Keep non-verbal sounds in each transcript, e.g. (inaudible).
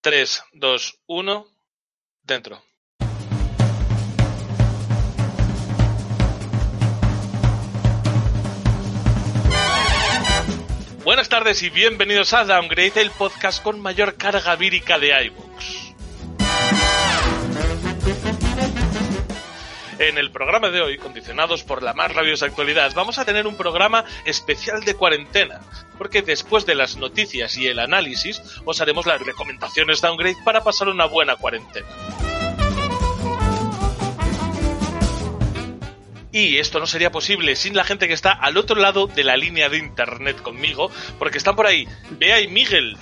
3, 2, 1, dentro. Buenas tardes y bienvenidos a Downgrade, el podcast con mayor carga vírica de iVoox. En el programa de hoy, condicionados por la más rabiosa actualidad, vamos a tener un programa especial de cuarentena, porque después de las noticias y el análisis, os haremos las recomendaciones downgrade para pasar una buena cuarentena. Y esto no sería posible sin la gente que está al otro lado de la línea de internet conmigo, porque están por ahí Bea y Miguel.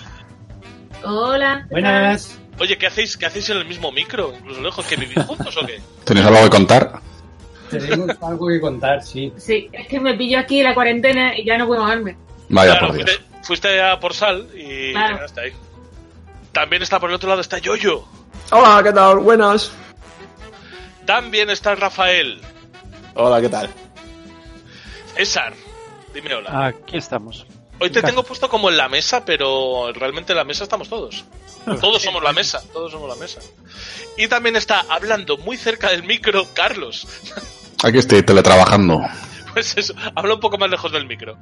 Hola. Buenas. Oye, ¿qué hacéis, ¿qué hacéis en el mismo micro? ¿Incluso lejos? ¿Que vivís juntos o qué? (laughs) ¿Tenéis algo que contar? Tenemos algo que contar, sí. Sí, es que me pillo aquí la cuarentena y ya no puedo moverme. Vaya Claro, por Dios. fuiste, fuiste a por sal y Claro. llegaste ahí. También está por el otro lado, está Yoyo. Hola, ¿qué tal? Buenas. También está Rafael. Hola, ¿qué tal? César. Dime hola. Aquí estamos. Hoy te tengo puesto como en la mesa, pero realmente en la mesa estamos todos. (laughs) Todos somos la mesa, todos somos la mesa. Y también está hablando muy cerca del micro Carlos. (laughs) Aquí estoy teletrabajando. Pues eso, habla un poco más lejos del micro.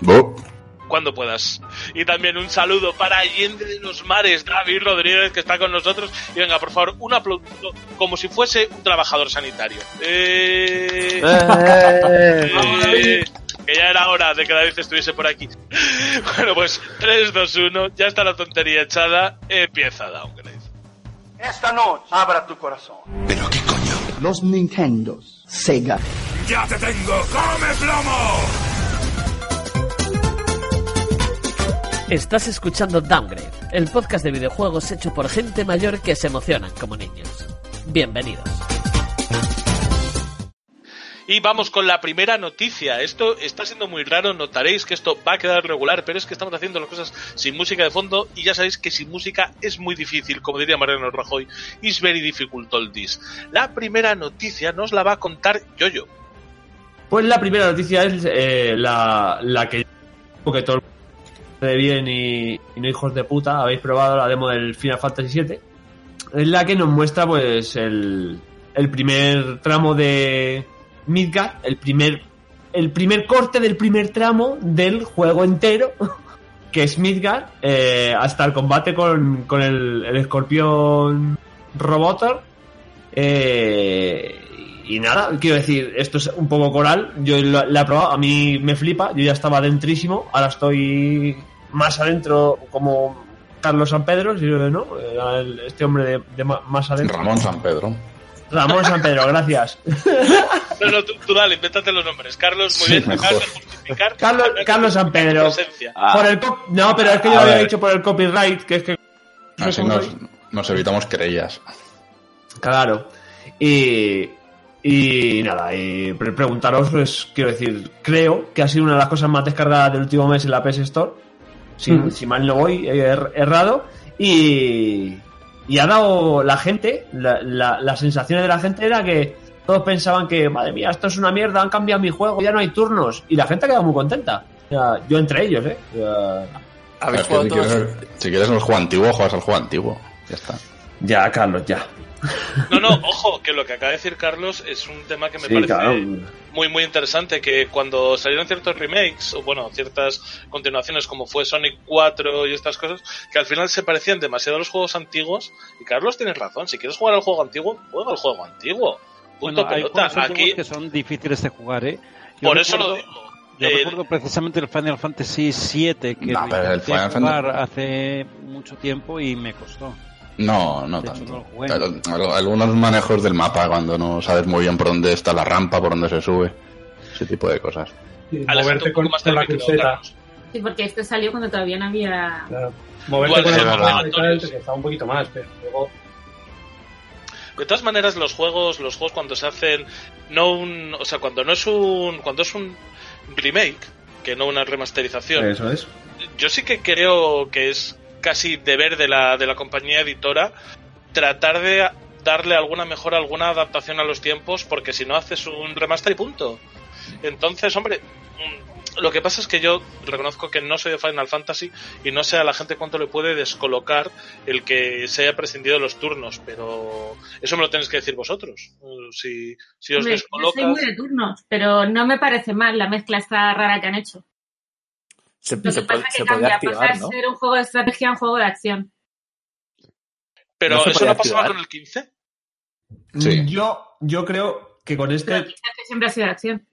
Bu. Cuando puedas. Y también un saludo para Allende de los Mares, David Rodríguez, que está con nosotros. Y venga, por favor, un aplauso como si fuese un trabajador sanitario. Eh, eh, (laughs) que ya era hora de que David estuviese por aquí. Bueno, pues 3, 2, 1, ya está la tontería echada. Empieza Downgrade. Esta noche abra tu corazón. Los Nintendos, Sega, Estás escuchando Downgrade, el podcast de videojuegos hecho por gente mayor que se emocionan como niños. Bienvenidos. Y vamos con la primera noticia. Esto está siendo muy raro, notaréis que esto va a quedar regular, pero es que estamos haciendo las cosas sin música de fondo y ya sabéis que sin música es muy difícil, como diría Mariano Rajoy, is very difficult all this. La primera noticia nos la va a contar Yoyo. Pues la primera noticia es eh, la, la que que todo de bien y, y no hijos de puta habéis probado la demo del Final Fantasy VII es la que nos muestra pues el, el primer tramo de Midgard el primer el primer corte del primer tramo del juego entero (laughs) que es Midgard eh, hasta el combate con, con el, escorpión Robotor eh, y nada, quiero decir, esto es un poco coral. Yo la, he probado, a mí me flipa. Yo ya estaba adentrísimo, ahora estoy más adentro como Carlos San Pedro, si no, el- este hombre de, más adentro. Ramón San Pedro. Ramón San Pedro, gracias. No, no, tú, tú dale, invéntate los nombres. Carlos, muy Sí, bien, mejor. acabas de justificar. Carlos, San Pedro. presencia. Por el co- no, pero es que yo lo había dicho por el copyright, que es que. Así ¿cómo nos, nos evitamos querellas. Claro. Y, y nada, y pre- preguntaros, pues quiero decir, creo que ha sido una de las cosas más descargadas del último mes en la PS Store. Si, Ujú. si mal no voy, he er- errado. Y, y ha dado la gente, la, la, las sensaciones de la gente era que todos pensaban que, madre mía, esto es una mierda, han cambiado mi juego, ya no hay turnos. Y la gente ha quedado muy contenta. O sea, yo entre ellos, ¿eh? O sea, ¿Habéis Es que jugado si, quieres, si quieres el juego antiguo, juegas al juego antiguo. Ya está. ya, Carlos, ya. No, no, ojo, que lo que acaba de decir Carlos es un tema que me Sí, parece claro. muy, muy interesante. Que cuando salieron ciertos remakes, o bueno, ciertas continuaciones como fue Sonic 4 y estas cosas, que al final se parecían demasiado a los juegos antiguos. Y Carlos tienes razón, si quieres jugar al juego antiguo, juega al juego antiguo. Punto Bueno, hay pelota. juegos antiguos Aquí, que son difíciles de jugar, ¿eh? Yo por eso lo recuerdo- digo. Yo Eh, recuerdo precisamente el Final Fantasy VII que No, lo pero el intenté Final jugar Fantasy- hace mucho tiempo y me costó. No, no De hecho, tanto. no lo jugué. Al- al- Algunos manejos del mapa cuando no sabes muy bien por dónde está la rampa, por dónde se sube. Ese tipo de cosas. Aléjate moverte con, más con la cruceta. Sí, porque este salió cuando todavía no había. Claro. Moverte Igual con de la cruceta costaba un poquito más, pero luego. De todas maneras, los juegos, los juegos cuando se hacen no un, o sea, cuando no es un, cuando es un remake, que no una remasterización, Eso es. yo sí que creo que es casi deber de la, de la compañía editora tratar de darle alguna mejora, alguna adaptación a los tiempos, porque si no haces un remaster y punto. Entonces, hombre, mm, lo que pasa es que yo reconozco que no soy de Final Fantasy y no sé a la gente cuánto le puede descolocar el que se haya prescindido de los turnos, pero eso me lo tenéis que decir vosotros. Eh, Si, si os Hombre, yo descoloca. soy muy de turnos, pero no me parece mal la mezcla esta rara que han hecho. Se, Lo se que puede, pasa es se que puede cambia, activar, pasa de ¿no? ser un juego de estrategia a un juego de acción. Pero ¿No se eso no pasaba con el 15. Sí. Yo, yo creo que con Pero este. el que siempre ha sido de acción.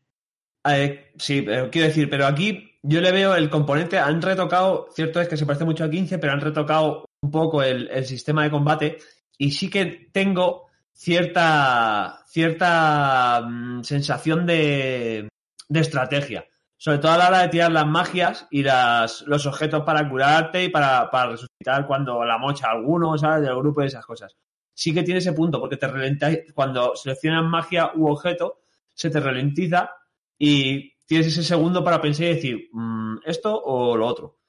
Eh, sí, eh, quiero decir, pero aquí yo le veo el componente, han retocado, cierto es que se parece mucho a 15, pero han retocado un poco el, el sistema de combate y sí que tengo cierta, cierta mm, sensación de, de estrategia. Sobre todo a la hora de tirar las magias y las, los objetos para curarte y para, para resucitar cuando la mocha a alguno, ¿sabes? Del grupo y esas cosas. Sí que tiene ese punto, porque te ralentiza, cuando seleccionas magia u objeto, se te ralentiza y tienes ese segundo para pensar y decir, mm, ¿esto o lo otro?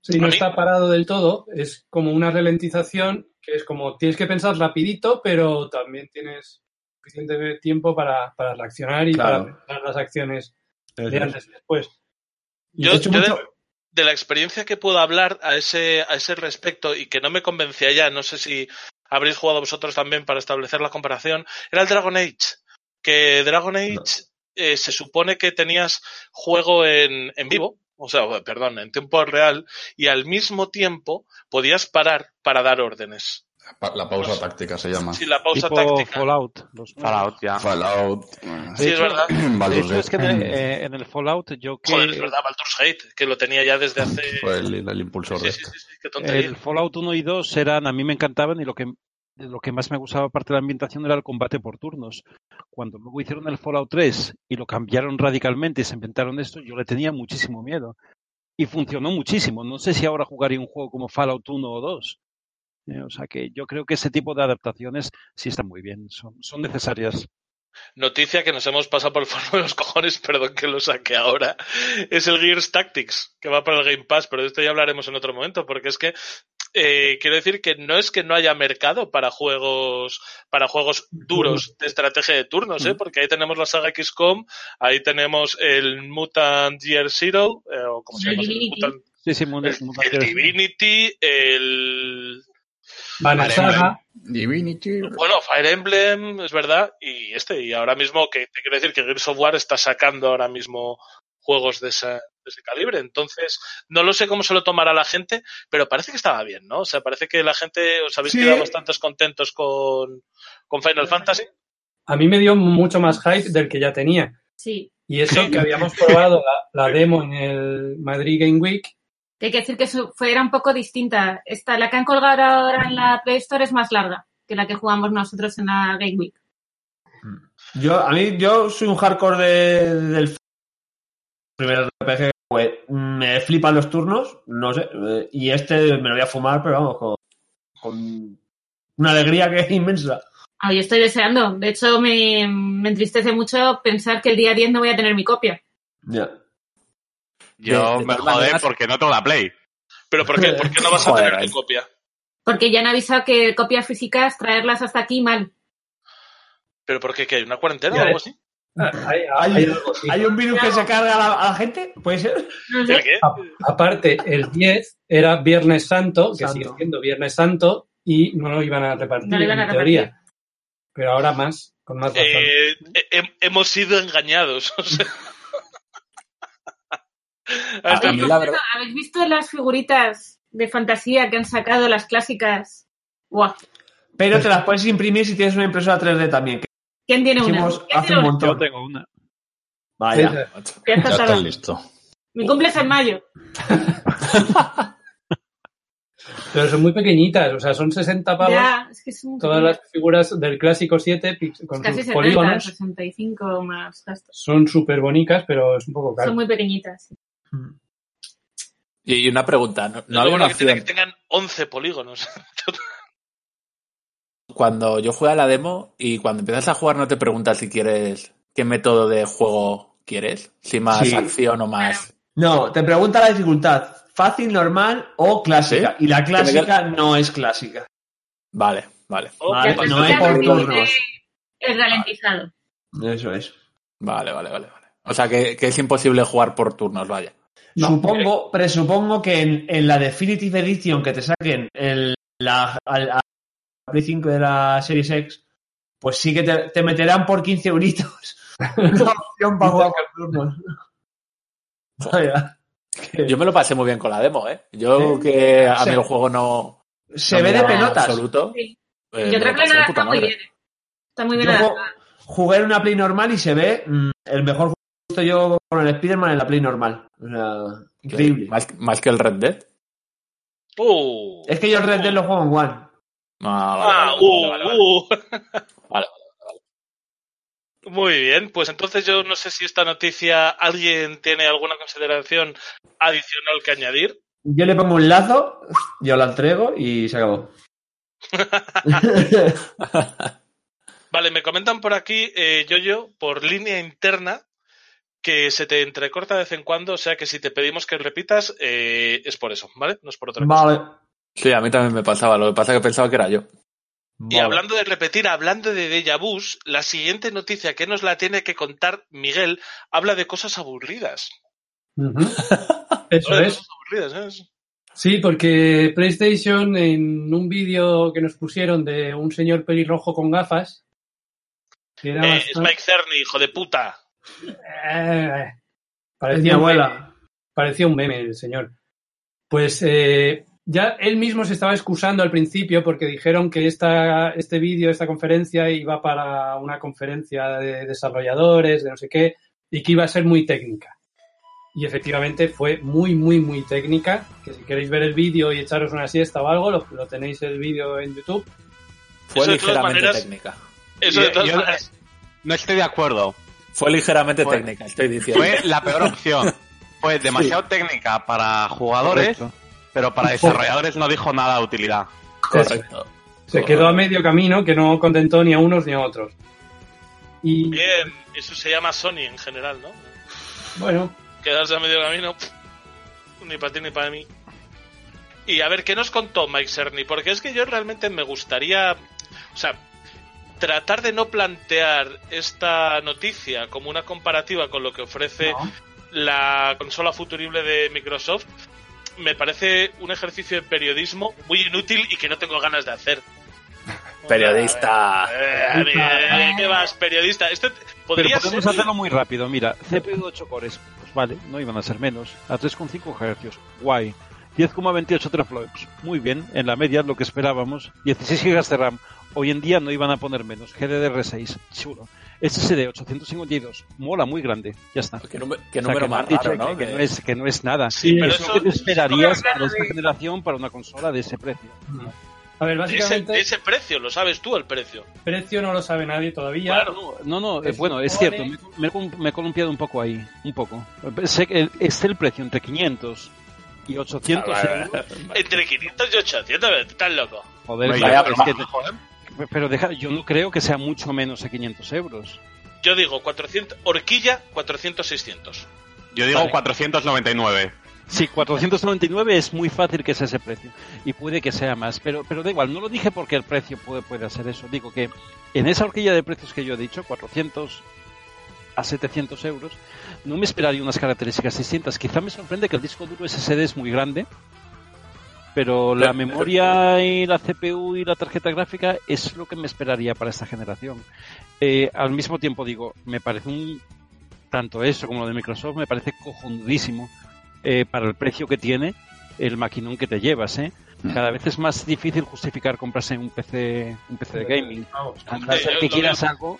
Si no está parado del todo, es como una ralentización que es como tienes que pensar rapidito, pero también tienes suficiente tiempo para, para reaccionar y Claro. para pensar las acciones de Eso es. antes y después. Y Yo, de hecho, yo de, mucho- de la experiencia que puedo hablar a ese, a ese respecto y que no me convencía ya, no sé si habréis jugado vosotros también para establecer la comparación, era el Dragon Age. Que Dragon Age eh, se supone que tenías juego en, en vivo, o sea, perdón, en tiempo real, y al mismo tiempo podías parar para dar órdenes. Pa- La pausa táctica se llama. Si la pausa tipo táctica. Fallout. Los Fallout, ya. Fallout. Sí, es verdad. De Baldur's hecho, es que el, eh, en el Fallout yo que... Joder, es verdad, Baldur's Gate, que lo tenía ya desde hace. (laughs) Fue el, el impulsor Sí, de sí, esto. sí, sí, qué tontería. El Fallout 1 y 2 eran, a mí me encantaban y lo que, lo que más me gustaba aparte de la ambientación era el combate por turnos. Cuando luego hicieron el Fallout 3 y lo cambiaron radicalmente y se inventaron esto, yo le tenía muchísimo miedo. Y funcionó muchísimo. No sé si ahora jugaría un juego como Fallout 1 o 2. Eh, o sea que yo creo que ese tipo de adaptaciones sí están muy bien, son, son necesarias. Noticia que nos hemos pasado por el forro de los cojones, (laughs) perdón que lo saque ahora, es el Gears Tactics, que va para el Game Pass, pero de esto ya hablaremos en otro momento, porque es que eh, quiero decir que no es que no haya mercado para juegos para juegos duros de estrategia de turnos, ¿eh? porque ahí tenemos la saga XCOM, ahí tenemos el Mutant Year Zero, eh, o como se llama, Divinity. Mutant- Sí, sí, muy- el, muy- el Divinity, el Fire Saga, Divinity. Bueno, Fire Emblem, es verdad, y este, y ahora mismo, que te quiero decir que Gears of War está sacando ahora mismo juegos de, esa- de ese calibre. Entonces, no lo sé cómo se lo tomará la gente, pero parece que estaba bien, ¿no? O sea, parece que la gente os habéis Sí. quedado bastantes contentos con, con Final Fantasy. a mí me dio mucho más hype del que ya tenía. Sí. Y eso (laughs) que habíamos probado la, la demo en el Madrid Game Week. Hay que decir que su- fue, era un poco distinta. Esta, la que han colgado ahora en la Play Store es más larga que la que jugamos nosotros en la Game Week. Yo, a mí, yo soy un hardcore de- del primer RPG. Pues, me flipan los turnos, no sé. eh, Y este me lo voy a fumar, pero vamos, con, con una alegría que es inmensa. Ah, yo estoy deseando. De hecho, me, me entristece mucho pensar que el día 10 no voy a tener mi copia. Ya. Yo De- de me todas jode maneras- porque no tengo la Play. Pero ¿por qué, ¿Por qué no vas a (laughs) tener tu copia? Porque ya han avisado que copias físicas, traerlas hasta aquí mal. ¿Pero por qué? ¿Que hay una cuarentena Ya, o algo así? Ah, Hay, Hay- hay algo así. ¿Hay un virus que se carga a la, a la gente? ¿Puede ser? ¿El qué? A- Aparte, el 10 era Viernes Santo, que Santo. sigue siendo Viernes Santo, y no lo iban a repartir, No iban a en teoría. repartir. Pero ahora más, con más razón. Eh, he- hemos sido engañados. (laughs) o sea. Hasta- A mí la verdad- ¿Habéis visto las figuritas de fantasía que han sacado las clásicas? Buah. Pero te las puedes imprimir si tienes una impresora 3D también. Que ¿Quién tiene una? hicimos ¿Quién hace tiene un montón. Yo tengo una. Vaya. Sí, Ya está listo. Mi cumple es en mayo. (laughs) Pero son muy pequeñitas, o sea, son 60 pavos Ya, es que son todas las figuras del clásico 7 pix- con casi sus 70, polígonos. 65 más gastos. Son súper bonitas, pero es un poco caro. Son muy pequeñitas. Y una pregunta, ¿no, no es lo había bueno una que opción? que tengan 11 polígonos. (laughs) Cuando yo jugué a la demo y cuando empiezas a jugar no te preguntas si quieres qué método de juego quieres, si más Sí. acción o más. No, te pregunta la dificultad. Fácil, normal o clásica. Y la clásica no es clásica. Vale, vale, Vale, pues no es por turnos. El ralentizado. Eso es. vale, vale, vale. vale. O sea, que, que es imposible jugar por turnos, vaya. Supongo, presupongo que en, en la Definitive Edition que te saquen el, la, al- Play 5 de la Series X, pues sí que te, te meterán por 15 euritos (laughs) una opción para jugar por turnos. Vaya. Yo me lo pasé muy bien con la demo, ¿eh? Yo que a mí el juego no... Se no ve de pelotas. absoluto. Sí. eh, Yo creo que la está muy bien. Está muy bien Yo jugué en una Play normal y se ve mm, el mejor visto yo con el Spider-Man en la Play normal. O sea, increíble. Más, más que el Red Dead. Uh. Es que yo el Red Dead lo juego en One. Ah, vale, Ah, vale, vale, vale. uh. (laughs) Vale. Muy bien, pues entonces yo no sé si esta noticia alguien tiene alguna consideración adicional que añadir. Yo le pongo un lazo, yo la entrego y se acabó. (laughs) Vale, me comentan por aquí, eh, Yoyo, por línea interna, que se te entrecorta de vez en cuando, o sea que si te pedimos que repitas, eh, es por eso, ¿vale? No es por otra cosa. vale. Sí, a mí también me pasaba. Lo que pasa es que pensaba que era yo. Y hablando de repetir, hablando de déjà vus, la siguiente noticia que nos la tiene que contar Miguel habla de cosas aburridas. (laughs) Eso Habla de es. cosas aburridas, ¿eh? Sí, porque PlayStation en un vídeo que nos pusieron de un señor pelirrojo con gafas, que era Eh, bastante- Mike Cerny, hijo de puta. Eh, mi parecía, un meme, abuela. parecía un meme el señor. Pues eh, ya él mismo se estaba excusando al principio porque dijeron que esta, este vídeo, esta conferencia iba para una conferencia de desarrolladores, de no sé qué, y que iba a ser muy técnica. Y efectivamente fue muy, muy, muy técnica. Que si queréis ver el vídeo y echaros una siesta o algo, lo, lo tenéis el vídeo en YouTube. Fue Eso ligeramente maneras- técnica. Eso de todas yo- maneras. No estoy de acuerdo. Fue ligeramente Fue- técnica, estoy diciendo. Fue la peor opción. (laughs) Fue demasiado técnica para jugadores, Correcto. pero para desarrolladores no dijo nada de utilidad. Correcto. Se quedó a medio camino que no contentó ni a unos ni a otros. Y Bien, eso se llama Sony en general, ¿no? bueno, Quedarse a medio camino, pff, ni para ti ni para mí. Y a ver, ¿qué nos contó Mike Cerny? Porque es que yo realmente me gustaría, o sea, tratar de no plantear esta noticia como una comparativa con lo que ofrece no. la consola futurible de Microsoft me parece un ejercicio de periodismo muy inútil y que no tengo ganas de hacer. (laughs) Periodista. Eh, eh, ¿Qué vas, periodista? Esto Pero podemos ser... hacerlo muy rápido. Mira, CPU de 8 cores, pues vale, no iban a ser menos. A 3,5 Hz, guay. 10,28 teraflops, muy bien, en la media lo que esperábamos. 16 GB de RAM, hoy en día no iban a poner menos. GDDR6, chulo. SSD 852, mola, muy grande, ya está. Qué, número- qué O sea, que me más han dicho raro, ¿no? que, que no es, que no es nada. Sí, pero es eso- lo que te esperarías para esta generación para una consola de ese precio. a ver, de ese, básicamente de ese precio, lo sabes tú el precio. precio no lo sabe nadie todavía. Claro. No, no, eh, Es bueno, es cierto, me, me- me he columpiado un poco ahí, un poco. Sé que es el precio entre 500 y 800 Ah, vale, vale. Entre 500 y 800, estás loco. Joder, Vaya, es que- ¿eh? Pero deja, yo no creo que sea mucho menos de 500 euros. Yo digo 400, horquilla 400-600. Yo digo Vale. 499. Sí, 499 es muy fácil que sea ese precio. Y puede que sea más. Pero, pero da igual, no lo dije porque el precio puede, puede hacer eso. Digo que en esa horquilla de precios que yo he dicho, 400 a 700 euros, no me esperaría unas características distintas. Quizá me sorprende que el disco duro SSD es muy grande, pero la Pero- memoria y la CPU y la tarjeta gráfica es lo que me esperaría para esta generación. Eh, al mismo tiempo digo, me parece un tanto eso como lo de Microsoft me parece cojonudísimo eh, para el precio que tiene el maquinón que te llevas, ¿eh? Mm. Cada vez es más difícil justificar comprarse un PC, un PC de gaming. Vamos, A no ser yo que quieras veo- algo.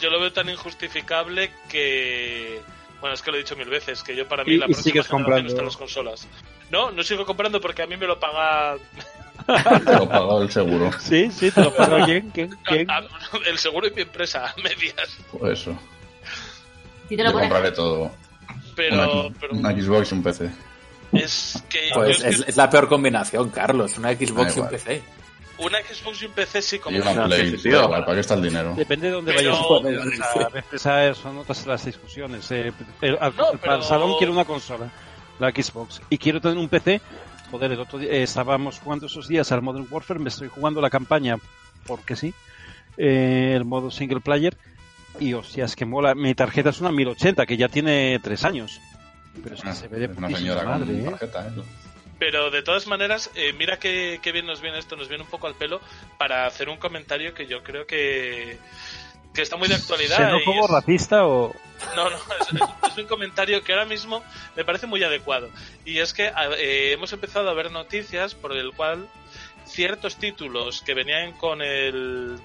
Yo lo veo tan injustificable que. Bueno, es que lo he dicho mil veces, que yo para mí Y- la y próxima sigues generación comprando. están las consolas. No, no sigo comprando porque a mí me lo paga (laughs) (laughs) Te lo pagó el seguro. Sí, sí, te lo pago quién, quién, quién. a- el seguro y mi empresa, a (laughs) medias. Pues eso. Si te Yo lo pones compraré todo. Pero, una, pero una Xbox y un PC. es que. Pues yo- es, es la peor combinación, Carlos. Una Xbox y un. PC. Una Xbox y un PC sí, Y como una no. Play. sí. igual, ¿Para qué está el dinero? Depende de dónde Pero- vayas a veces son otras las discusiones. eh. El- al- No, Para el salón quiero una consola, la Xbox, y quiero tener un PC. Joder, el otro día eh, estábamos jugando esos días al Modern Warfare, me estoy jugando la campaña porque sí, eh, el modo single player. y hostia, es que mola. Mi tarjeta es una 1080 que ya tiene tres años. Pero es que se ve de Una señora madre, con ¿eh? tarjeta, ¿eh? Pero de todas maneras, eh, mira qué, qué bien nos viene esto, nos viene un poco al pelo para hacer un comentario que yo creo que, que está muy de actualidad. ¿Xenófobo, es- racista o...? No, no, es, es- es un comentario que ahora mismo me parece muy adecuado. Y es que eh, hemos empezado a ver noticias por el cual ciertos títulos que venían con el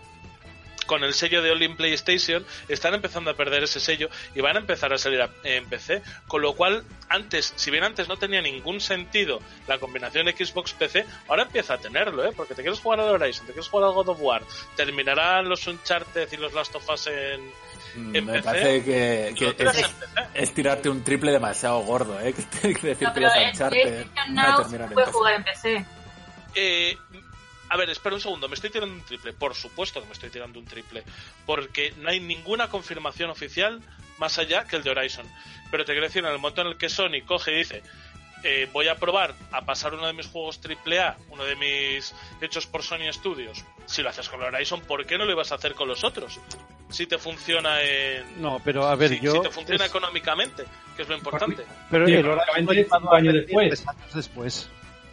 con el sello de All in PlayStation están empezando a perder ese sello y van a empezar a salir a- en PC, con lo cual antes, si bien antes no tenía ningún sentido la combinación Xbox PC, ahora empieza a tenerlo, ¿eh? Porque te quieres jugar al Horizon, te quieres jugar al God of War, terminarán los Uncharted y los Last of Us en, en Me PC. parece que, que es, tirarte un triple demasiado gordo, ¿eh? (laughs) Decir No, que los Uncharted puede PC. jugar en PC. Eh, a ver, espera un segundo, me estoy tirando un triple. Por supuesto que me estoy tirando un triple. Porque no hay ninguna confirmación oficial más allá que el de Horizon. Pero te quiero decir, en el momento en el que Sony coge y dice, eh, voy a probar a pasar uno de mis juegos triple A, uno de mis hechos por Sony Studios. Si lo haces con Horizon, ¿por qué no lo ibas a hacer con los otros? Si te funciona en... No, pero a ver, si, yo... si te funciona es- económicamente, que es lo importante. Pero Sí, el Horizon años después. tres años después.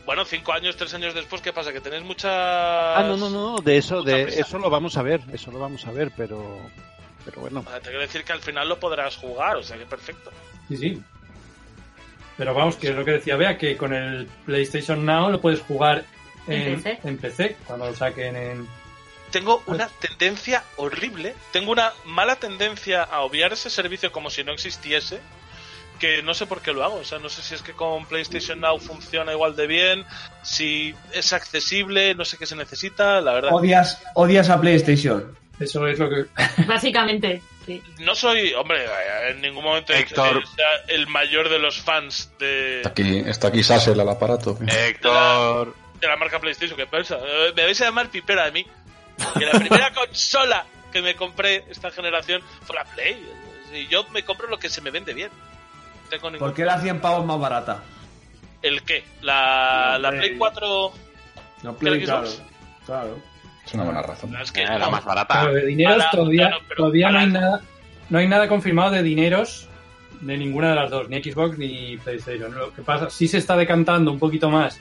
Bueno, cinco años, tres años después, ¿qué pasa? ¿Que tenéis muchas... Ah, no, no, no, de eso, mucha de prisa? eso lo vamos a ver, eso lo vamos a ver, pero... Pero bueno. O sea, te quiero decir que al final lo podrás jugar, o sea que perfecto. Sí, sí. Pero vamos, que es lo que decía Bea, que con el PlayStation Now lo puedes jugar En en, PC. en PC, cuando lo saquen en... Tengo una tendencia horrible, tengo una mala tendencia a obviar ese servicio como si no existiese, que no sé por qué lo hago, o sea, no sé si es que con PlayStation Now funciona igual de bien, si es accesible, no sé qué se necesita, la verdad. Odias, odias a PlayStation. Eso es lo que... (laughs) Básicamente, sí. No soy, hombre, en ningún momento he dicho Héctor. que sea el mayor de los fans de, Está aquí, está aquí Sassel al aparato. Héctor. de la marca PlayStation, ¿qué piensa? Eh, Me vais a llamar pipera de mí. Que la primera (laughs) consola que me compré esta generación fue la Play. Y yo me compro lo que se me vende bien. No Tengo ningún... ¿Por qué la 100 pavos más barata? ¿El qué? La, la Play. Play 4... No, ¿Que la Play, claro. Claro. Es una buena razón. Es que Era no. más barata. Claro, de dineros Para- todavía, claro, pero todavía no, hay nada, no hay nada confirmado de dineros de ninguna de las dos, ni Xbox ni PlayStation. Lo que pasa, sí se está decantando un poquito más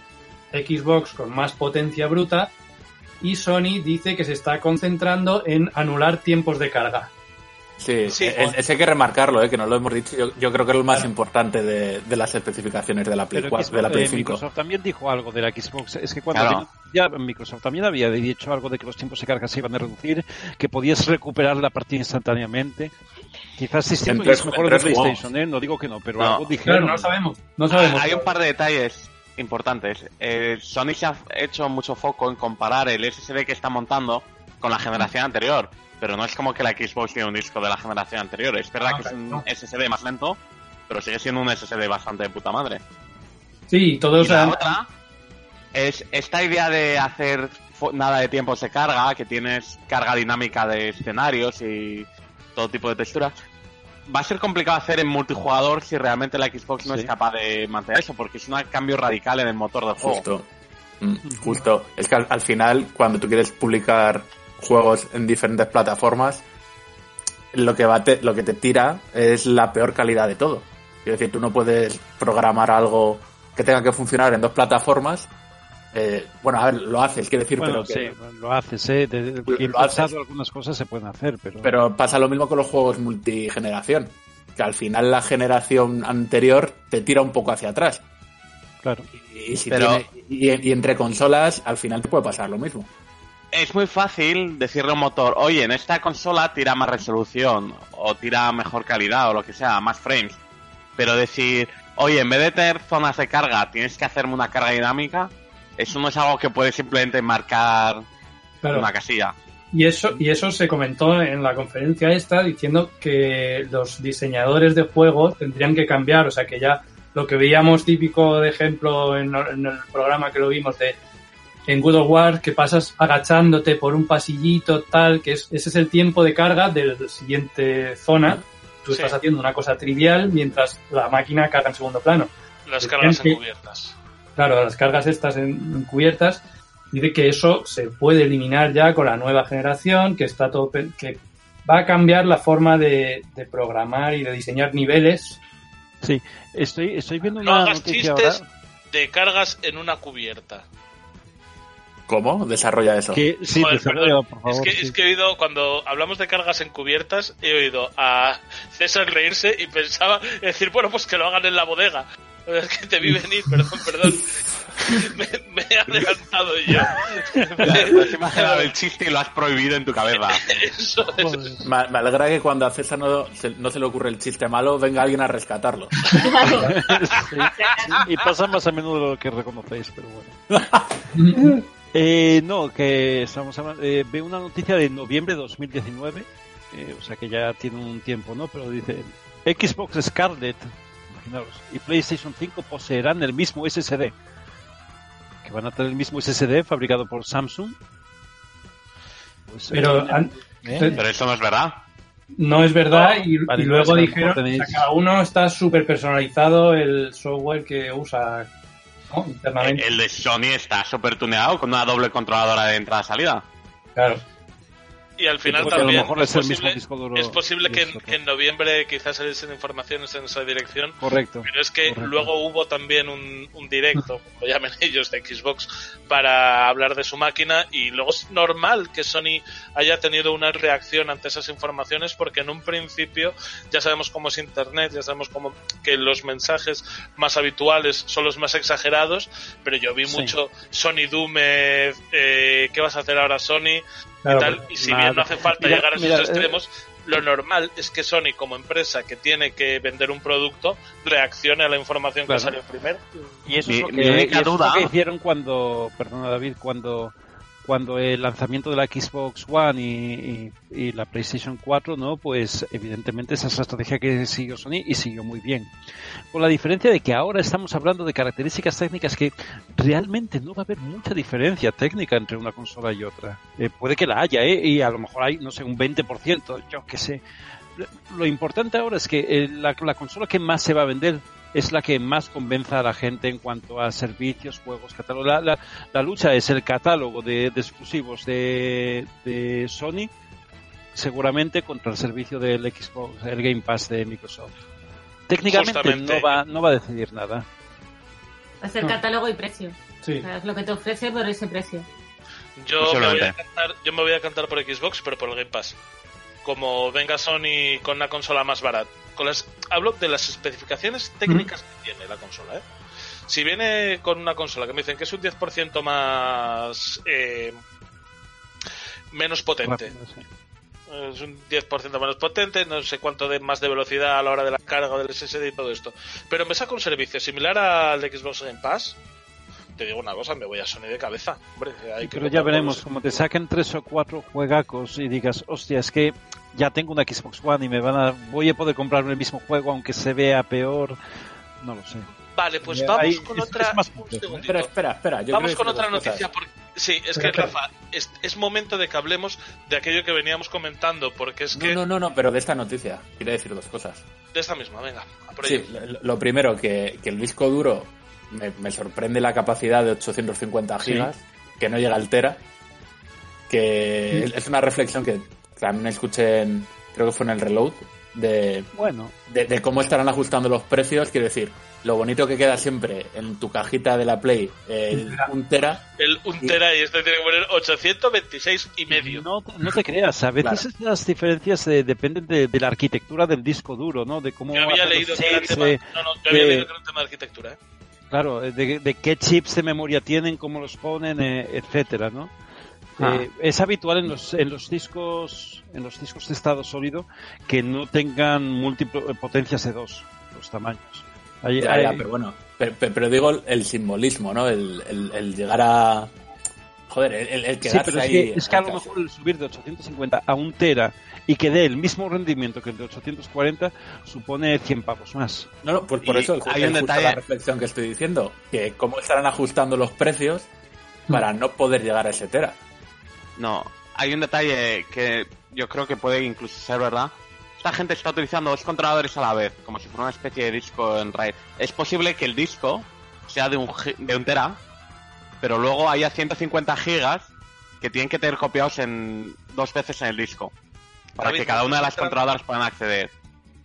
Xbox con más potencia bruta y Sony dice que se está concentrando en anular tiempos de carga. Sí, Sí. es- es- hay que remarcarlo, ¿eh? que no lo hemos dicho. Yo, yo creo que es lo más importante de, de las especificaciones de la Play, Pero 4, de la Play eh, 5. Microsoft también dijo algo de la Xbox. Es que cuando Claro. ya Microsoft también había dicho algo de que los tiempos de carga se iban a reducir, que podías recuperar la partida instantáneamente. Quizás sí, sí, es mejor en de PlayStation, ¿eh? no digo que no, pero No. algo dijeron. Claro, no sabemos, no sabemos. Hay un par de detalles importantes. Eh, Sony se ha hecho mucho foco en comparar el SSD que está montando con la generación anterior. Pero no es como que la Xbox tiene un disco de la generación anterior. Es verdad Ah, que es un no. SSD más lento, pero sigue siendo un SSD bastante de puta madre. Sí, todos Y la han- otra es esta idea de hacer nada de tiempos de carga, que tienes carga dinámica de escenarios y todo tipo de texturas. Va a ser complicado hacer en multijugador si realmente la Xbox no Sí. es capaz de mantener eso, porque es un cambio radical en el motor del juego. Justo. Mm, justo. Es que al, al final, cuando tú quieres publicar juegos en diferentes plataformas, lo que, va te- lo que te tira es la peor calidad de todo. Es decir, tú no puedes programar algo que tenga que funcionar en dos plataformas. Eh, bueno, a ver, lo haces, quiero decir, Bueno, pero, que- sí, lo haces, ¿eh? De, de- Lo- que lo haces. pensado algunas cosas se pueden hacer, pero... pero pasa lo mismo con los juegos multigeneración. Que al final la generación anterior te tira un poco hacia atrás. Claro. Y, si Pero- tiene- y- y entre consolas, al final te puede pasar lo mismo. Es muy fácil decirle a un motor, oye, en esta consola tira más resolución, o tira mejor calidad, o lo que sea, más frames. Pero decir, oye, en vez de tener zonas de carga, tienes que hacerme una carga dinámica, eso no es algo que puedes simplemente marcar Claro. una casilla. Y eso, y eso se comentó en la conferencia esta diciendo que los diseñadores de juegos tendrían que cambiar, o sea que ya lo que veíamos típico de ejemplo en, en el programa que lo vimos de en Good of War que pasas agachándote por un pasillito tal, que es, ese es el tiempo de carga de la siguiente zona. Tú Sí. estás haciendo una cosa trivial mientras la máquina carga en segundo plano. Las cargas que- encubiertas. Claro, las cargas estas en- encubiertas, dice que eso se puede eliminar ya con la nueva generación, que está todo, que va a cambiar la forma de, de programar y de diseñar niveles. Sí, estoy, estoy viendo No una hagas noticia chistes ahora de cargas en una cubierta. ¿Cómo? Desarrolla eso. que sí, Joder, desarrolla, perdón. por favor. es, que, sí. es que he oído, cuando hablamos de cargas encubiertas, he oído a César reírse y pensaba decir, bueno, pues que lo hagan en la bodega. Es que te vi venir, (laughs) perdón, perdón. Me, me he adelantado yo. Te has imaginado el chiste y lo has prohibido en tu cabeza. Eso es. Me, me alegra que cuando a César no se, no se le ocurre el chiste malo, venga alguien a rescatarlo. (laughs) Sí, y pasa más a menudo de lo que reconocéis, pero bueno. (laughs) Eh, no, que estamos hablando. Eh, veo una noticia de noviembre de 2019, eh, o sea que ya tiene un tiempo, ¿no? Pero dice: Xbox Scarlet, imaginaros, y PlayStation 5 poseerán el mismo SSD. Que van a tener el mismo SSD fabricado por Samsung. Pues, Pero eh, an- ¿eh? Pero eso no es verdad. no es verdad y, Vale, y no, luego es que dijeron no tenéis- cada uno está súper personalizado el software que usa ¿no? internamente. El de Sony está súper tuneado con una doble controladora de entrada-salida. Claro. Y al final Porque a lo también mejor es es el posible, mismo disco duro es posible que, en- otro. que en noviembre quizás saliesen informaciones en esa dirección. Correcto. Pero es que correcto. luego hubo también un, un directo, como lo llamen (laughs) ellos, de Xbox, para hablar de su máquina y luego es normal que Sony haya tenido una reacción ante esas informaciones porque en un principio ya sabemos cómo es Internet, ya sabemos cómo que los mensajes más habituales son los más exagerados, pero yo vi Sí. mucho Sony Doom, eh, ¿qué vas a hacer ahora Sony? Claro, y tal, porque- y si nada. bien no hace falta Mira, llegar a esos mira, eh, extremos, lo normal es que Sony como empresa que tiene que vender un producto reaccione a la información Claro. que salió primero. Y eso, Mi- es lo que, mi única y eso es lo duda- que hicieron cuando, perdona David, cuando cuando el lanzamiento de la Xbox One y, y- la PlayStation 4, ¿no? Pues evidentemente esa es la estrategia que siguió Sony y siguió muy bien. Con la diferencia de que ahora estamos hablando de características técnicas que realmente no va a haber mucha diferencia técnica entre una consola y otra. Eh, puede que la haya, ¿eh? Y a lo mejor hay, no sé, un 20%, yo qué sé. Lo importante ahora es que eh, la, la consola que más se va a vender es la que más convenza a la gente en cuanto a servicios, juegos, catálogo. La, la, la lucha es el catálogo de, de exclusivos de, de Sony, seguramente contra el servicio del Xbox, el Game Pass de Microsoft. Técnicamente Justamente. no va, no va a decidir nada. Va a ser catálogo y precio. Sí. O sea, es lo que te ofrece por ese precio. Yo me, voy a cantar, yo me voy a cantar por Xbox, pero por el Game Pass. Como venga Sony con una consola más barata. Con las, hablo de las especificaciones técnicas que tiene la consola. ¿eh? Si viene con una consola que me dicen que es un 10% más. eh, menos potente. Rápido, sí. Es un 10% menos potente, no sé cuánto de más de velocidad a la hora de la carga del SSD y todo esto. Pero me saca un servicio similar al de Xbox Game Pass. Te digo una cosa, me voy a Sony de cabeza. Hombre, hay que Pero ya veremos, como te saquen tres o cuatro juegacos y digas, hostia, es que ya tengo una Xbox One y me van a, voy a poder comprarme el mismo juego aunque se vea peor. No lo sé. Vale, pues Eh, vamos ahí con es- otra. es más un complejo, ¿eh? segundito. Espera, espera, espera. Yo Vamos con otra noticia. Porque, sí, es que. Rafa, es, es momento de que hablemos de aquello que veníamos comentando, porque es que. No, no, no, no, pero de esta noticia. Quiero decir dos cosas. De esta misma, venga, Sí, lo, lo primero, que, que el disco duro me, me sorprende la capacidad de 850 Sí. gigas, que no llega al tera. Que es una reflexión que también escuché en, creo que fue en el reload, de, Bueno, de, de cómo estarán ajustando los precios. Quiero decir, lo bonito que queda siempre en tu cajita de la Play, el un tera, El un tera y este tiene que poner 826 y medio. No, no te creas, a veces las diferencias eh, dependen de, de la arquitectura del disco duro, ¿no? De cómo Yo había leído que era chips, tema, eh, no, no, yo había de- leído que era un tema de arquitectura, ¿eh? claro, eh, de, de qué chips de memoria tienen, cómo los ponen, eh, etcétera, ¿no? Ah. Eh, es habitual en los, en los discos en los discos de estado sólido que no tengan múltiples potencias de dos los tamaños. Ya, ya, hay- pero bueno, pero, digo el simbolismo, ¿no? El, el- el llegar a... Joder, el, el- Sí, quedarse pero es ahí... que, es que a lo mejor el subir de 850 a un tera y que dé el mismo rendimiento que el de 840 supone 100 pavos más. No, no, pues por Y eso el, hay un detalle- la reflexión que estoy diciendo, que cómo estarán ajustando los precios para no poder llegar a ese tera. No, hay un detalle que yo creo que puede incluso ser verdad. Esta gente está utilizando dos controladores a la vez, como si fuera una especie de disco en RAID. Es posible que el disco sea de un, de un tera, pero luego haya 150 gigas que tienen que tener copiados en dos veces en el disco. Para David, que cada una de las controladoras puedan acceder.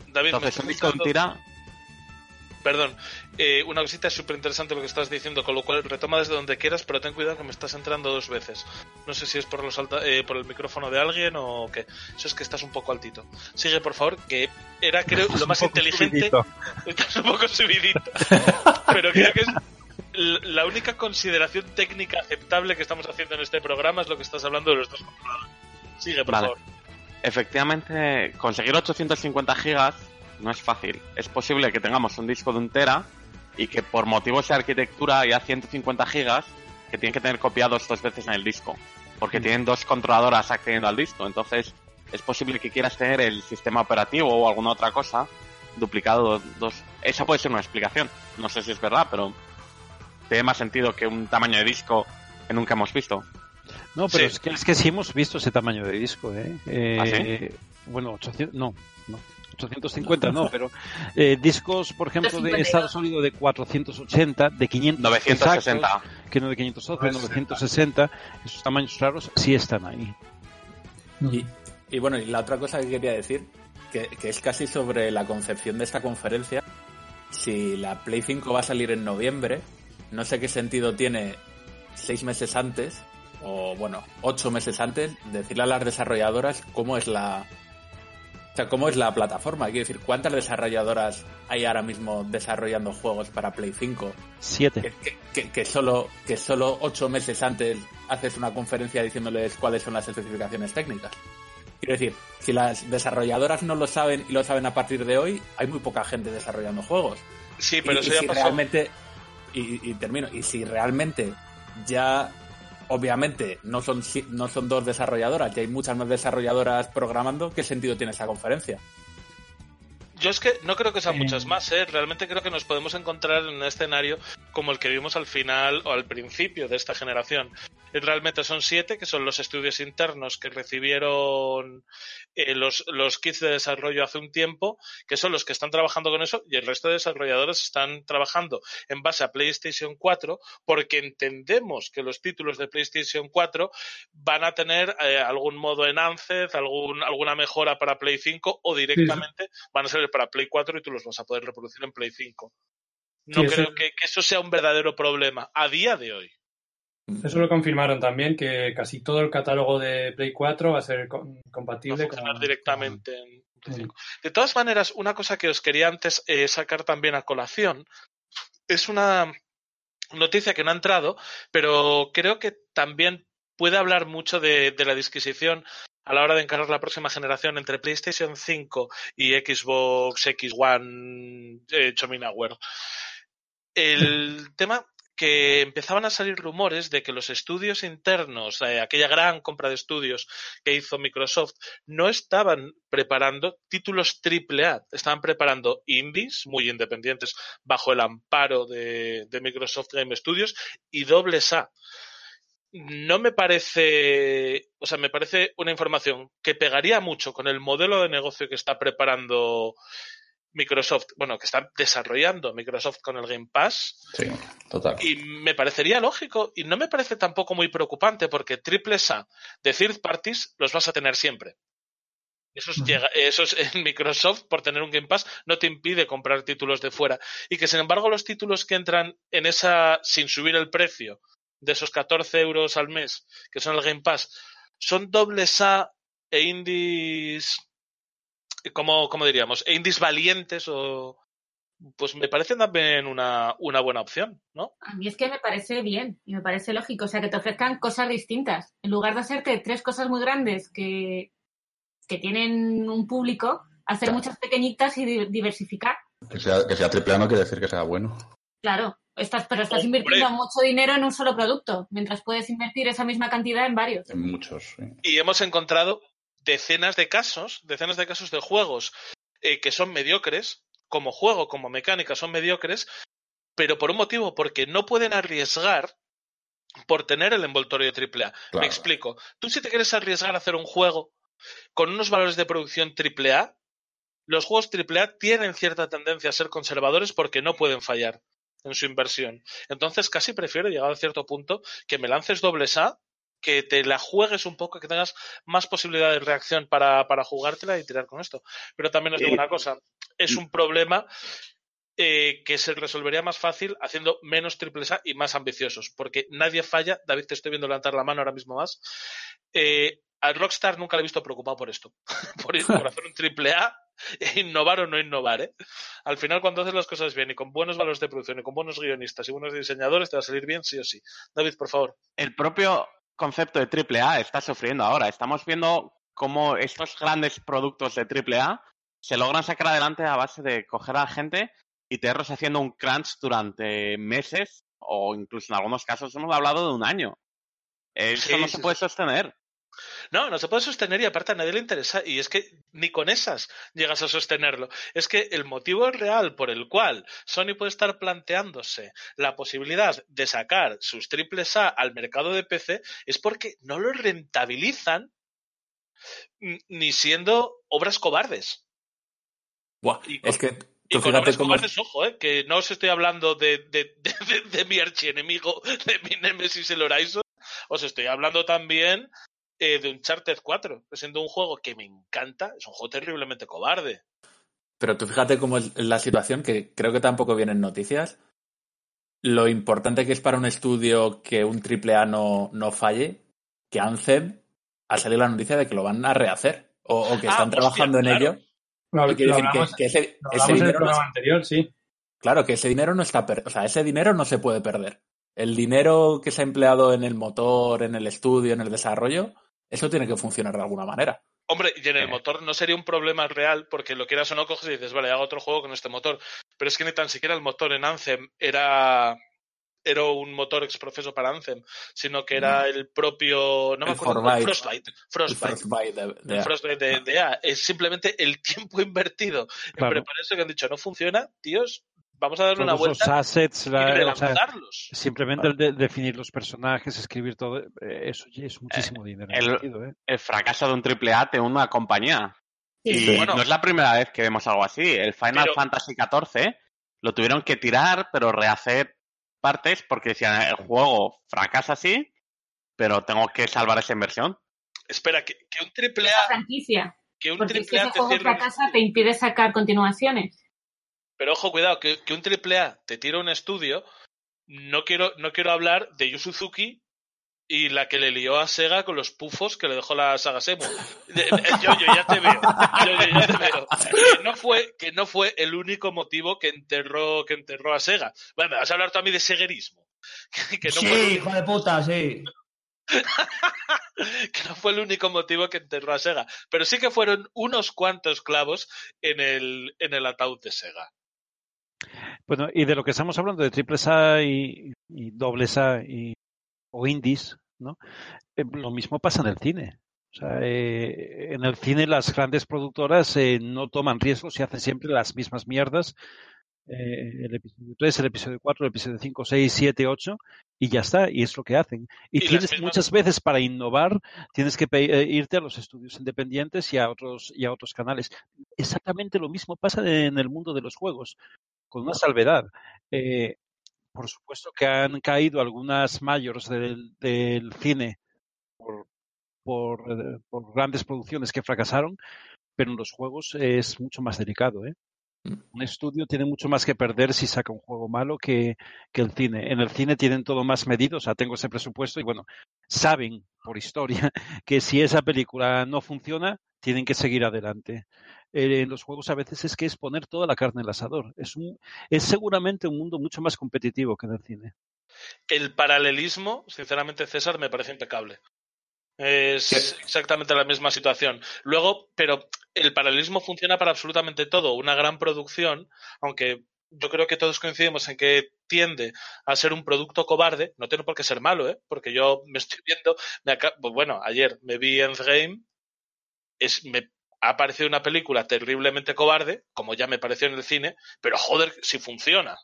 David, Entonces, un disco de un. Perdón, eh, una cosita súper interesante lo que estás diciendo, con lo cual retoma desde donde quieras, pero ten cuidado que me estás entrando dos veces. No sé si es por, los alta- eh, por el micrófono de alguien o qué. Eso es que estás un poco altito. Sigue, por favor, que era, creo, lo más inteligente. (laughs) Estás un poco subidito. pero creo que es la única consideración técnica aceptable que estamos haciendo en este programa es lo que estás hablando de los dos controladores. Sigue, por Vale. favor. Efectivamente, conseguir 850 gigas no es fácil. Es posible que tengamos un disco de un tera y que por motivos de arquitectura haya 150 gigas que tienen que tener copiados dos veces en el disco. Porque tienen dos controladoras accediendo al disco. Entonces, es posible que quieras tener el sistema operativo o alguna otra cosa duplicado dos. Esa puede ser una explicación. No sé si es verdad, pero tiene más sentido que un tamaño de disco que nunca hemos visto. No, pero Sí. es, que, es que sí hemos visto ese tamaño de disco, ¿eh? Eh, ¿Ah, sí? Bueno, 800, no, no, 850 no, pero (laughs) eh, discos, por ejemplo, de 152. estado sólido de 480, de 500 960. exactos, que no de 512, 960, esos tamaños raros sí están ahí. Y, y bueno, y la otra cosa que quería decir, que, que es casi sobre la concepción de esta conferencia. Si la Play 5 va a salir en noviembre, no sé qué sentido tiene seis meses antes, o bueno, ocho meses antes, decirle a las desarrolladoras cómo es la. O sea, cómo es la plataforma. Quiero decir, ¿cuántas desarrolladoras hay ahora mismo desarrollando juegos para Play 5? Siete. que, que- que- que solo que solo ocho meses antes haces una conferencia diciéndoles cuáles son las especificaciones técnicas. Quiero decir, si las desarrolladoras no lo saben y lo saben a partir de hoy, hay muy poca gente desarrollando juegos. Sí, pero y, eso y ya si pasó. realmente y, y termino y si realmente ya obviamente no son no son dos desarrolladoras, ya hay muchas más desarrolladoras programando, ¿qué sentido tiene esa conferencia? Yo es que no creo que sean muchas más, ¿eh? Realmente creo que nos podemos encontrar en un escenario como el que vimos al final o al principio de esta generación. Realmente son siete, que son los estudios internos que recibieron eh, los, los kits de desarrollo hace un tiempo, que son los que están trabajando con eso, y el resto de desarrolladores están trabajando en base a PlayStation 4, porque entendemos que los títulos de PlayStation 4 van a tener eh, algún modo en Anced, algún, alguna mejora para Play 5 o directamente van a ser para Play 4 y tú los vas a poder reproducir en Play 5. No Sí, creo que, que eso sea un verdadero problema a día de hoy. Eso lo confirmaron también, que casi todo el catálogo de Play 4 va a ser com- compatible con... funcionar directamente en Play 5. De todas maneras, una cosa que os quería antes eh, sacar también a colación es una noticia que no ha entrado, pero creo que también puede hablar mucho de, de la disquisición a la hora de encarar la próxima generación entre PlayStation 5 y Xbox X One eh, Chominaware. El (laughs) tema que empezaban a salir rumores de que los estudios internos, eh, aquella gran compra de estudios que hizo Microsoft, no estaban preparando títulos AAA, estaban preparando indies muy independientes bajo el amparo de, de Microsoft Game Studios y dobles A. No me parece, o sea, me parece una información que pegaría mucho con el modelo de negocio que está preparando Microsoft, bueno, que está desarrollando Microsoft con el Game Pass. Sí, total. Y me parecería lógico y no me parece tampoco muy preocupante porque triples A de third parties los vas a tener siempre. Esos, llega, esos (laughs) en Microsoft, por tener un Game Pass, no te impide comprar títulos de fuera. Y que sin embargo los títulos que entran en esa, sin subir el precio, de esos 14 euros al mes, que son el Game Pass, son dobles A e indies, como, como diríamos, e indies valientes o, pues me parece también una, una buena opción, ¿no? A mí es que me parece bien y me parece lógico. O sea, que te ofrezcan cosas distintas. En lugar de hacerte tres cosas muy grandes que, que tienen un público, hacer muchas pequeñitas y di- diversificar. Que sea, que sea triple A no quiere decir que sea bueno. Claro, estás, pero estás Hombre. invirtiendo mucho dinero en un solo producto, mientras puedes invertir esa misma cantidad en varios. En muchos, sí. Y hemos encontrado decenas de casos, decenas de casos de juegos eh, que son mediocres, como juego, como mecánica, son mediocres, pero por un motivo, porque no pueden arriesgar por tener el envoltorio de AAA. Me explico. Tú si te quieres arriesgar a hacer un juego con unos valores de producción AAA, los juegos AAA tienen cierta tendencia a ser conservadores porque no pueden fallar en su inversión. Entonces casi prefiero llegar a cierto punto que me lances dobles A que te la juegues un poco, que tengas más posibilidad de reacción para, para jugártela y tirar con esto. Pero también os digo una cosa, es un problema eh, que se resolvería más fácil haciendo menos triples A y más ambiciosos, porque nadie falla, David te estoy viendo levantar la mano ahora mismo más, eh, a Rockstar nunca le he visto preocupado por esto, (laughs) por, ir- por hacer un triple A, e (laughs) innovar o no innovar, ¿eh? Al final cuando haces las cosas bien y con buenos valores de producción y con buenos guionistas y buenos diseñadores te va a salir bien sí o sí. David, por favor. el propio concepto de AAA está sufriendo ahora. Estamos viendo cómo estos grandes productos de AAA se logran sacar adelante a base de coger a la gente y tenerlos haciendo un crunch durante meses o incluso en algunos casos hemos hablado de un año. Eso Sí, no sí, se puede sostener. No, no se puede sostener y aparte a nadie le interesa. Y es que ni con esas llegas a sostenerlo. Es que el motivo real por el cual Sony puede estar planteándose la posibilidad de sacar sus triples A al mercado de PC es porque no lo rentabilizan n- ni siendo obras cobardes. Buah, Y con- es que Y con obras cómo... cobardes, ojo, eh, que no os estoy hablando de, de, de, de- de mi archienemigo, (laughs) de mi Nemesis el Horizon, os estoy hablando también eh, de Uncharted 4, que siendo un juego que me encanta, es un juego terriblemente cobarde. Pero tú fíjate cómo es la situación, que creo que tampoco vienen noticias. Lo importante que es para un estudio que un triple A no, no falle, que Anthem ha salido la noticia de que lo van a rehacer o, o que Ah, están hostia, trabajando en ello. Lo, Y quiere lo decir que- hablamos, que, ese, lo ese hablamos en el dinero no anterior, sí. claro, que ese dinero no está o sea, ese dinero no se puede perder. El dinero que se ha empleado en el motor, en el estudio, en el desarrollo, eso tiene que funcionar de alguna manera. Hombre, y en el Eh. motor no sería un problema real, porque lo quieras o no coges y dices, vale, hago otro juego con este motor. Pero es que ni tan siquiera el motor en Anthem era, era un motor exprofeso para Anthem, sino que era el propio. No me acuerdo. Frostbite. Frostbite. El Frostbite. De- de- el Frostbite de, de EA. Es simplemente el tiempo (laughs) invertido en Claro. preparar eso que han dicho, no funciona, tíos, vamos a darle una Todos los vuelta assets, y la- o sea, relanzarlos. simplemente el de definir los personajes, escribir todo, eh, eso ya es muchísimo dinero. el- invertido, ¿eh? El fracaso de un AAA de una compañía. Sí. Y Bueno. no es la primera vez que vemos algo así. El Final Pero- Fantasy XIV lo tuvieron que tirar, pero rehacer partes porque decían, el juego fracasa así, pero tengo que salvar esa inversión. Espera, que, que un triple A, franquicia. que un Porque si triple ese A te juego fracasa, te impide sacar continuaciones. Pero ojo, cuidado, que, que un triple A te tira un estudio. No quiero, no quiero hablar de Yu Suzuki y la que le lió a Sega con los pufos que le dejó la saga Semu. De- Yo, yo ya te veo. Yo, yo ya te veo. Que no fue, que no fue el único motivo que enterró, que enterró a Sega. Bueno, me vas a hablar tú a mí de seguerismo. Que, (laughs) que no sí, fue hijo de puta, sí. (laughs) que no fue el único motivo que enterró a Sega, pero sí que fueron unos cuantos clavos en el, en el ataúd de Sega. Bueno, y de lo que estamos hablando de triples A y, y dobles A y, o indies, ¿no? Eh, lo mismo pasa en el cine. O sea, eh, en el cine las grandes productoras eh, no toman riesgos y hacen siempre las mismas mierdas. Eh, el episodio 3, el episodio 4, el episodio 5, 6, 7, 8 y ya está, y es lo que hacen. Y, Y tienes muchas veces para innovar, tienes que irte a los estudios independientes y a otros y a otros canales. Exactamente lo mismo pasa en el mundo de los juegos, con una salvedad. Eh, por supuesto que han caído algunas mayors del, del cine por, por, eh, por grandes producciones que fracasaron, pero en los juegos es mucho más delicado. ¿eh? Mm. Un estudio tiene mucho más que perder si saca un juego malo que, que el cine. En el cine tienen todo más medido, o sea, tengo ese presupuesto y bueno, saben por historia (laughs) que si esa película no funciona, tienen que seguir adelante. Eh, en los juegos a veces es que es poner toda la carne en el asador. Es, un, es seguramente un mundo mucho más competitivo que en el cine. El paralelismo, sinceramente, César, me parece impecable. Es exactamente la misma situación. Luego, pero el paralelismo funciona para absolutamente todo. Una gran producción, aunque yo creo que todos coincidimos en que tiende a ser un producto cobarde, no tiene por qué ser malo, ¿eh? Porque yo me estoy viendo, me pues bueno, ayer me vi Endgame, es, me ha parecido una película terriblemente cobarde, como ya me pareció en el cine, pero joder, si funciona.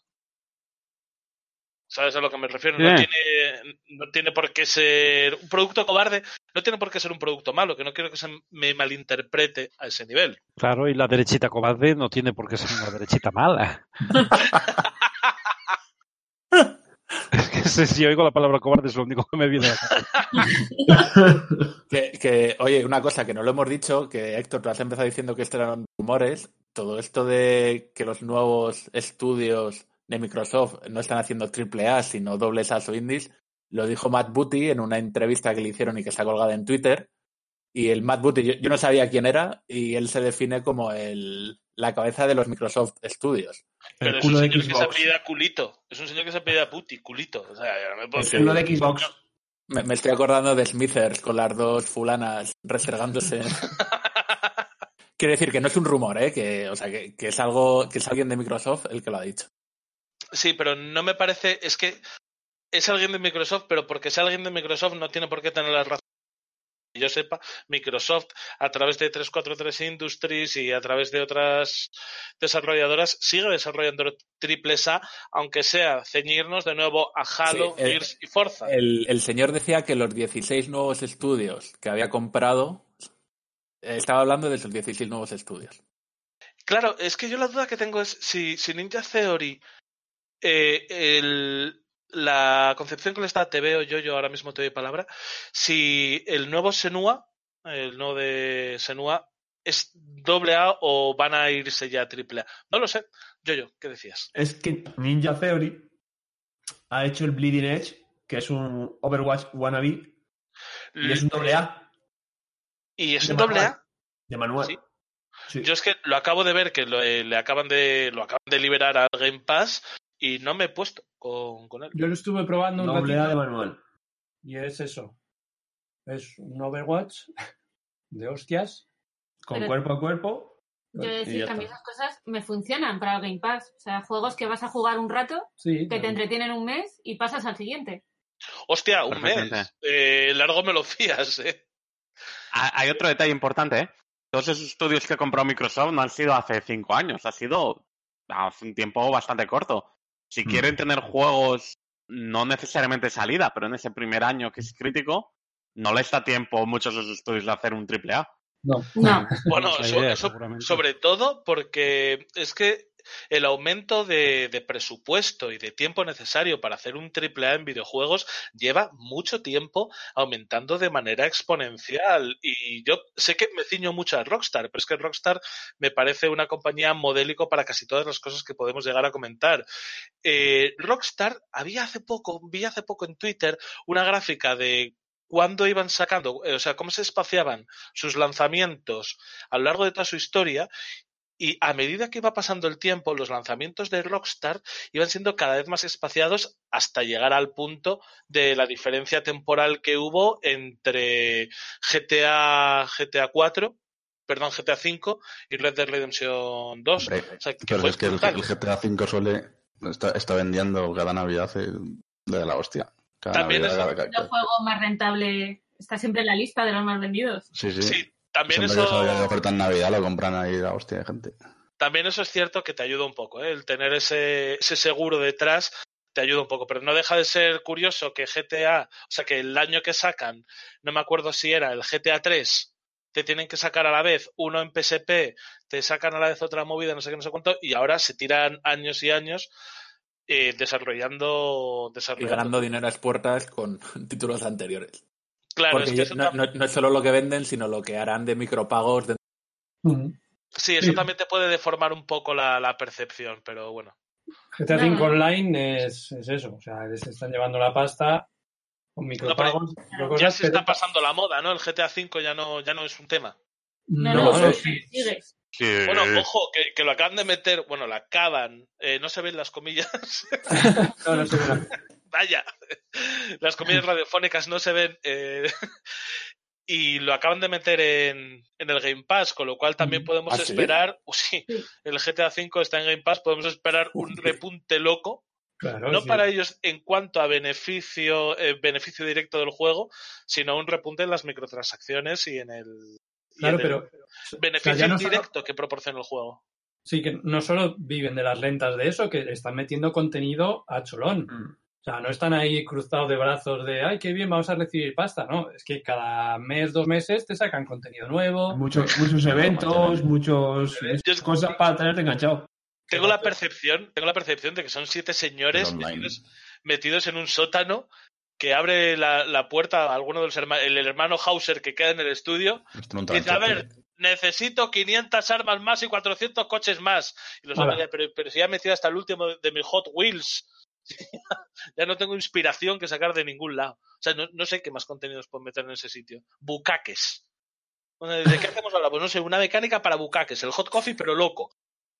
¿Sabes a lo que me refiero? No, tiene, no tiene por qué ser un producto cobarde, no tiene por qué ser un producto malo, que no quiero que se me malinterprete a ese nivel. Claro, y la derechita cobarde no tiene por qué ser una derechita mala. (laughs) (laughs) si oigo la palabra cobarde, es lo único que me viene. (laughs) que, que, oye, una cosa que no lo hemos dicho, que Héctor, tú has empezado diciendo que esto eran rumores. Todo esto de que los nuevos estudios de Microsoft no están haciendo triple A, sino dobles A o indies, lo dijo Matt Booty en una entrevista que le hicieron y que está colgada en Twitter. Y el Matt Booty, yo, yo no sabía quién era, y él se define como el, la cabeza de los Microsoft Studios. Pero es un señor que se apellida culito. Es un señor que se apellida puti, culito. O sea, no me puedo El culo de Xbox. Me, me estoy acordando de Smithers con las dos fulanas restregándose. (laughs) Quiere decir que no es un rumor, ¿eh? Que, o sea, que, que es algo, que es alguien de Microsoft el que lo ha dicho. Sí, pero no me parece, es que es alguien de Microsoft, pero porque es alguien de Microsoft no tiene por qué tener la razón. Que yo sepa, Microsoft a través de 343 Industries y a través de otras desarrolladoras sigue desarrollando triples A, aunque sea ceñirnos de nuevo a Halo, Sí, el- Gears y Forza. El, el señor decía que los 16 nuevos estudios que había comprado, eh, estaba hablando de esos 16 nuevos estudios. Claro, es que yo la duda que tengo es si, si Ninja Theory, eh, el- la concepción que le está te veo yo, yo ahora mismo te doy palabra, si el nuevo Senua, el nuevo de Senua, es doble A o van a irse ya a triple A. No lo sé. Yo, yo, ¿qué decías? Es que Ninja Theory ha hecho el Bleeding Edge, que es un Overwatch wannabe, y es un doble A ¿Y es de un doble. A? de manual. Sí. Sí. Yo es que lo acabo de ver que lo, eh, le acaban de lo acaban de liberar al Game Pass y no me he puesto con, con él. Yo lo estuve probando un Doble A de manual. y es eso. Es un Overwatch (laughs) de hostias. Con Pero- cuerpo a cuerpo. Yo he de y decir que a mí esas cosas me funcionan para el Game Pass. O sea, juegos que vas a jugar un rato, Sí, que te entretienen un mes y pasas al siguiente. Hostia, un mes. Eh, largo me lo fías, eh. Ah, Hay otro detalle importante, ¿eh? Todos esos estudios que compró Microsoft no han sido hace cinco años, ha sido hace un tiempo bastante corto. Si Mm. quieren tener juegos, no necesariamente salida, pero en ese primer año que es crítico, no les da tiempo a muchos de esos estudios de hacer un triple A. No. No. (laughs) Bueno, so- so- sobre todo porque es que el aumento de, presupuesto y de tiempo necesario para hacer un triple A en videojuegos lleva mucho tiempo aumentando de manera exponencial. Y yo sé que me ciño mucho a Rockstar, pero es que Rockstar me parece una compañía modélico para casi todas las cosas que podemos llegar a comentar. Eh, Rockstar había hace poco, vi hace poco en Twitter una gráfica de cuándo iban sacando, eh, o sea, cómo se espaciaban sus lanzamientos a lo largo de toda su historia y a medida que iba pasando el tiempo, los lanzamientos de Rockstar iban siendo cada vez más espaciados hasta llegar al punto de la diferencia temporal que hubo entre GTA, GTA 4, perdón, GTA 5 y Red Dead Redemption 2. Hombre, O sea, que Pero fue es que el, GTA V suele. Está, está vendiendo cada Navidad eh, de la hostia. Cada También Navidad, es- cada- El cada- juego más rentable está siempre en la lista de los más vendidos. Sí, sí. Sí, también Siempre que eso, oferta en Navidad lo compran ahí la hostia de gente. también eso es cierto que te ayuda un poco, ¿eh? el tener ese, ese seguro detrás te ayuda un poco, pero no deja de ser curioso que GTA, o sea, que el año que sacan, no me acuerdo si era el GTA 3, te tienen que sacar a la vez uno en PSP, te sacan a la vez otra movida, no sé qué, no sé cuánto, y ahora se tiran años y años eh, desarrollando, Y desarrollando. ganando dinero a las puertas con (laughs) títulos anteriores. Claro, Porque es que eso no, tam- no- no es solo lo que venden, sino lo que harán de micropagos. de- sí, eso Sí. también te puede deformar un poco la, la percepción, pero bueno. GTA V No. Online es, es eso. O sea, se están llevando la pasta con micropagos. Ya se pero- está pasando la moda, ¿no? El GTA 5 ya no, ya no es un tema. No, No, no. Sí. Bueno, ojo, que, que lo acaban de meter, bueno, la acaban, eh, no se ven las comillas, (laughs) no, no sé, no. Vaya, (laughs) las comillas (laughs) radiofónicas no se ven, eh, (laughs) y lo acaban de meter en, en el Game Pass, con lo cual también podemos ¿Ah, sí? esperar, uh, sí, Sí. el GTA V está en Game Pass, podemos esperar un repunte loco, Claro, no sí. para ellos en cuanto a beneficio, eh, beneficio directo del juego, sino un repunte en las microtransacciones y en el, y en el beneficio o sea, solo- indirecto que proporciona el juego. Sí, que no solo viven de las rentas de eso, que están metiendo contenido a cholón. Mm. O sea, no están ahí cruzados de brazos de, ay, qué bien, vamos a recibir pasta. No, es que cada mes, dos meses te sacan contenido nuevo. Muchos, muchos eventos, muchos, muchas cosas para tenerte enganchado. Tengo la percepción, tengo la percepción de que son siete señores metidos, metidos en un sótano que abre la, la puerta a alguno de los hermanos, el hermano Hauser que queda en el estudio. Y dice, a ver, necesito 500 armas más y 400 coches más. Y los Hola. pero, pero si ya he metido hasta el último de mi Hot Wheels. (laughs) ya no tengo inspiración que sacar de ningún lado. O sea, no, no sé qué más contenidos puedo meter en ese sitio. Bucaques. Bueno, ¿De qué hacemos ahora? Pues no sé, una mecánica para bucaques. El hot coffee, pero loco.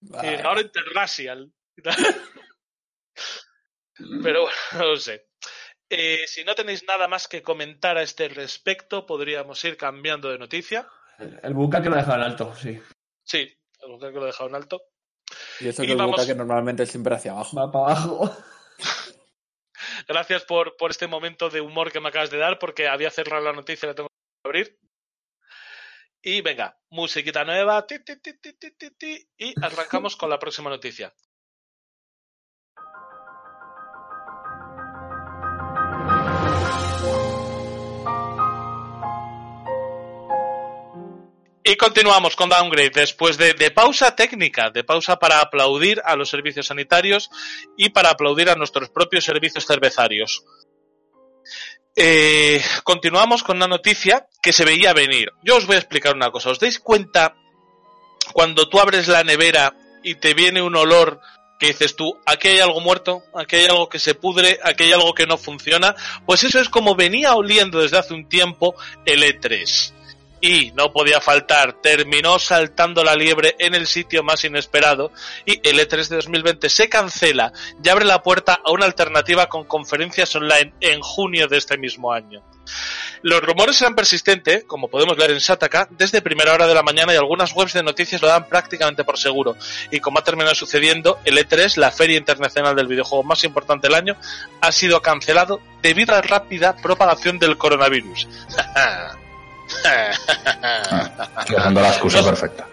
Vale. Eh, ahora Interracial. (laughs) Pero bueno, no lo sé. Eh, si no tenéis nada más que comentar a este respecto, podríamos ir cambiando de noticia. El buca que lo dejaba en alto, sí. Sí, algo que lo he dejado en alto. Y eso Y que el vamos- buca que normalmente es siempre hacia abajo. Va para abajo. Gracias por, por este momento de humor que me acabas de dar, porque había cerrado la noticia y la tengo que abrir. Y venga, musiquita nueva. y arrancamos con la próxima noticia. Y continuamos con Downgrade después de, de pausa técnica, de pausa para aplaudir a los servicios sanitarios y para aplaudir a nuestros propios servicios cervezarios. Eh, continuamos con una noticia que se veía venir. Yo os voy a explicar una cosa. ¿Os dais cuenta cuando tú abres la nevera y te viene un olor que dices tú, aquí hay algo muerto, aquí hay algo que se pudre, aquí hay algo que no funciona? Pues eso es como venía oliendo desde hace un tiempo el E3 y no podía faltar, terminó saltando la liebre en el sitio más inesperado y el E3 de 2020 se cancela y abre la puerta a una alternativa con conferencias online en junio de este mismo año. Los rumores eran persistentes, como podemos leer en Sataka, desde primera hora de la mañana y algunas webs de noticias lo dan prácticamente por seguro. Y como ha terminado sucediendo, el E3, la feria internacional del videojuego más importante del año, ha sido cancelado debido a la rápida propagación del coronavirus. (laughs) (laughs) Dejando la excusa perfecta.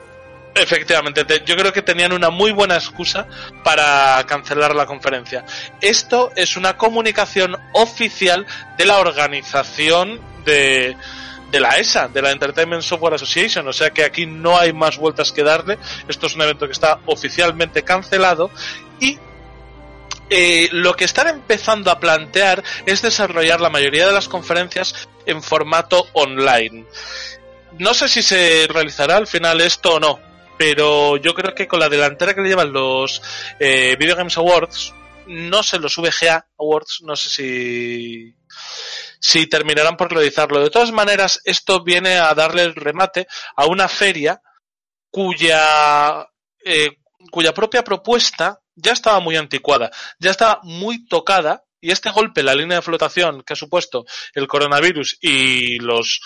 Efectivamente, te- yo creo que tenían una muy buena excusa para cancelar la conferencia. Esto es una comunicación oficial de la organización de, de la ESA, de la Entertainment Software Association, o sea que aquí no hay más vueltas que darle. Esto es un evento que está oficialmente cancelado y eh, lo que están empezando a plantear es desarrollar la mayoría de las conferencias en formato online. No sé si se realizará al final esto o no, pero yo creo que con la delantera que le llevan los eh, Video Games Awards, no sé, los VGA Awards, no sé si si terminarán por realizarlo. De todas maneras, esto viene a darle el remate a una feria cuya eh, cuya propia propuesta ya estaba muy anticuada, ya estaba muy tocada y este golpe, la línea de flotación que ha supuesto el coronavirus y los,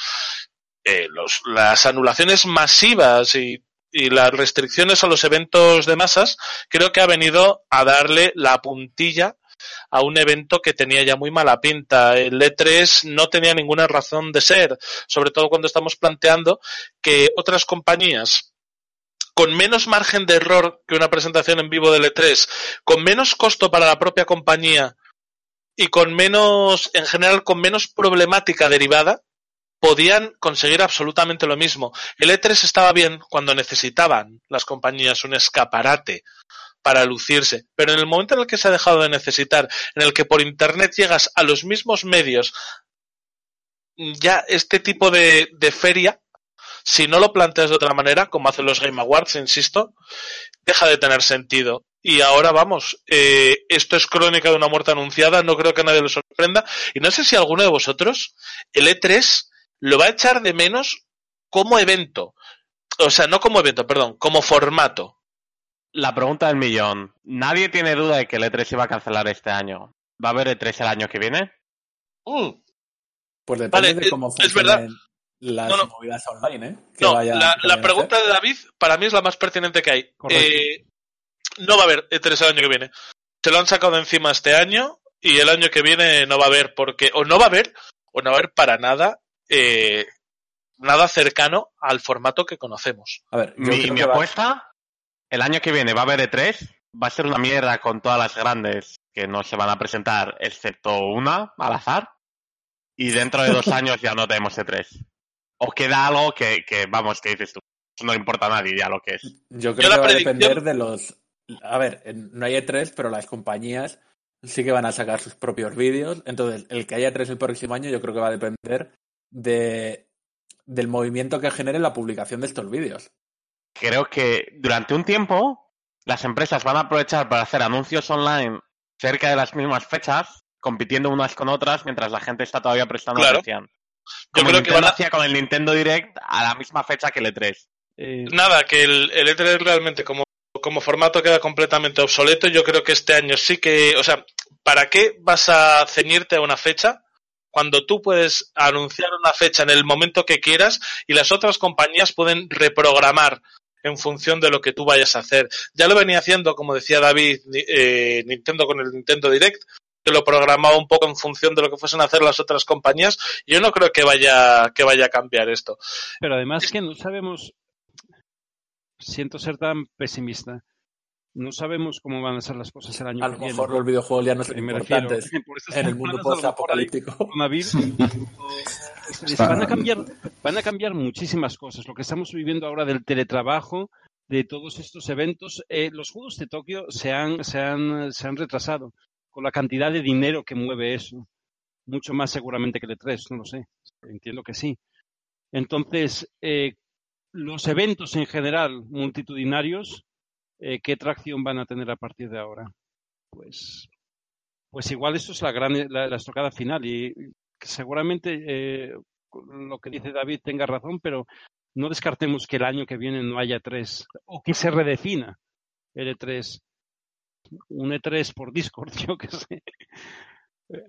eh, las anulaciones masivas y, y las restricciones a los eventos de masas, creo que ha venido a darle la puntilla a un evento que tenía ya muy mala pinta. El E3 no tenía ninguna razón de ser, sobre todo cuando estamos planteando que otras compañías con menos margen de error que una presentación en vivo del E3, con menos costo para la propia compañía y con menos, en general, con menos problemática derivada, podían conseguir absolutamente lo mismo. El E3 estaba bien cuando necesitaban las compañías un escaparate para lucirse, pero en el momento en el que se ha dejado de necesitar, en el que por Internet llegas a los mismos medios, ya este tipo de, de feria, si no lo planteas de otra manera, como hacen los Game Awards, insisto, deja de tener sentido. Y ahora vamos, eh, esto es crónica de una muerte anunciada, no creo que a nadie lo sorprenda. Y no sé si alguno de vosotros, el E3 lo va a echar de menos como evento. O sea, no como evento, perdón, como formato. La pregunta del millón. Nadie tiene duda de que el E3 se va a cancelar este año. ¿Va a haber E3 el año que viene? Mm, Pues depende Vale, de cómo es- es verdad. funcionen las No, no. movidas online, ¿eh? Que No, la, pregunta de David para mí es la más pertinente que hay. Correcto. Eh, no va a haber E3 el año que viene. Se lo han sacado de encima este año y el año que viene no va a haber porque o no va a haber o no va a haber para nada eh, nada cercano al formato que conocemos. A ver, yo Mi, creo mi que va- apuesta, el año que viene va a haber E3, va a ser una mierda con todas las grandes que no se van a presentar, excepto una, al azar, y dentro de dos (laughs) años ya no tenemos E3. O queda algo que, que, vamos, que dices tú, no le importa a nadie ya lo que es. Yo creo que va a depender de los. A ver, no hay E3, pero las compañías sí que van a sacar sus propios vídeos. Entonces, el que haya tres el próximo año yo creo que va a depender de, del movimiento que genere la publicación de estos vídeos. Creo que durante un tiempo las empresas van a aprovechar para hacer anuncios online cerca de las mismas fechas, compitiendo unas con otras mientras la gente está todavía prestando Claro. atención. Yo creo que Nintendo van a- hacía con el Nintendo Direct a la misma fecha que el E3. Eh, Nada, que el, el E3 realmente como, como formato queda completamente obsoleto. Yo creo que este año sí que, o sea, ¿para qué vas a ceñirte a una fecha cuando tú puedes anunciar una fecha en el momento que quieras y las otras compañías pueden reprogramar en función de lo que tú vayas a hacer? Ya lo venía haciendo, como decía David, eh, Nintendo con el Nintendo Direct que lo programaba un poco en función de lo que fuesen a hacer las otras compañías. Yo no creo que vaya que vaya a cambiar esto. Pero además que no sabemos, siento ser tan pesimista, no sabemos cómo van a ser las cosas el año A que lo viene. mejor los videojuegos ya no son refiero, importantes (laughs) en el mundo a lo post-apocalíptico. coronavirus, o- es- Está- van a cambiar, van a cambiar muchísimas cosas. Lo que estamos viviendo ahora del teletrabajo, de todos estos eventos, eh, los juegos de Tokio se han, se han, se han retrasado con la cantidad de dinero que mueve eso. Mucho más seguramente que el E3, no lo sé. Entiendo que sí. Entonces, eh, los eventos en general multitudinarios, eh, ¿qué tracción van a tener a partir de ahora? Pues, pues igual eso es la gran la, la estocada final y que seguramente eh, lo que dice David tenga razón, pero no descartemos que el año que viene no haya tres o que se redefina el E3. Un E3 por Discord, (laughs) yo qué sé.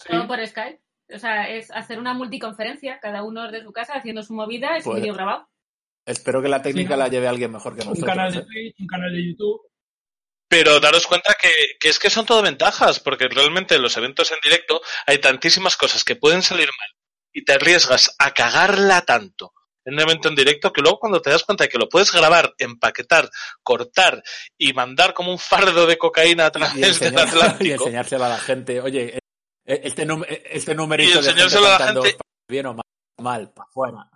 Todo por Skype. O sea, es hacer una multiconferencia, cada uno desde su casa haciendo su movida, es un Pues- vídeo grabado. Espero que la técnica Sí. la lleve alguien mejor que Un nosotros. canal de ¿eh? Twitch, un canal de YouTube. Pero daros cuenta que, que es que son todo ventajas, porque realmente en los eventos en directo hay tantísimas cosas que pueden salir mal y te arriesgas a cagarla tanto en un evento en directo que luego cuando te das cuenta de que lo puedes grabar, empaquetar, cortar y mandar como un fardo de cocaína a Y, través del enseñar- (laughs) y Atlántico. enseñárselo a la gente. Oye, eh, este, este numerito Y de gente enseñárselo a la gente- bien o mal, mal para afuera.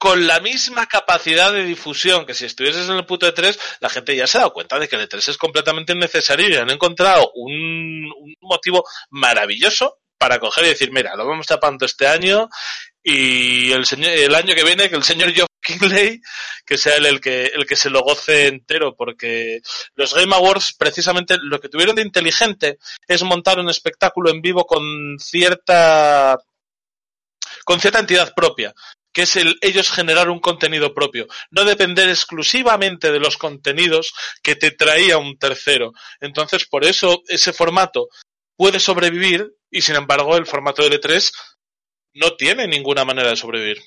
Con la misma capacidad de difusión que si estuvieses en el puto E3, la gente ya se ha dado cuenta de que el E3 es completamente innecesario y han encontrado un, motivo maravilloso para coger y decir, mira, lo vamos tapando este año y el año que viene que el señor Geoff Kingley que sea él el que, el que se lo goce entero, porque los Game Awards precisamente lo que tuvieron de inteligente es montar un espectáculo en vivo con cierta con cierta entidad propia que es el ellos generar un contenido propio, no depender exclusivamente de los contenidos que te traía un tercero. Entonces, por eso ese formato puede sobrevivir y sin embargo el formato de E3 no tiene ninguna manera de sobrevivir.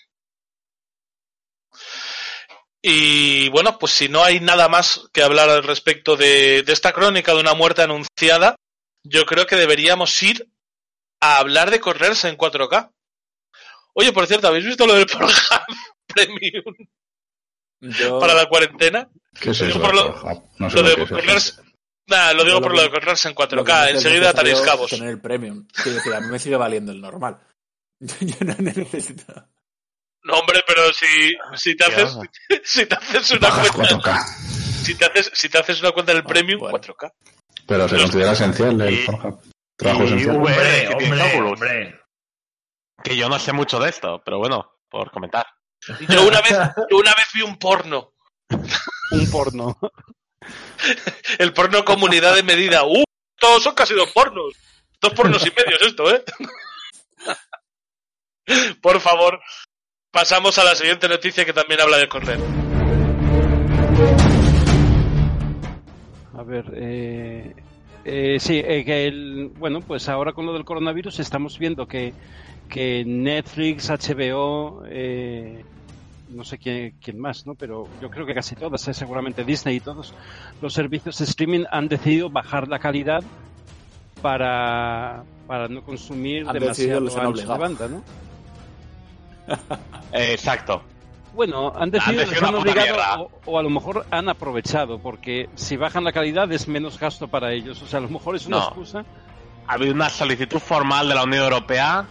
Y bueno, pues si no hay nada más que hablar al respecto de esta crónica de una muerte anunciada, yo creo que deberíamos ir a hablar de correrse en 4K. Oye, por cierto, ¿habéis visto lo del programa (laughs) Premium Yo, para la cuarentena? ¿Qué es Lo eso? por lo-? No sé Lo lo de que es eso. correrse... Nada, lo digo por lo de correrse en lo que 4K. no es Enseguida ataréis necesario cabos. Tener el premium. Quiero decir, a mí me sigue valiendo el normal. (laughs) Yo no necesito. No, hombre, pero si, si te haces, (laughs) si te haces una Bajas cuenta, 4K. si te haces, si te haces una cuenta del Ah, Premium, bueno. 4K. Pero se considera esencial el Y- Pornhub. Trabajo y esencial. VR, Hombre, hombre, Oculus. hombre. Que yo no sé mucho de esto, pero bueno, por comentar. Yo una vez, yo una vez vi un porno. Un porno. El porno comunidad de medida. ¡Uh! Todos son casi dos pornos. Dos pornos y medios esto, ¿eh? Por favor, pasamos a la siguiente noticia que también habla de correr. A ver, eh, eh, sí, eh, que el, bueno, pues ahora con lo del coronavirus estamos viendo que, que Netflix, HBO, eh, no sé quién, quién más, ¿no? Pero yo creo que casi todas, eh, seguramente Disney y todos los servicios de streaming han decidido bajar la calidad para, para no consumir Han decidido, demasiado los han ancho de banda, ¿no? (laughs) Exacto. Bueno, han decidido, decidido han una puta obligado o a lo mejor han aprovechado, porque si bajan la calidad es menos gasto para ellos. O sea, a lo mejor es una No. excusa. Ha habido una solicitud formal de la Unión Europea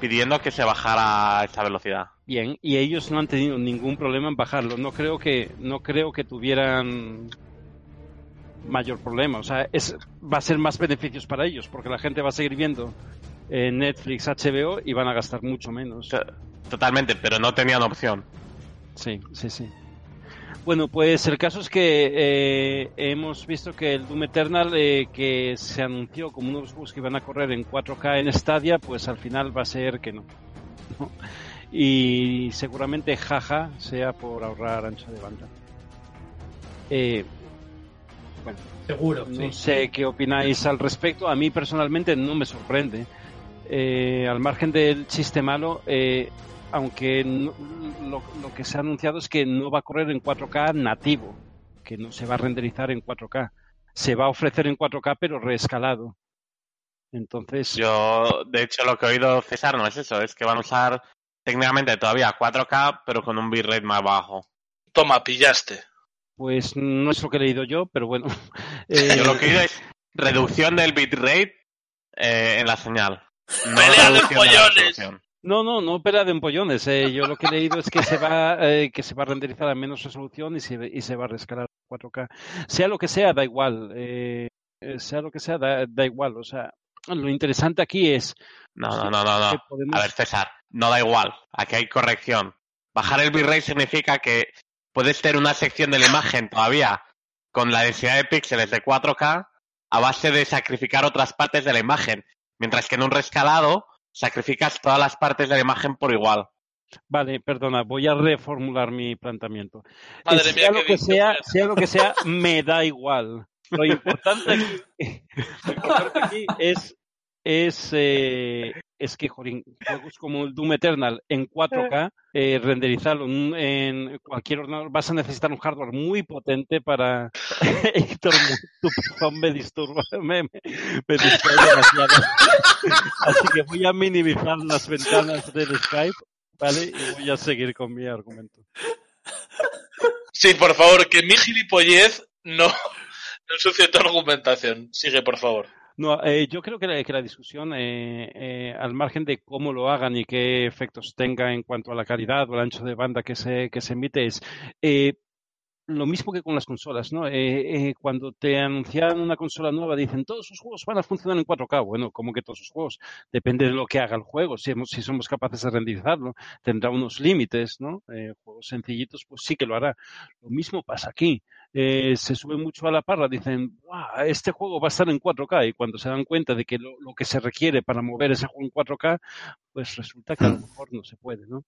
pidiendo que se bajara esa velocidad. Bien, y ellos no han tenido ningún problema en bajarlo. No creo que, no creo que tuvieran mayor problema. O sea, es, va a ser más beneficios para ellos, porque la gente va a seguir viendo eh, Netflix, HBO y van a gastar mucho menos. Totalmente, pero no tenían opción. Sí, sí, sí. Bueno, pues el caso es que eh, hemos visto que el Doom Eternal, eh, que se anunció como uno de los juegos que iban a correr en 4K en Stadia, pues al final va a ser que no. ¿no? Y seguramente jaja sea por ahorrar ancho de banda. Eh, bueno, Seguro, no sí. sé qué opináis al respecto. A mí personalmente no me sorprende. Eh, al margen del chiste malo, eh, aunque no- lo, lo que se ha anunciado es que no va a correr en 4K nativo, que no se va a renderizar en 4K. Se va a ofrecer en 4K pero reescalado. Entonces, Yo, de hecho, lo que he oído César no es eso, es que van a usar técnicamente todavía 4K, pero con un bitrate más bajo. Toma, pillaste. pues no es lo que he leído yo, pero bueno. Eh, (laughs) Yo lo que he oído es reducción del bitrate eh, en la señal. No ¡Pelea de pollones! No, no, no pelea de empollones. eh. Yo lo que he leído es que se va, eh, que se va a renderizar a menos resolución y se, y se va a rescalar a 4K. Sea lo que sea, da igual. eh, eh, sea lo que sea, da, da igual. O sea, lo interesante aquí es. No, no, no, no, no. podemos- A ver, César, no da igual. Aquí hay corrección. Bajar el bitrate significa que puedes tener una sección de la imagen todavía con la densidad de píxeles de 4K a base de sacrificar otras partes de la imagen. Mientras que en un rescalado sacrificas todas las partes de la imagen por igual. Vale, perdona, voy a reformular mi planteamiento. Madre Eh, mía, sea qué lo que sea, sea lo que sea, me da igual. Lo (laughs) importante aquí, lo importante aquí es es eh, es que jorín, juegos como el Doom Eternal en 4K eh, renderizarlo en, en cualquier ordenador vas a necesitar un hardware muy potente para (laughs) Héctor, tu pezón me disturba (laughs) me, me, demasiado (laughs) así que voy a minimizar las ventanas del Skype vale y voy a seguir con mi argumento Sí, por favor, que mi gilipollez no no tu argumentación. Sigue, por favor. No, eh, yo creo que la, discusión, eh, eh, al margen de cómo lo hagan y qué efectos tenga en cuanto a la calidad o el ancho de banda que se, que se emite, es eh, lo mismo que con las consolas, ¿no? Eh, eh, cuando te anuncian una consola nueva, dicen todos sus juegos van a funcionar en 4K. Bueno, como que todos sus juegos? Depende de lo que haga el juego. Si, hemos- si somos capaces de renderizarlo, tendrá unos límites, ¿no? Eh, juegos sencillitos, pues sí que lo hará. Lo mismo pasa aquí. Eh, se sube mucho a la parra, dicen, "Buah, este juego va a estar en 4K y cuando se dan cuenta de que lo, lo que se requiere para mover ese juego en 4K, pues resulta que a lo mejor no se puede, ¿no?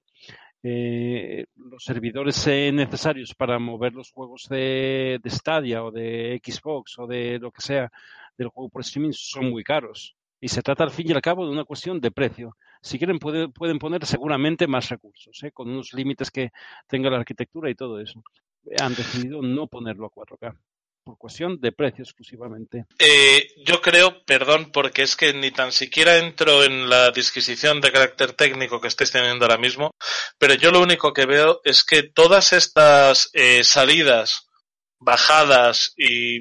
Eh, los servidores eh, necesarios para mover los juegos de, de Stadia o de Xbox o de lo que sea del juego por streaming son muy caros. Y se trata al fin y al cabo de una cuestión de precio. Si quieren puede- pueden poner seguramente más recursos, ¿eh? con unos límites que tenga la arquitectura y todo eso. Han decidido no ponerlo a 4K cuestión de precio exclusivamente. Eh, yo creo, perdón, porque es que ni tan siquiera entro en la disquisición de carácter técnico que estáis teniendo ahora mismo, pero yo lo único que veo es que todas estas eh, salidas, bajadas y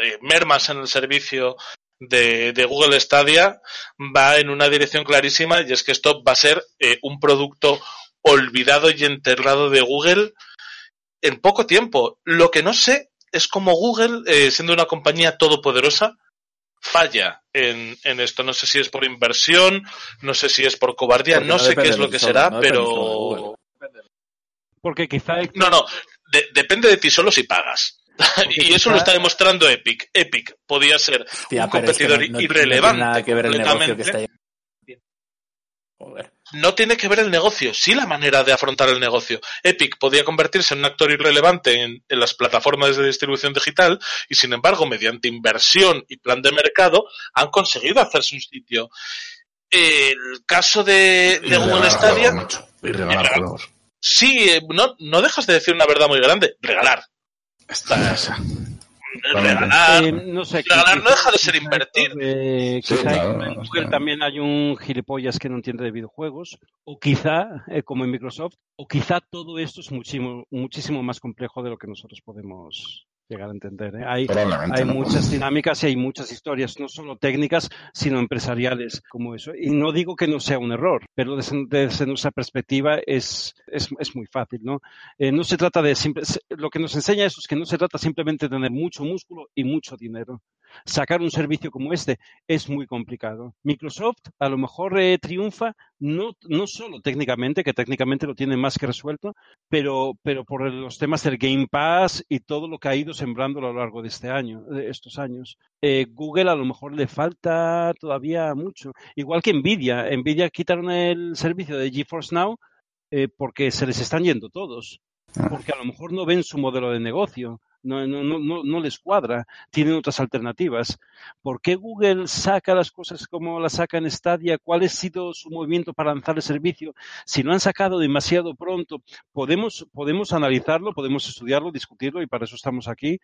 eh, mermas en el servicio de, de Google Stadia va en una dirección clarísima y es que esto va a ser eh, un producto olvidado y enterrado de Google en poco tiempo. Lo que no sé es cómo Google, eh, siendo una compañía todopoderosa, falla en, en esto. No sé si es por inversión, no sé si es por cobardía, Porque no, no sé qué es lo que solo, será, no pero... Porque quizá No, no, de- depende de ti solo si pagas. (laughs) y eso lo está demostrando Epic. Epic podía ser Tía, un pero es que competidor no- no- no irrelevante tiene nada que ver el negocio que completamente. está ahí. Joder. No tiene que ver el negocio, sí la manera de afrontar el negocio. Epic podía convertirse en un actor irrelevante en, en las plataformas de distribución digital y sin embargo, mediante inversión y plan de mercado, han conseguido hacerse un sitio. El caso de, de Google Stadia. Y regalar sí, eh, no, no dejas de decir una verdad muy grande, regalar. Esa. Regalar, Eh, no sé, regalar quizá- no deja de ser invertir. eh, Sí, quizá claro, en Google también hay un gilipollas que no entiende de videojuegos, o quizá, eh, como en Microsoft, o quizá todo esto es muchísimo, muchísimo más complejo de lo que nosotros podemos llegar a entender. ¿eh? Hay, hay no. muchas dinámicas y hay muchas historias, no solo técnicas, sino empresariales como eso. Y no digo que no sea un error, pero desde, desde nuestra perspectiva es, es, es muy fácil. ¿no? Eh, no se trata de simple, lo que nos enseña eso es que no se trata simplemente de tener mucho músculo y mucho dinero. Sacar un servicio como este es muy complicado. Microsoft a lo mejor eh, triunfa no, no solo técnicamente, que técnicamente lo tiene más que resuelto, pero, pero por los temas del Game Pass y todo lo que ha ido sembrando a lo largo de este año, de estos años. Eh, Google a lo mejor le falta todavía mucho. Igual que Nvidia. Nvidia quitaron el servicio de GeForce Now eh, porque se les están yendo todos. Porque a lo mejor no ven su modelo de negocio. No, no, no, no, no les cuadra. Tienen otras alternativas. ¿Por qué Google saca las cosas como las saca en Stadia? ¿Cuál ha sido su movimiento para lanzar el servicio? Si lo han sacado demasiado pronto, podemos, podemos analizarlo, podemos estudiarlo, discutirlo y para eso estamos aquí.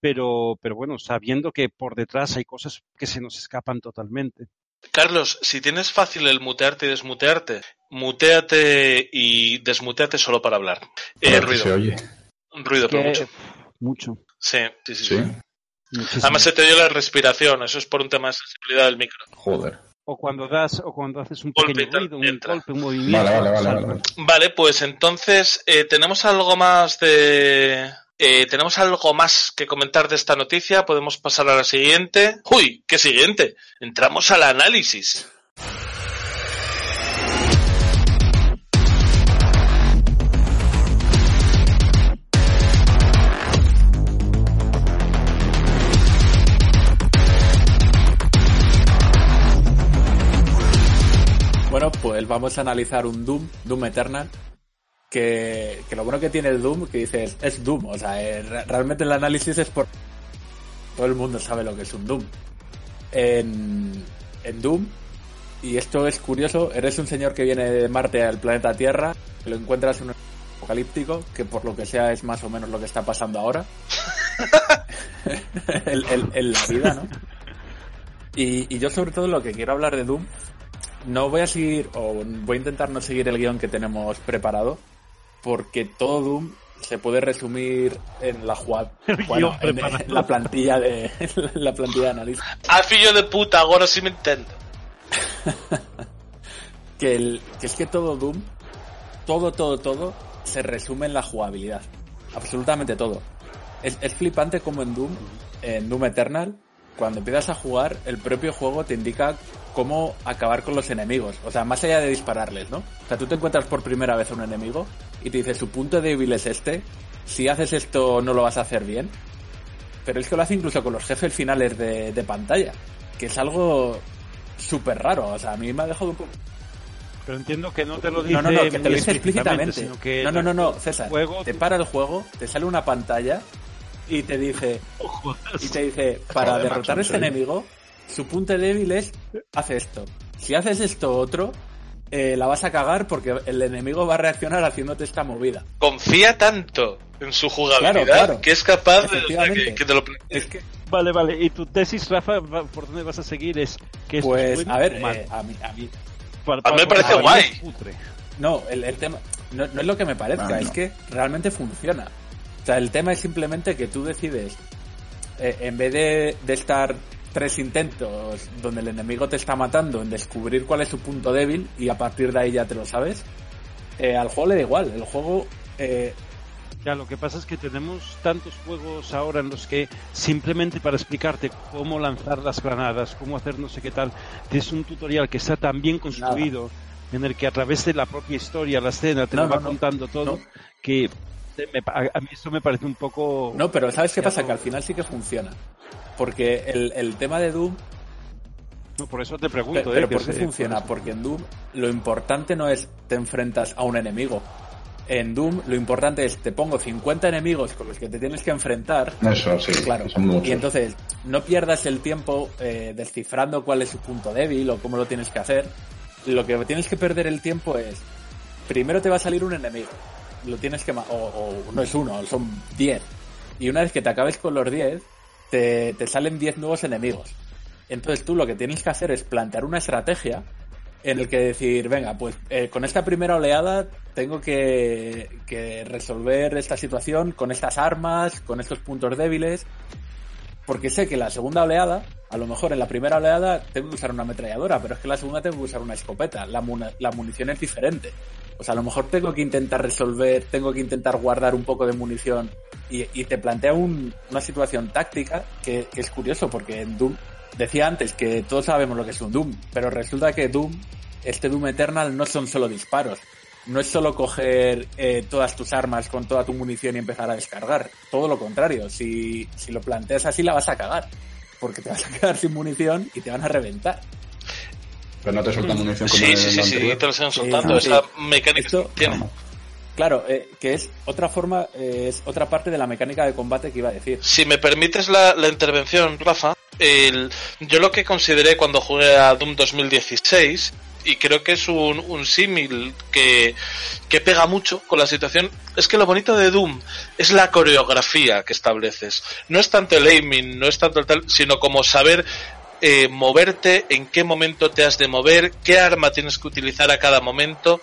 Pero, pero bueno, sabiendo que por detrás hay cosas que se nos escapan totalmente. Carlos, si tienes fácil el mutearte y desmutearte, muteate y desmuteate solo para hablar. Eh, ruido. se oye. Ruido, pero mucho. Mucho. Sí, sí, sí. Sí. sí. Muchísimo. Además se te oye la respiración, eso es por un tema de sensibilidad del micro. Joder. O cuando das, o cuando haces un Golpe pequeño ruido, un entra. golpe, un movimiento. Vale, vale, vale, vale. Vale, pues entonces, eh, ¿tenemos algo más de... eh, ¿Tenemos algo más que comentar de esta noticia? ¿Podemos pasar a la siguiente? ¡Uy! ¿Qué siguiente? Entramos al análisis. Bueno, pues vamos a analizar un Doom, Doom Eternal, que, lo bueno que tiene el Doom, que dices, es Doom, o sea, eh, re- realmente el análisis es por... Todo el mundo sabe lo que es un Doom. En, en Doom, y esto es curioso, eres un señor que viene de Marte al planeta Tierra, que lo encuentras en un apocalíptico, que por lo que sea es más o menos lo que está pasando ahora. (laughs) en la vida, ¿no? Y, y yo sobre todo lo que quiero hablar de Doom no voy a seguir, o voy a intentar no seguir el guion que tenemos preparado, porque todo Doom se puede resumir en la jugada, (laughs) bueno, en, la plantilla de (laughs) la plantilla de análisis. A fillo de puta, ahora sí me entiendo. (laughs) Que, el, que es que todo Doom, todo, todo, todo, se resume en la jugabilidad. Absolutamente todo. Es, es flipante como en Doom, en Doom Eternal, cuando empiezas a jugar, el propio juego te indica cómo acabar con los enemigos. O sea, más allá de dispararles, ¿no? O sea, tú te encuentras por primera vez a un enemigo y te dice, su punto débil es este, si haces esto no lo vas a hacer bien. Pero es que lo hace incluso con los jefes finales de, de pantalla, que es algo súper raro. O sea, a mí me ha dejado un poco... Pero entiendo que no te lo dice, No, no, no, que te lo dice explícitamente. sino que No, no, no, no, César. juego- Te para el juego, te sale una pantalla y te dice, (laughs) y te dice, para derrotar a este enemigo, su punto débil es, hace esto. Si haces esto otro, eh, la vas a cagar porque el enemigo va a reaccionar haciéndote esta movida. Confía tanto en su jugabilidad Claro, claro. que es capaz de, o sea, Efectivamente. que, que te lo... Es que, Vale, vale. ¿Y tu tesis, Rafa, por dónde vas a seguir? Es que es pues, bueno a ver, eh, a mí, a mí, Para- a mí me parece para- guay. es. No, el, el tema no, no es lo que me parezca, no. es que realmente funciona. O sea, el tema es simplemente que tú decides, eh, en vez de, de estar tres intentos donde el enemigo te está matando, en descubrir cuál es su punto débil y a partir de ahí ya te lo sabes, eh, al juego le da igual. El juego, eh, Ya, lo que pasa es que tenemos tantos juegos ahora en los que simplemente para explicarte cómo lanzar las granadas, cómo hacer no sé qué tal, tienes un tutorial que está tan bien construido, en el que a través de la propia historia, la escena, te No, lo va no, no. contando todo, que me pa- a, a mí eso me parece un poco... no, pero ¿sabes qué pasa? Que al final sí que funciona. Porque el, el tema de Doom No, por eso te pregunto, Pero, pero eh, que ¿por qué sé, funciona? por. Porque en Doom lo importante no es te enfrentas a un enemigo. En Doom lo importante es te pongo 50 enemigos con los que te tienes que enfrentar. Eso, sí. Claro. Y entonces no pierdas el tiempo eh, descifrando cuál es su punto débil o cómo lo tienes que hacer. Lo que tienes que perder el tiempo es primero te va a salir un enemigo. Lo tienes que o, o no es uno, son 10. Y una vez que te acabes con los 10, te, te salen 10 nuevos enemigos. Entonces tú lo que tienes que hacer es plantear una estrategia en el que decir, venga, pues eh, con esta primera oleada tengo que, que resolver esta situación con estas armas, con estos puntos débiles, porque sé que la segunda oleada, a lo mejor en la primera oleada tengo que usar una ametralladora, pero es que en la segunda tengo que usar una escopeta, la, la munición es diferente. Sea, a lo mejor tengo que intentar resolver, tengo que intentar guardar un poco de munición y, te plantea un- una situación táctica que, que es curioso porque en Doom decía antes que todos sabemos lo que es un Doom, pero resulta que Doom, este Doom Eternal no son solo disparos. No es solo coger eh, todas tus armas con toda tu munición y empezar a descargar. Todo lo contrario. Si, si lo planteas así la vas a cagar. Porque te vas a quedar sin munición y te van a reventar. Pero no te sueltan munición como Sí, en el sí, sí, sí, te lo Sí, soltando. Esa mecánica Esto- tiene. Claro, eh, que es otra forma, eh, es otra parte de la mecánica de combate que iba a decir. Si me permites la, la intervención, Rafa, el, yo lo que consideré cuando jugué a Doom 2016, y creo que es un, un símil que, que pega mucho con la situación, es que lo bonito de Doom es la coreografía que estableces. No es tanto el aiming, no es tanto el tal, sino como saber eh, moverte, en qué momento te has de mover, qué arma tienes que utilizar a cada momento,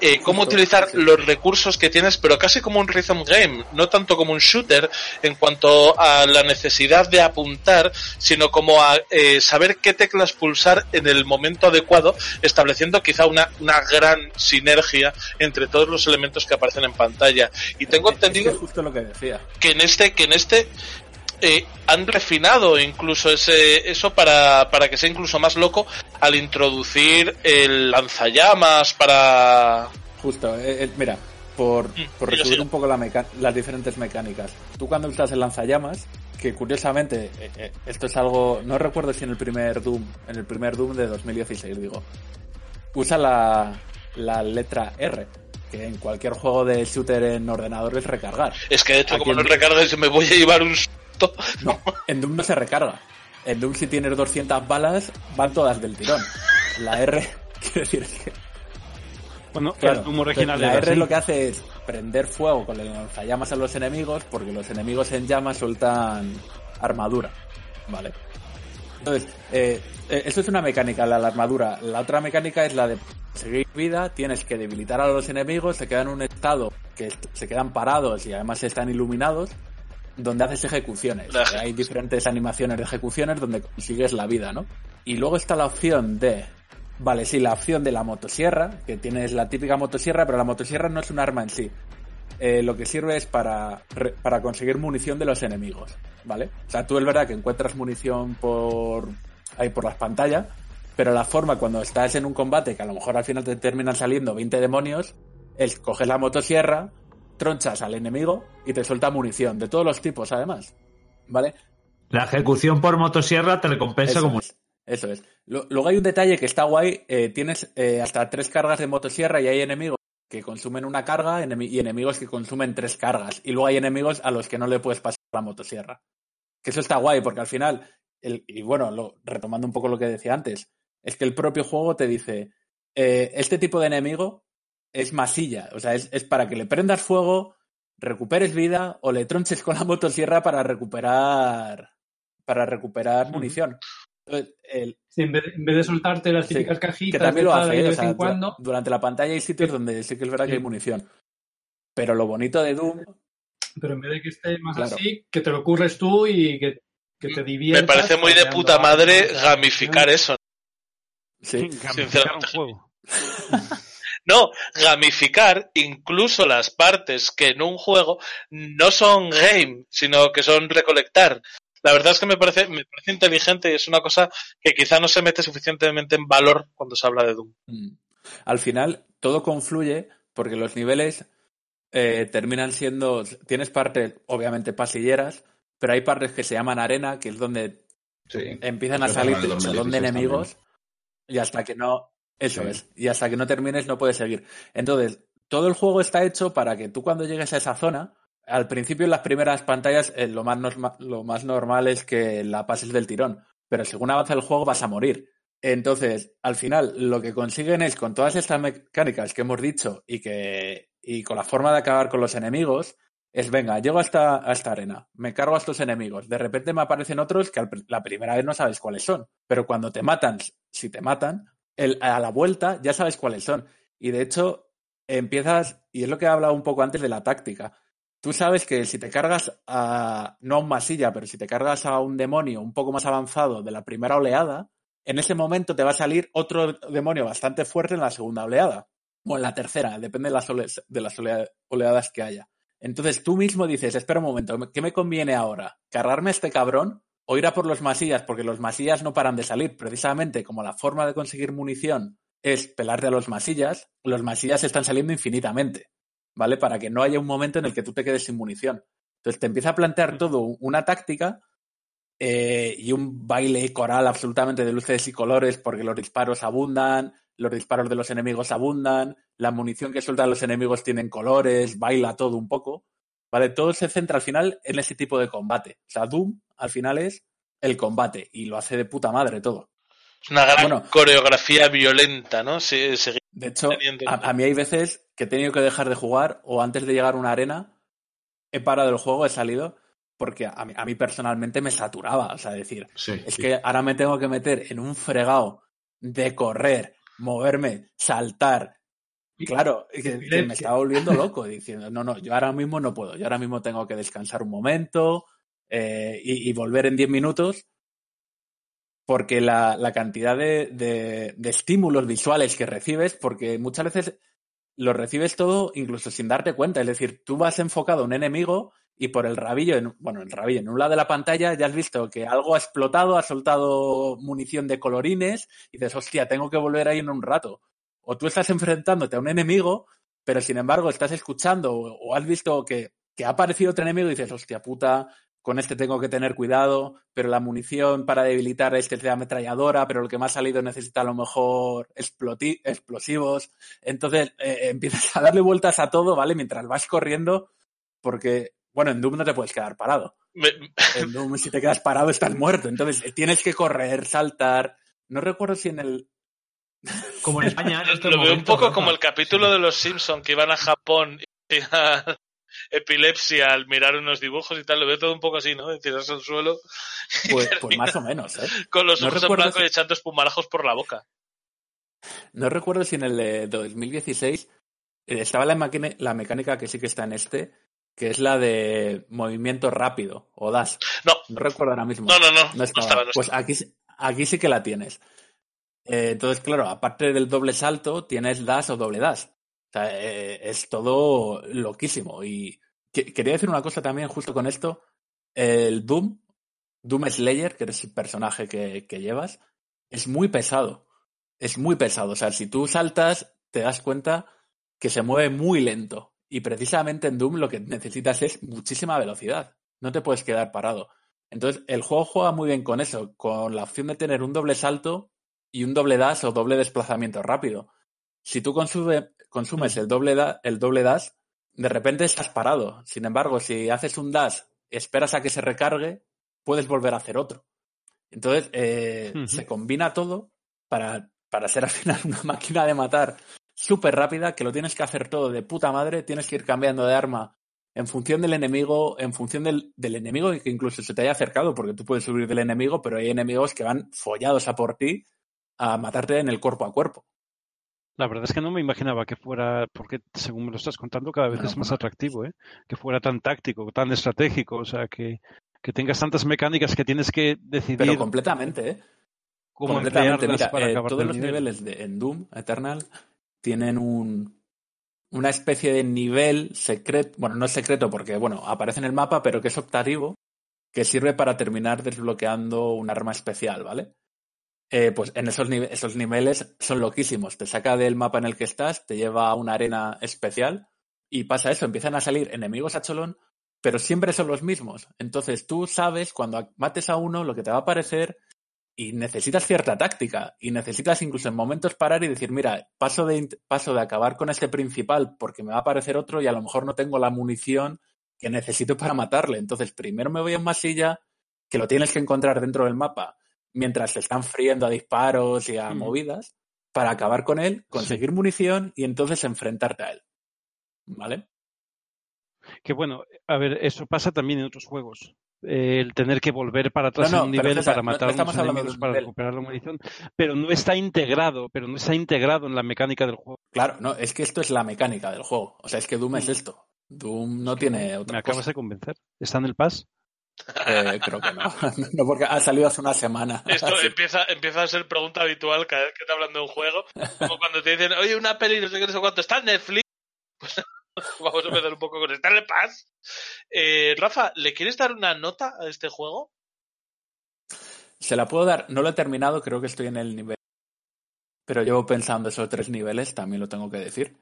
eh, cómo utilizar los recursos que tienes, pero casi como un rhythm game, no tanto como un shooter en cuanto a la necesidad de apuntar, sino como a eh, saber qué teclas pulsar en el momento adecuado, estableciendo quizá una, una gran sinergia entre todos los elementos que aparecen en pantalla. Y tengo Es que entendido justo lo que decía. que en este que en este eh, han refinado incluso ese eso para, para que sea incluso más loco al introducir el lanzallamas para Justo, eh, eh, mira, por, por sigo, resumir un poco la las diferentes mecánicas. Tú cuando usas el lanzallamas, que curiosamente, eh, eh, esto es algo, no recuerdo si en el primer Doom, en el primer Doom de 2016 digo, usa la, la letra R, que en cualquier juego de shooter en ordenador es recargar. es que de hecho Aquí como no recargues me voy a llevar un No, en Doom no se recarga. En Doom si tienes 200 balas, van todas del tirón. La R, (laughs) quiero decir, que Bueno, Claro, el Doom original la R así. lo que hace es prender fuego con el lanzallamas a los enemigos porque los enemigos en llamas sueltan armadura, ¿vale? Entonces, eh, eh, eso es una mecánica, la, la armadura. La otra mecánica es la de seguir vida, tienes que debilitar a los enemigos, se quedan en un estado que se quedan parados y además están iluminados, donde haces ejecuciones. Hay diferentes animaciones de ejecuciones donde consigues la vida, ¿no? Y luego está la opción de Vale, sí, la opción de la motosierra, que tienes la típica motosierra, pero la motosierra no es un arma en sí. Eh, lo que sirve es para, para conseguir munición de los enemigos, ¿vale? O sea, tú es verdad que encuentras munición por ahí por las pantallas, pero la forma cuando estás en un combate, que a lo mejor al final te terminan saliendo 20 demonios, es coges la motosierra, tronchas al enemigo y te suelta munición, de todos los tipos además, ¿vale? La ejecución por motosierra te recompensa Eso como... es, eso es. Luego hay un detalle que está guay. eh, tienes eh, hasta tres cargas de motosierra y hay enemigos que consumen una carga y enemigos que consumen tres cargas. Y luego hay enemigos a los que no le puedes pasar la motosierra. Que eso está guay porque al final, el- y bueno, lo- retomando un poco lo que decía antes, es que el propio juego te dice, eh, este tipo de enemigo es masilla. O sea, es, es para que le prendas fuego, recuperes vida o le tronches con la motosierra para recuperar para recuperar munición. Entonces, el- Sí, en, vez, en vez de soltarte las Sí, típicas que cajitas también de lo hace, de O vez sea, en cuando. dura- durante la pantalla hay sitios donde sí que es verdad que hay munición. Pero lo bonito de Doom, Pero en vez de que esté más Claro. así, que te lo ocurres tú y que, que te diviertas. me parece muy de puta madre gamificar eso sí, Gamificar un juego. (laughs) No, gamificar incluso las partes que en un juego no son game, sino que son recolectar. La verdad es que me parece, me parece inteligente y es una cosa que quizá no se mete suficientemente en valor cuando se habla de Doom. Mm. Al final, todo confluye porque los niveles eh, terminan siendo. Tienes partes, obviamente, pasilleras, pero hay partes que se llaman arena, que es donde Sí. empiezan a salir pasa en de el cholón de 2016 enemigos y hasta que no. Eso Sí. es. Y hasta que no termines no puedes seguir. Entonces, todo el juego está hecho para que tú cuando llegues a esa zona, al principio en las primeras pantallas eh, lo, más lo más normal es que la pases del tirón, pero según avanza el juego vas a morir. Entonces, al final, lo que consiguen es, con todas estas mecánicas que hemos dicho y que y con la forma de acabar con los enemigos, es, venga, llego a esta, a esta arena, me cargo a estos enemigos, de repente me aparecen otros que la primera vez no sabes cuáles son, pero cuando te matan, si te matan, el- a la vuelta ya sabes cuáles son. Y de hecho, empiezas, y es lo que he hablado un poco antes de la táctica. Tú sabes que si te cargas a, no a un masilla, pero si te cargas a un demonio un poco más avanzado de la primera oleada, en ese momento te va a salir otro demonio bastante fuerte en la segunda oleada. O en la tercera, depende de las, ole- de las olea- oleadas que haya. Entonces tú mismo dices, espera un momento, ¿qué me conviene ahora? ¿Cargarme a este cabrón o ir a por los masillas? Porque los masillas no paran de salir. Precisamente como la forma de conseguir munición es pelarte a los masillas, los masillas están saliendo infinitamente, ¿vale? Para que no haya un momento en el que tú te quedes sin munición. Entonces te empieza a plantear todo una táctica eh, y un baile coral absolutamente de luces y colores porque los disparos abundan, los disparos de los enemigos abundan, la munición que sueltan los enemigos tienen colores, baila todo un poco, ¿vale? Todo se centra al final en ese tipo de combate. O sea, Doom al final es el combate y lo hace de puta madre todo. Es una gran Bueno. coreografía violenta, ¿no? Sí, seguir De hecho, a, a mí hay veces que he tenido que dejar de jugar o antes de llegar a una arena he parado el juego, he salido porque a mí, a mí personalmente me saturaba. O sea, decir, Sí, es sí. que ahora me tengo que meter en un fregado de correr, moverme, saltar. Claro, que, que me estaba volviendo loco diciendo, no, no, yo ahora mismo no puedo, yo ahora mismo tengo que descansar un momento eh, y, y volver en 10 minutos porque la, la cantidad de, de- de estímulos visuales que recibes, porque muchas veces lo recibes todo incluso sin darte cuenta. Es decir, tú vas enfocado a un enemigo y por el rabillo, en, bueno, el rabillo, en un lado de la pantalla ya has visto que algo ha explotado, ha soltado munición de colorines y dices, hostia, tengo que volver ahí en un rato. O tú estás enfrentándote a un enemigo, pero sin embargo estás escuchando o, o has visto que, que ha aparecido otro enemigo y dices, hostia puta, con este tengo que tener cuidado, pero la munición para debilitar este es de ametralladora, pero el que me ha salido necesita a lo mejor explosivos. Entonces eh, (laughs) empiezas a darle vueltas a todo, ¿vale? Mientras vas corriendo, porque, bueno, en Doom no te puedes quedar parado. Me- En Doom si te quedas parado estás muerto. Entonces tienes que correr, saltar. No recuerdo si en el... Como en España en estos Lo veo un poco como el capítulo de los Simpson que iban a Japón y tenían (laughs) epilepsia al mirar unos dibujos y tal. Lo veo todo un poco así, ¿no? Tirarse al suelo Pues, pues más o menos, ¿eh? con los No ojos en blanco si- y echando espumarajos por la boca. No recuerdo si en el de 2016 eh, estaba la, mecánica que sí que está en este, que es la de movimiento rápido o dash. No. No recuerdo ahora mismo. No, no, no. No No estaba. estaba, no pues aquí sí que la tienes. Eh, entonces, claro, aparte del doble salto, tienes dash o doble dash. O sea, eh, es todo loquísimo. Y que- quería decir una cosa también justo con esto. El Doom, Doom Slayer, que eres el personaje que, que llevas, es muy pesado. Es muy pesado. O sea, si tú saltas, te das cuenta que se mueve muy lento. Y precisamente en Doom lo que necesitas es muchísima velocidad. No te puedes quedar parado. Entonces, el juego juega muy bien con eso, con la opción de tener un doble salto y un doble dash o doble desplazamiento rápido. Si tú consume- consumes el doble, da- el doble dash, de repente estás parado. Sin embargo, si haces un dash, esperas a que se recargue, puedes volver a hacer otro. Entonces, eh, se combina todo para, para ser al final (laughs) una máquina de matar súper rápida, que lo tienes que hacer todo de puta madre, tienes que ir cambiando de arma en función del enemigo, en función del, del enemigo que incluso se te haya acercado, porque tú puedes subir del enemigo, pero hay enemigos que van follados a por ti a matarte en el cuerpo a cuerpo. La verdad es que no me imaginaba que fuera, porque según me lo estás contando, cada vez No, es más atractivo, ¿eh? Que fuera tan táctico, tan estratégico, o sea, que, que tengas tantas mecánicas que tienes que decidir Pero completamente, ¿eh? cómo completamente. Mira, para eh, todos los nivel. niveles de, en Doom Eternal tienen un, una especie de nivel secreto, bueno, no es secreto porque, bueno, aparece en el mapa, pero que es optativo, que sirve para terminar desbloqueando un arma especial, ¿vale? Eh, pues en esos, esos niveles son loquísimos. Te saca del mapa en el que estás, te lleva a una arena especial y pasa eso, empiezan a salir enemigos a cholón, pero siempre son los mismos. Entonces tú sabes cuando mates a uno lo que te va a aparecer y necesitas cierta táctica y necesitas incluso en momentos parar y decir, mira, paso de, paso de acabar con este principal porque me va a aparecer otro y a lo mejor no tengo la munición que necesito para matarle. Entonces primero me voy a un masilla que lo tienes que encontrar dentro del mapa mientras se están friendo a disparos y a Mm. movidas para acabar con él, conseguir munición y entonces enfrentarte a él. ¿Vale? Que bueno, a ver, eso pasa también en otros juegos. eh, el tener que volver para atrás No, un nivel César, para no matar a unos enemigos para recuperar la munición, pero no está integrado, pero no está integrado en la mecánica del juego. Claro, no, es que esto es la mecánica del juego. O sea, es que Doom es esto. Doom no tiene otra Me acabas cosa. de convencer. ¿Está en el pass? Eh, creo que no. (laughs) no, porque ha salido hace una semana. (laughs) Esto Así. empieza, empieza a ser pregunta habitual cada vez que te hablan de un juego. Como cuando te dicen, oye, una peli, no sé qué, no sé cuánto, ¿está en Netflix? (laughs) Pues vamos a empezar un poco con ¿está en el Pass? Eh, Rafa, ¿le quieres dar una nota a este juego? Se la puedo dar. No lo he terminado, creo que estoy en el nivel. Pero llevo pensando esos tres niveles, también lo tengo que decir.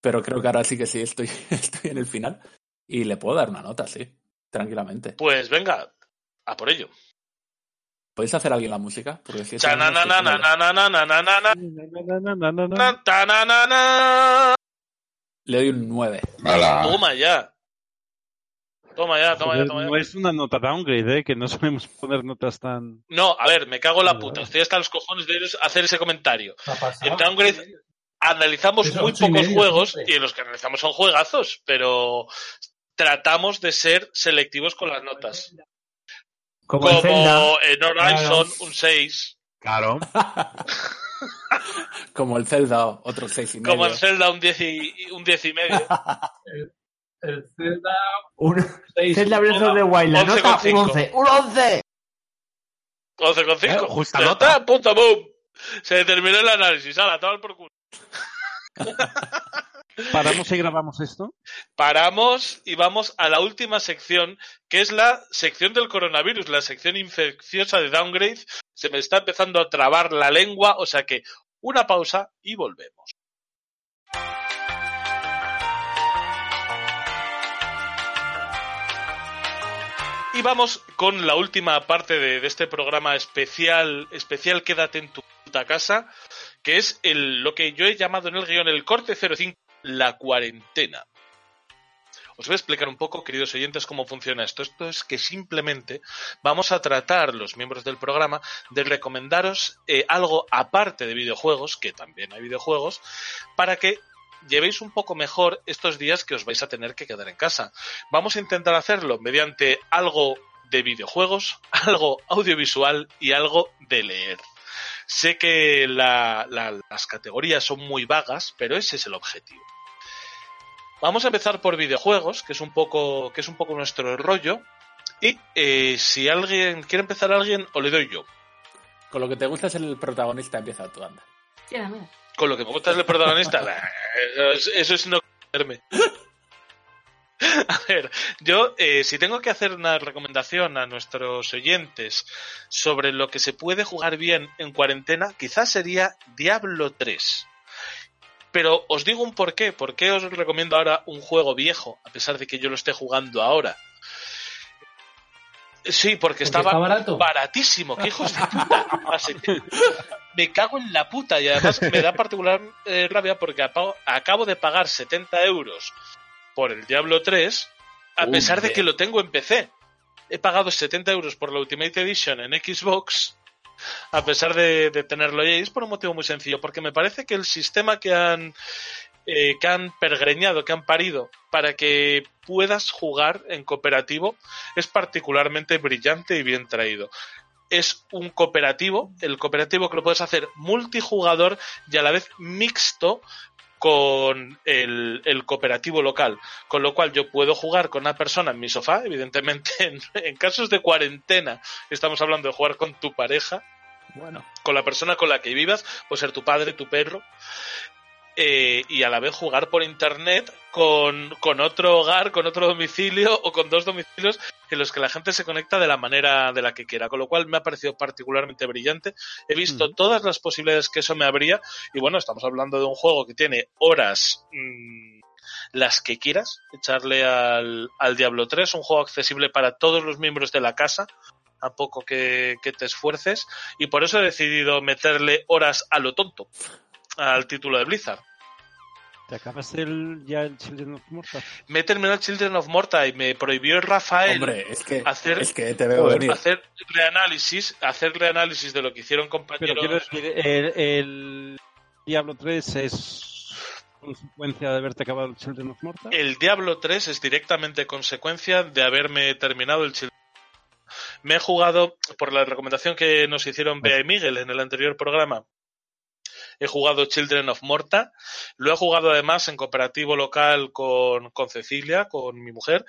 Pero creo que ahora sí que sí estoy, estoy en el final. Y le puedo dar una nota, sí tranquilamente. Pues venga, a por ello. ¿Podéis hacer alguien la música? Porque si Le doy un 9. Toma ya. Toma ya, toma ya, toma ya. No es una nota downgrade, ¿eh? que no sabemos poner notas tan. No, a ver, me cago en la puta. Estoy hasta los cojones de hacer ese comentario. En downgrade analizamos muy pocos juegos y los que analizamos son juegazos, pero tratamos de ser selectivos con las notas. Como el Zelda. Como en Horizon, Claro. un 6. Claro. (laughs) Como el Zelda, otro 6 y medio. Como en Zelda, un 10 y, un 10 y medio. El Zelda Un seis. Zelda Breath of the Wild. La 11,5. nota un 11. ¡Un 11! 11,5. Eh, justa nota. punto, boom. Se terminó el análisis. Hala, toma por culo. (laughs) ¿Paramos y grabamos esto? Paramos y vamos a la última sección, que es la sección del coronavirus, la sección infecciosa de Downgrade. Se me está empezando a trabar la lengua, o sea que una pausa y volvemos. Y vamos con la última parte de, este programa especial, especial Quédate en tu puta casa, que es lo que yo he llamado en el guion el corte 05, la cuarentena. Os voy a explicar un poco, queridos oyentes, cómo funciona esto. Esto es que simplemente vamos a tratar, los miembros del programa, de recomendaros eh, algo aparte de videojuegos, que también hay videojuegos, para que llevéis un poco mejor estos días que os vais a tener que quedar en casa. Vamos a intentar hacerlo mediante algo de videojuegos, (laughs) algo audiovisual y algo de leer. Sé que la- la- las categorías son muy vagas, pero ese es el objetivo. Vamos a empezar por videojuegos, que es un poco, que es un poco nuestro rollo. Y eh, si alguien quiere empezar alguien, o le doy yo. Con lo que te gusta ser el protagonista, empieza tú, anda. Sí. Con lo que me gusta es el protagonista, (laughs) eso es, es no conocerme. (laughs) A ver, yo eh, si tengo que hacer una recomendación a nuestros oyentes sobre lo que se puede jugar bien en cuarentena, quizás sería Diablo 3. Pero os digo un porqué. ¿Por qué os recomiendo ahora un juego viejo, a pesar de que yo lo esté jugando ahora? Sí, porque, estaba está barato. baratísimo, qué hijos de puta. Me cago en la puta y además me da particular eh, rabia porque acabo de pagar 70 euros por el Diablo 3 a pesar de que lo tengo en PC. He pagado 70 euros por la Ultimate Edition en Xbox a pesar de, de tenerlo y es por un motivo muy sencillo porque me parece que el sistema que han eh, que han pergreñado, que han parido para que puedas jugar en cooperativo es particularmente brillante y bien traído. Es un cooperativo, el cooperativo que lo puedes hacer multijugador y a la vez mixto con el, el cooperativo local. Con lo cual yo puedo jugar con una persona en mi sofá, evidentemente (laughs) en, en casos de cuarentena estamos hablando de jugar con tu pareja, Bueno. con la persona con la que vivas, puede ser tu padre, tu perro, eh, y a la vez jugar por internet con, con otro hogar, con otro domicilio o con dos domicilios en los que la gente se conecta de la manera de la que quiera, con lo cual me ha parecido particularmente brillante. He visto todas las posibilidades que eso me habría y bueno, estamos hablando de un juego que tiene horas mm, las que quieras echarle al, al Diablo 3, un juego accesible para todos los miembros de la casa, a poco que, que te esfuerces. Y por eso he decidido meterle horas a lo tonto al título de Blizzard. ¿Te acabas el, ya el Children of Morta? Me he terminado Children of Morta y me prohibió Rafael Hombre, es que, hacer, es que te veo venir. hacer reanálisis, hacer reanálisis de lo que hicieron Pero compañeros. quiero decir, el, el Diablo 3 es consecuencia de haberte acabado el Children of Morta. El Diablo 3 es directamente consecuencia de haberme terminado el Children Me he jugado, por la recomendación que nos hicieron Bea y Miguel en el anterior programa, he jugado Children of Morta. Lo he jugado además en cooperativo local con, con Cecilia, con mi mujer,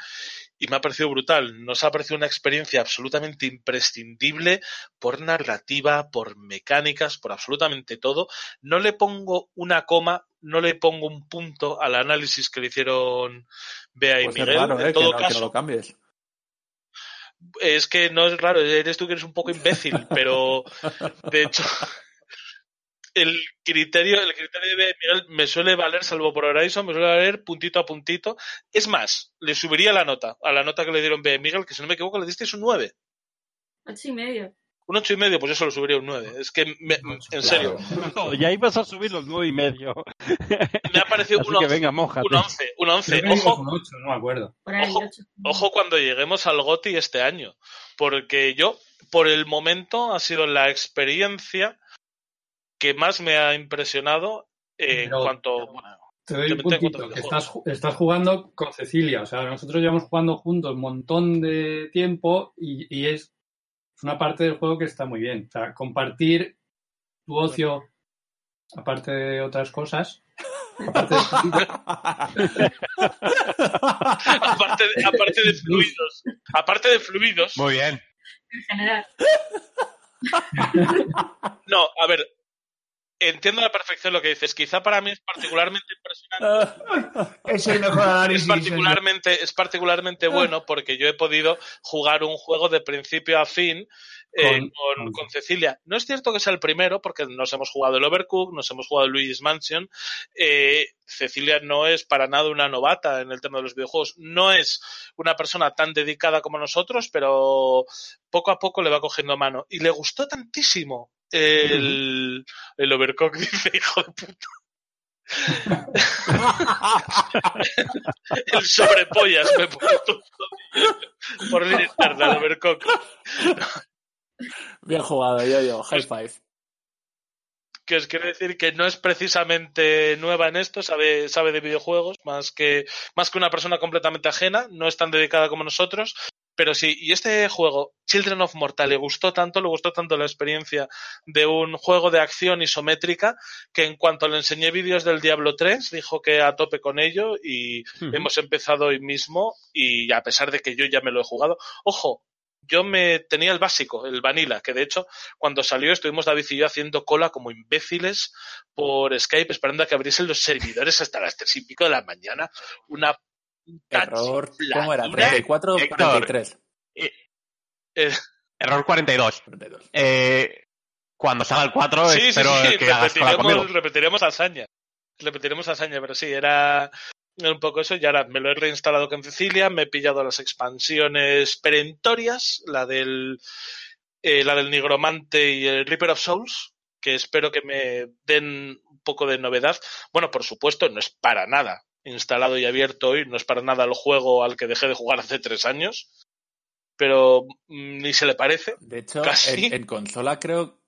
y me ha parecido brutal. Nos ha parecido una experiencia absolutamente imprescindible por narrativa, por mecánicas, por absolutamente todo. No le pongo una coma, no le pongo un punto al análisis que le hicieron Bea y Pues es Miguel. raro, en ¿eh? Que todo no, que caso, no lo cambies. es que no es raro, eres tú que eres un poco imbécil, pero de hecho (laughs) el criterio, el criterio de Miguel me suele valer, salvo por Horizon, me suele valer puntito a puntito. Es más, le subiría la nota, a la nota que le dieron B. Miguel, que si no me equivoco le disteis un 9. Ocho y medio. Un ocho y medio, pues eso lo subiría un 9. Es que, me- en serio, No, ya ibas a subir los nueve y medio. me ha parecido un que 11. venga, mójate. Un 11, un 11. Creo que dimos Ojo, un 8, no me acuerdo. Ahí, Ojo. Ojo cuando lleguemos al GOTI este año, porque yo, por el momento, ha sido la experiencia que más me ha impresionado en Pero- cuanto... bueno, Te doy un en puntito, que estás, estás jugando con Cecilia. O sea, nosotros llevamos jugando juntos un montón de tiempo y, y es una parte del juego que está muy bien. O sea, compartir tu ocio, aparte de otras cosas, aparte de (laughs) aparte, de, aparte de fluidos. Aparte de fluidos. Muy bien. En general. No, a ver. Entiendo a la perfección lo que dices. Quizá para mí es particularmente impresionante. (laughs) Es el mejor Es análisis. particularmente, es particularmente bueno porque yo he podido jugar un juego de principio a fin eh, Con- con, con Cecilia. No es cierto que sea el primero porque nos hemos jugado el Overcook, nos hemos jugado el Luigi's Mansion. Eh, Cecilia no es para nada una novata en el tema de los videojuegos. No es una persona tan dedicada como nosotros, pero poco a poco le va cogiendo mano. Y le gustó tantísimo el, el Overcook, (laughs) dice hijo de puta. (laughs) el sobrepollas me puso por línea interna el Overcook. Bien jugado, yo, yo. High five. que os quiero decir que no es precisamente nueva en esto, sabe, sabe de videojuegos, más que, más que una persona completamente ajena, no es tan dedicada como nosotros, pero sí, y este juego, Children of Mortal, le gustó tanto, le gustó tanto la experiencia de un juego de acción isométrica, que en cuanto le enseñé vídeos del Diablo 3, dijo que a tope con ello, y hemos empezado hoy mismo, y a pesar de que yo ya me lo he jugado, ojo, yo me tenía el básico, el vanilla, que de hecho cuando salió estuvimos David y yo haciendo cola como imbéciles por Skype esperando a que abriesen los servidores hasta las tres y pico de la mañana. Una Error. ¿Cómo era? 34 Héctor. 43. Eh, Error 42. 42. Eh, cuando salga el 4, sí, sí, espero sí, que hagas cola conmigo. repetiremos, repetiremos hazaña. Repetiremos hazaña, pero sí, era era un poco eso. Y ahora me lo he reinstalado con Cecilia, me he pillado las expansiones perentorias, la del, eh, la del Nigromante y el Reaper of Souls, que espero que me den un poco de novedad. Bueno, por supuesto, no es para nada instalado y abierto hoy, no es para nada el juego al que dejé de jugar hace tres años, pero mm, ni se le parece. De hecho, Casi. en, en consola creo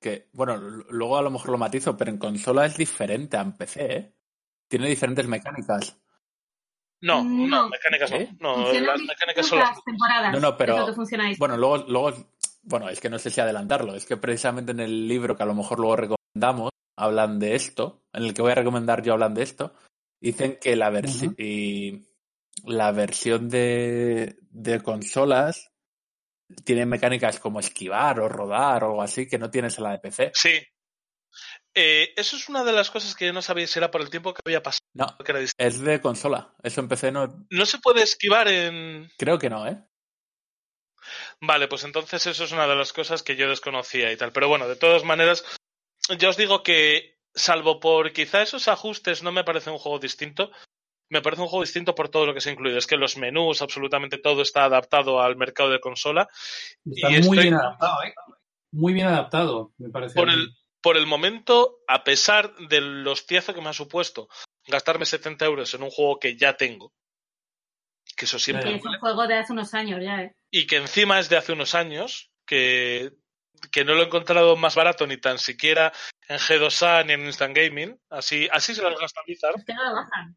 que, bueno, luego a lo mejor lo matizo, pero en consola es diferente a en PC, ¿eh? Tiene diferentes mecánicas. No, no, No. mecánicas no. ¿Eh? No, Funcionan las mecánicas son las temporadas. No, no, pero-. Bueno, luego, luego, bueno, es que no sé si adelantarlo, es que precisamente en el libro que a lo mejor luego recomendamos, hablan de esto, en el que voy a recomendar yo hablan de esto, dicen que la, versi- y la versión de, de consolas tiene mecánicas como esquivar o rodar o algo así que no tienes en la de PC. Sí. Eh, eso es una de las cosas que yo no sabía si era por el tiempo que había pasado. No, que era es de consola. Eso en PC no. No se puede esquivar en. Creo que no, ¿eh? Vale, pues entonces eso es una de las cosas que yo desconocía y tal. Pero bueno, de todas maneras, yo os digo que, salvo por quizá esos ajustes, no me parece un juego distinto. Me parece un juego distinto por todo lo que se ha incluido. Es que los menús, absolutamente todo está adaptado al mercado de consola. Está Y muy estoy- bien adaptado, ¿eh? Muy bien adaptado, me parece. por el, por el momento, a pesar del hostiazo que me ha supuesto gastarme 70 euros en un juego que ya tengo, que eso siempre es un juego de hace unos años ya, ¿eh? y que encima es de hace unos años, que, que no lo he encontrado más barato ni tan siquiera en G2A ni en Instant Gaming, así, así se las gasta Blizzard. Es que no lo bajan.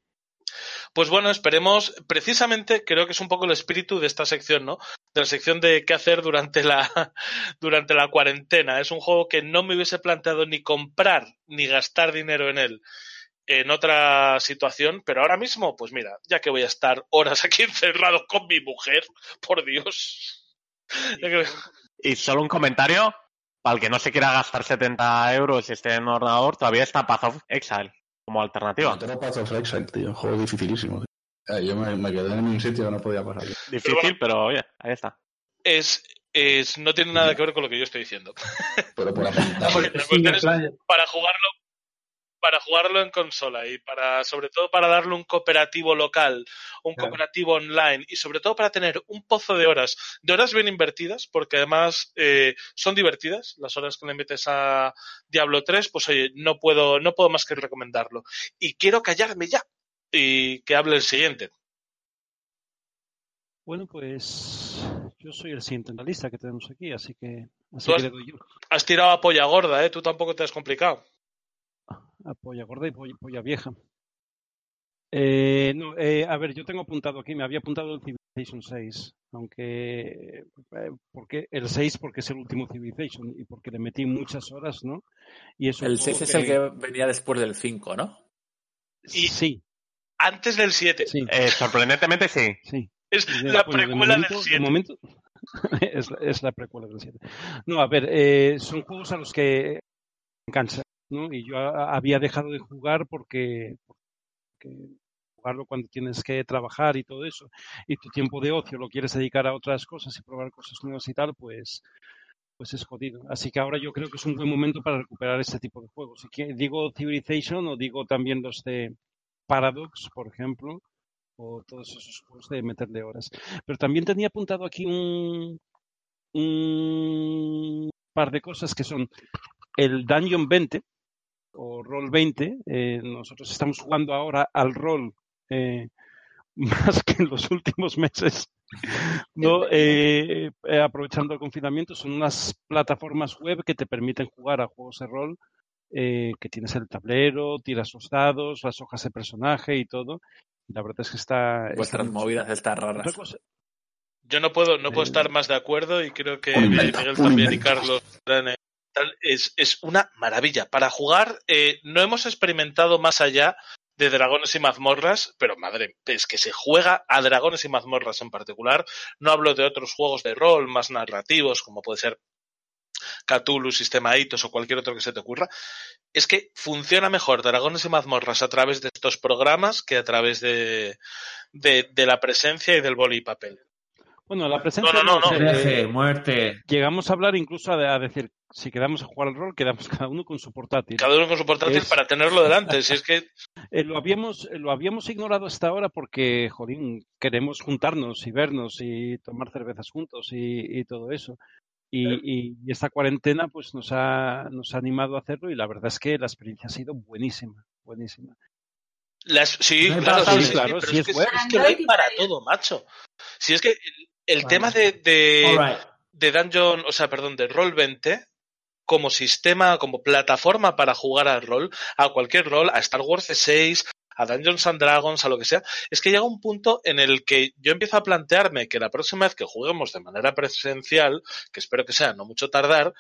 Pues bueno, esperemos, precisamente creo que es un poco el espíritu de esta sección, ¿no? De la sección de qué hacer durante la, (laughs) durante la cuarentena. Es un juego que no me hubiese planteado ni comprar ni gastar dinero en él en otra situación, pero ahora mismo, pues mira, ya que voy a estar horas (laughs) aquí encerrado con mi mujer, por Dios. Ya que- Y solo un comentario, para el que no se quiera gastar 70 euros y esté en ordenador, todavía está Path of Exile como alternativa. No tengo Path of Exile, tío. Juego dificilísimo. tío. Eh, Yo me, me quedé en un sitio que no podía pasar. Difícil, pero oye, ahí está. es, es, no tiene nada que ver con lo que yo estoy diciendo. Pero por (laughs) la cuestión es para jugarlo para jugarlo en consola y para sobre todo para darle un cooperativo local, un Claro. cooperativo online y sobre todo para tener un pozo de horas, de horas bien invertidas, porque además eh, son divertidas las horas que le metes a Diablo 3, pues oye, no puedo no puedo más que recomendarlo y quiero callarme ya y que hable el siguiente. Bueno, pues yo soy el siguiente en la lista que tenemos aquí, así que así Tú que has- le doy yo. Has tirado a polla gorda, ¿eh? Tú tampoco te has complicado. A polla gorda y polla, polla vieja. Eh, no, eh, a ver, yo tengo apuntado aquí, me había apuntado el Civilization 6, aunque eh, porque el 6 porque es el último Civilization y porque le metí muchas horas, ¿no? Y es El juego 6 es el que venía después del 5, ¿no? Y sí, antes del 7. sí, Eh, sorprendentemente sí. sí. Es De- la de precuela momento- del de 7. momento (laughs) es, la- es la precuela del 7. No, a ver, eh, son juegos a los que me cansa, ¿no? Y yo había dejado de jugar porque, jugarlo cuando tienes que trabajar y todo eso, y tu tiempo de ocio lo quieres dedicar a otras cosas y probar cosas nuevas y tal, pues pues es jodido. Así que ahora yo creo que es un buen momento para recuperar este tipo de juegos. Que- digo Civilization o digo también los de Paradox, por ejemplo, o todos esos juegos de meterle horas. Pero también tenía apuntado aquí un, un par de cosas que son el Dungeon 20 o Roll 20. Eh, nosotros estamos jugando ahora al rol eh, (laughs) más que en los últimos meses. No, (laughs) Eh, eh, aprovechando el confinamiento, son unas plataformas web que te permiten jugar a juegos de rol, eh, que tienes el tablero, tiras los dados, las hojas de personaje y todo. La verdad es que está... está Vuestras muy movidas Otra raras. Yo no puedo, no puedo Eh, estar más de acuerdo y creo que Miguel también y. Carlos estarán es, es una maravilla. Para jugar, eh, no hemos experimentado más allá de dragones y mazmorras, pero madre, es que se juega a dragones y mazmorras en particular. No hablo de otros juegos de rol más narrativos, como puede ser Cthulhu, Sistema Hitos o cualquier otro que se te ocurra. Es que funciona mejor dragones y mazmorras a través de estos programas que a través de, de, de la presencia y del boli y papel. Bueno, la presencia... No, no, no, no. eh, muerte. llegamos a hablar incluso a, a decir, si quedamos a jugar al rol, quedamos (laughs) cada uno con su portátil. Cada uno con su portátil Es- para tenerlo delante. Si es que (laughs) Eh, lo habíamos eh, lo habíamos ignorado hasta ahora porque, jodín, queremos juntarnos y vernos y tomar cervezas juntos y, y todo eso. Y, y- y esta cuarentena pues nos ha, nos ha animado a hacerlo y la verdad es que la experiencia ha sido buenísima, buenísima. Las, sí, No claro, sí, sí, claro, pero sí es, es que, es que lo hay para todo, macho. Si es que el, Vale. tema de, de, de Dungeon, o sea, perdón, de Roll20, como sistema, como plataforma para jugar al rol, a cualquier rol, a Star Wars 6, a Dungeons and Dragons, a lo que sea, es que llega un punto en el que yo empiezo a plantearme que la próxima vez que juguemos de manera presencial, que espero que sea no mucho tardar,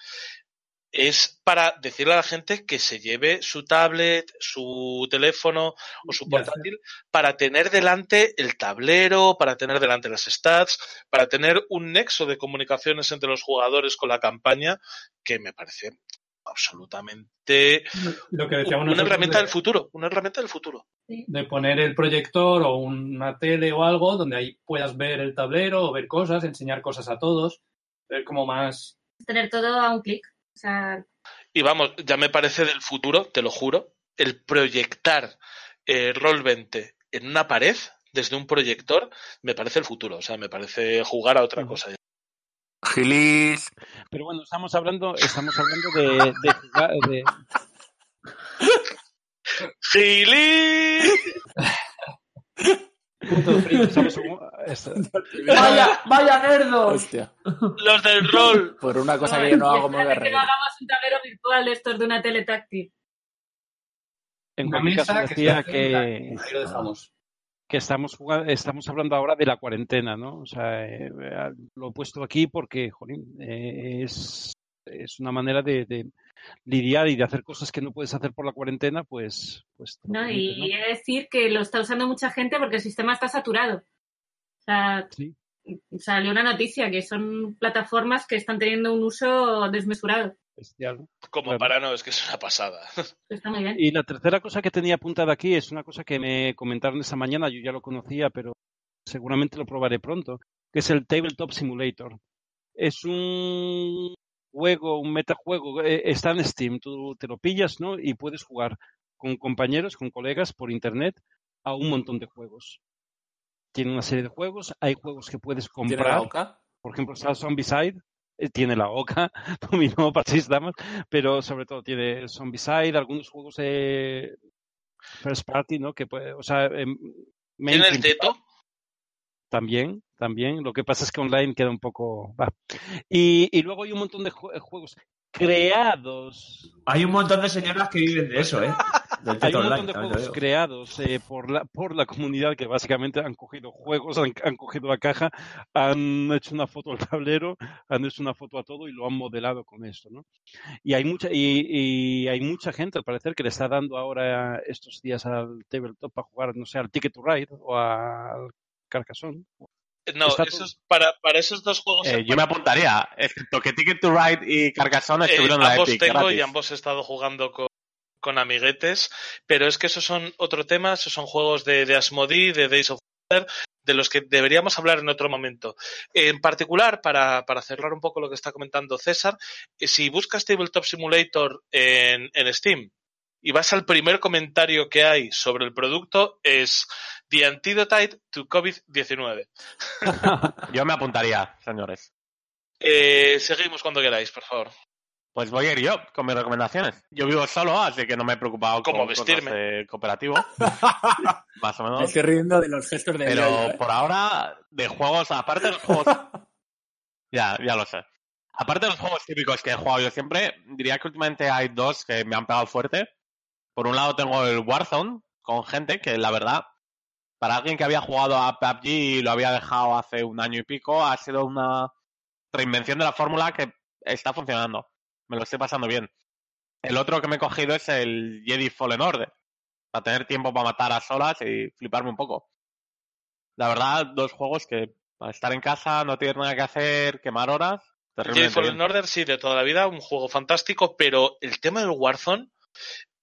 es para decirle a la gente que se lleve su tablet, su teléfono o su portátil para tener delante el tablero, para tener delante las stats, para tener un nexo de comunicaciones entre los jugadores con la campaña que me parece absolutamente Lo que decíamos una herramienta de- del futuro, una herramienta del futuro. de poner el proyector o una tele o algo donde ahí puedas ver el tablero o ver cosas, enseñar cosas a todos, ver como más... Tener todo a un clic. O sea, Y vamos, ya me parece del futuro, te lo juro, el proyectar eh, Roll20 en una pared desde un proyector me parece el futuro, o sea, me parece jugar a otra cosa. Gilis. Pero bueno, estamos hablando, estamos hablando de, de jugar, de, (laughs) ¡Gili! (laughs) Punto ¡Vaya, vaya nerdos! Hostia. Los del rol. Por una cosa que yo no hago me voy a que reír. no hagamos un tablero virtual de estos de una tele táctil. en Una cualquier caso que decía que Ahí lo dejamos. que estamos jugando, estamos hablando ahora de la cuarentena, ¿no? O sea, eh, lo he puesto aquí porque, jolín, eh, es, es una manera de, de lidiar y de hacer cosas que no puedes hacer por la cuarentena, pues... pues No, permite, y ¿no? he de decir que lo está usando mucha gente porque el sistema está saturado. O sea, Sí. salió una noticia que son plataformas que están teniendo un uso desmesurado. Como Claro. para no, es que es una pasada. (laughs) Está muy bien. Y la tercera cosa que tenía apuntada aquí es una cosa que me comentaron esa mañana, yo ya lo conocía, pero seguramente lo probaré pronto, que es el Tabletop Simulator. Es un juego, un metajuego, eh, está en Steam, tú te lo pillas, ¿no? Y puedes jugar con compañeros, con colegas por internet a un montón de juegos. Tiene una serie de juegos, hay juegos que puedes ¿Tiene la comprar. oca? Por ejemplo, está Zombicide, eh, tiene la Oca, dominó para seis damas, pero sobre todo tiene Zombicide, algunos juegos de first party, ¿no? Que puede, o sea, em, ¿Tiene el teto? También, también. Lo que pasa es que online queda un poco. va. Y, y luego hay un montón de jue- juegos creados. Hay un montón de señoras que viven de eso, ¿eh? (laughs) Del Hay un online, montón de juegos creados eh, por, la, por la comunidad que básicamente han cogido juegos, han, han cogido la caja, han hecho una foto al tablero, han hecho una foto a todo y lo han modelado con esto, ¿no? Y hay mucha, y, y hay mucha gente, al parecer, que le está dando ahora estos días al tabletop para jugar, no sé, al Ticket to Ride o al Carcassonne. No, Está eso es para, para esos dos juegos. Eh, yo me apuntaría, excepto que Ticket to Ride y Carcassonne Eh, estuvieron en la ambos Epic tengo gratis. y ambos he estado jugando con, con amiguetes, pero es que esos son otro tema, esos son juegos de, de Asmodee, de Days of Wonder, de los que deberíamos hablar en otro momento. En particular, para, para cerrar un poco lo que está comentando César, eh, si buscas Tabletop Simulator en, en Steam y vas al primer comentario que hay sobre el producto, es The Antidote to COVID-19. (laughs) Yo me apuntaría, señores. Eh, seguimos cuando queráis, por favor. Pues voy a ir yo con mis recomendaciones. Yo vivo solo, así que no me he preocupado ¿Cómo con vestirme? cosas de cooperativo. (laughs) Más o Me menos. estoy riendo de los gestos de Pero ¿eh? por ahora, de juegos, aparte de los juegos. (laughs) ya, ya lo sé. Aparte de los juegos típicos que he jugado yo siempre, diría que últimamente hay dos que me han pegado fuerte. Por un lado tengo el Warzone, con gente que la verdad, para alguien que había jugado a PUBG y lo había dejado hace un año y pico, ha sido una reinvención de la fórmula que está funcionando. Me lo estoy pasando bien. El otro que me he cogido es el Jedi Fallen Order, para tener tiempo para matar a solas y fliparme un poco. La verdad, dos juegos que para estar en casa, no tienes nada que hacer, quemar horas. Jedi Fallen. Order, sí, de toda la vida, un juego fantástico, pero el tema del Warzone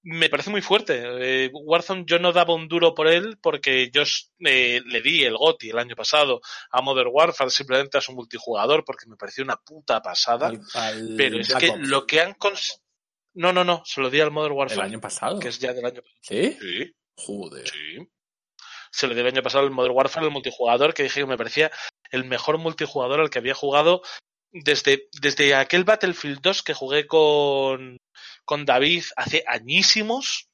me parece muy fuerte. Eh, Warzone yo no daba un duro por él porque yo eh, le di el GOTI el año pasado a Modern Warfare simplemente a su multijugador porque me pareció una puta pasada. Al- al pero es Black que Ops. lo que han cons- No, no, no, se lo di al Modern El Warfare, año pasado. que es ya del año pasado. ¿Sí? Sí, Joder. sí. Se lo di el año pasado al Modern Warfare, el multijugador, que dije que me parecía el mejor multijugador al que había jugado desde, desde aquel Battlefield 2 que jugué con, con David hace añísimos,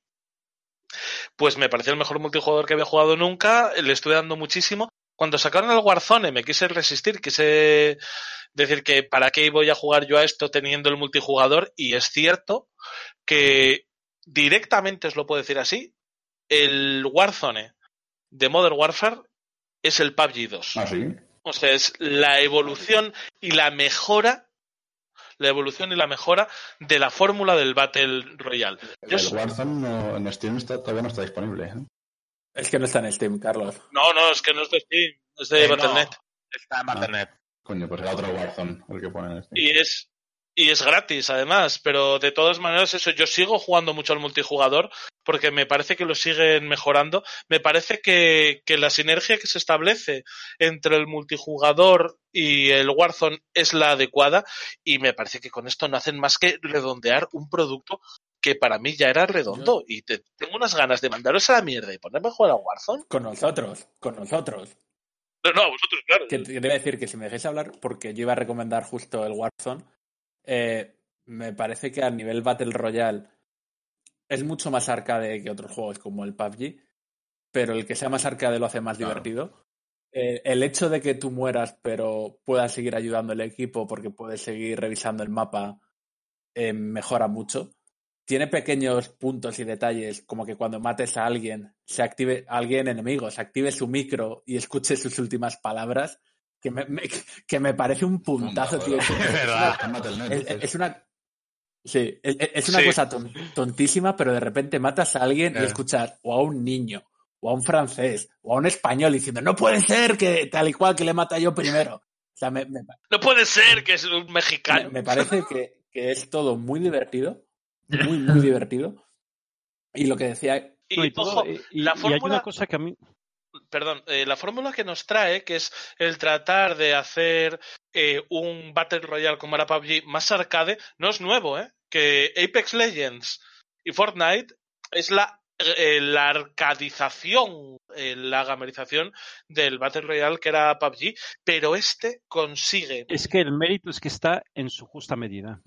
pues me pareció el mejor multijugador que había jugado nunca, le estuve dando muchísimo. Cuando sacaron el Warzone me quise resistir, quise decir que para qué voy a jugar yo a esto teniendo el multijugador y es cierto que directamente os lo puedo decir así, el Warzone de Modern Warfare es el PUBG 2. Ah, sí. O sea, es la evolución y la mejora, la evolución y la mejora de la fórmula del Battle Royale. Yo El Warzone no- en Steam está- todavía no está disponible. ¿eh? Es que no está en Steam, Carlos. no, no, es que no es de Steam, es de Eh, no, Battle.net. está en Battle.net. Coño, pues era otro Warzone el que ponen en Steam. Y es, y es gratis, además, pero de todas maneras, eso, yo sigo jugando mucho al multijugador porque me parece que lo siguen mejorando. Me parece que, que la sinergia que se establece entre el multijugador y el Warzone es la adecuada y me parece que con esto no hacen más que redondear un producto que para mí ya era redondo y te- tengo unas ganas de mandaros a la mierda y ponerme a jugar a Warzone. Con nosotros, con nosotros. No, no, a vosotros, claro. Que te debe decir que si me dejáis hablar, porque yo iba a recomendar justo el Warzone, eh, me parece que a nivel Battle Royale es mucho más arcade que otros juegos como el PUBG, pero el que sea más arcade lo hace más Claro. divertido. Eh, el hecho de que tú mueras, pero puedas seguir ayudando al equipo porque puedes seguir revisando el mapa, eh, mejora mucho. tiene pequeños puntos y detalles, como que cuando mates a alguien, se active a alguien enemigo, se active su micro y escuche sus últimas palabras, que me, me- que me parece un puntazo, tío. Es, es una, es- es una- sí, es, es una Sí. cosa ton- tontísima, pero de repente matas a alguien y Eh. escuchas o a un niño, o a un francés, o a un español diciendo, no puede ser que tal y cual que le mata yo primero. O sea, me, me- No puede ser que es un me, mexicano. me parece que, que es todo muy divertido, muy, muy (laughs) divertido. Y lo que decía, Y, No, y todo- ojo, y- la hay fórmula, una cosa que a mí. Perdón, eh, la fórmula que nos trae, que es el tratar de hacer eh, un Battle Royale como era PUBG más arcade, no es nuevo, ¿eh? Que Apex Legends y Fortnite es la, eh, la arcadización, eh, la gamerización del Battle Royale que era PUBG, pero este consigue, Es que el mérito es que está en su justa medida.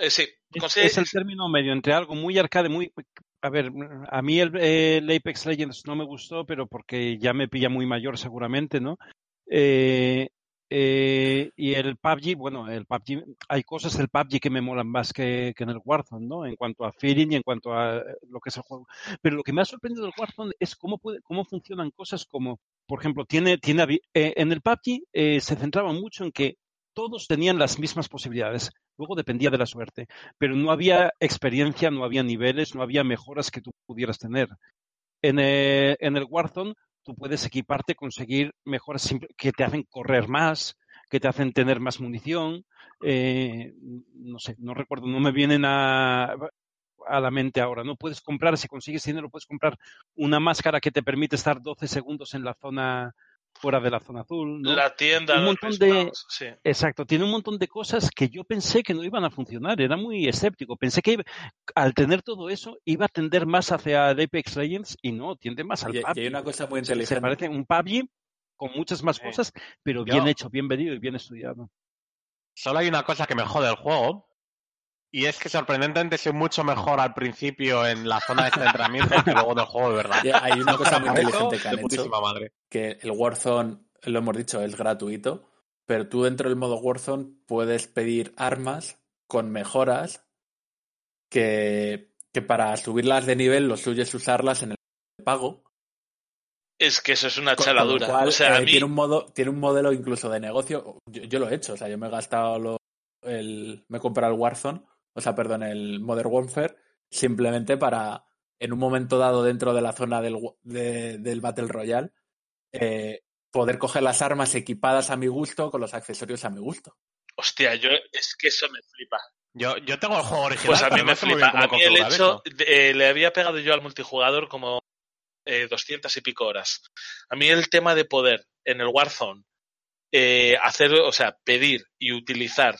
eh, sí, Es, consigue es el término medio entre algo muy arcade, muy... A ver, a mí el, el Apex Legends no me gustó, pero porque ya me pilla muy mayor seguramente, ¿no? Eh, eh, y el PUBG, bueno, el PUBG, hay cosas del PUBG que me molan más que, que en el Warzone, ¿no? En cuanto a feeling y en cuanto a lo que es el juego. Pero lo que me ha sorprendido del Warzone es cómo, puede, cómo funcionan cosas como, por ejemplo, tiene, tiene eh, en el PUBG eh, se centraba mucho en que todos tenían las mismas posibilidades. Luego dependía de la suerte, pero no había experiencia, no había niveles, no había mejoras que tú pudieras tener. En el, en el Warzone tú puedes equiparte, conseguir mejoras que te hacen correr más, que te hacen tener más munición. eh, no sé, no recuerdo, no me vienen a, a la mente ahora. No puedes comprar, si consigues dinero, puedes comprar una máscara que te permite estar 12 segundos en la zona fuera de la zona azul. ¿no? la tienda, un montón de sí. exacto tiene un montón de cosas que yo pensé que no iban a funcionar era muy escéptico pensé que iba- al tener todo eso iba a tender más hacia el Apex Legends y no tiende más al y, y PUBG hay una cosa muy Se- se inteligente. parece un PUBG con muchas más Sí. cosas pero Yo- bien hecho bien medido y bien estudiado Solo hay una cosa que me jode el juego. Y es que sorprendentemente soy mucho mejor al principio en la zona de centramiento que luego del juego de verdad. Hay una cosa muy (laughs) inteligente que han de hecho, madre. que el Warzone, lo hemos dicho, es gratuito, pero tú dentro del modo Warzone puedes pedir armas con mejoras que, que para subirlas de nivel lo suyo es usarlas en el pago. Es que eso es una Con- con chaladura. cual, o sea, a eh, mí, tiene, un modo, tiene un modelo incluso de negocio. Yo, yo lo he hecho, o sea, yo me he gastado lo- el. Me he comprado el Warzone, o sea, perdón, el Modern Warfare, simplemente para, en un momento dado dentro de la zona del, de- del Battle Royale, eh, poder coger las armas equipadas a mi gusto con los accesorios a mi gusto. hostia, yo es que eso me flipa. Yo, yo tengo el juego original. Pues a mí me flipa. A mí el hecho, de- eh, le había pegado yo al multijugador como eh, 200 y pico horas. A mí el tema de poder en el Warzone eh, hacer, o sea, pedir y utilizar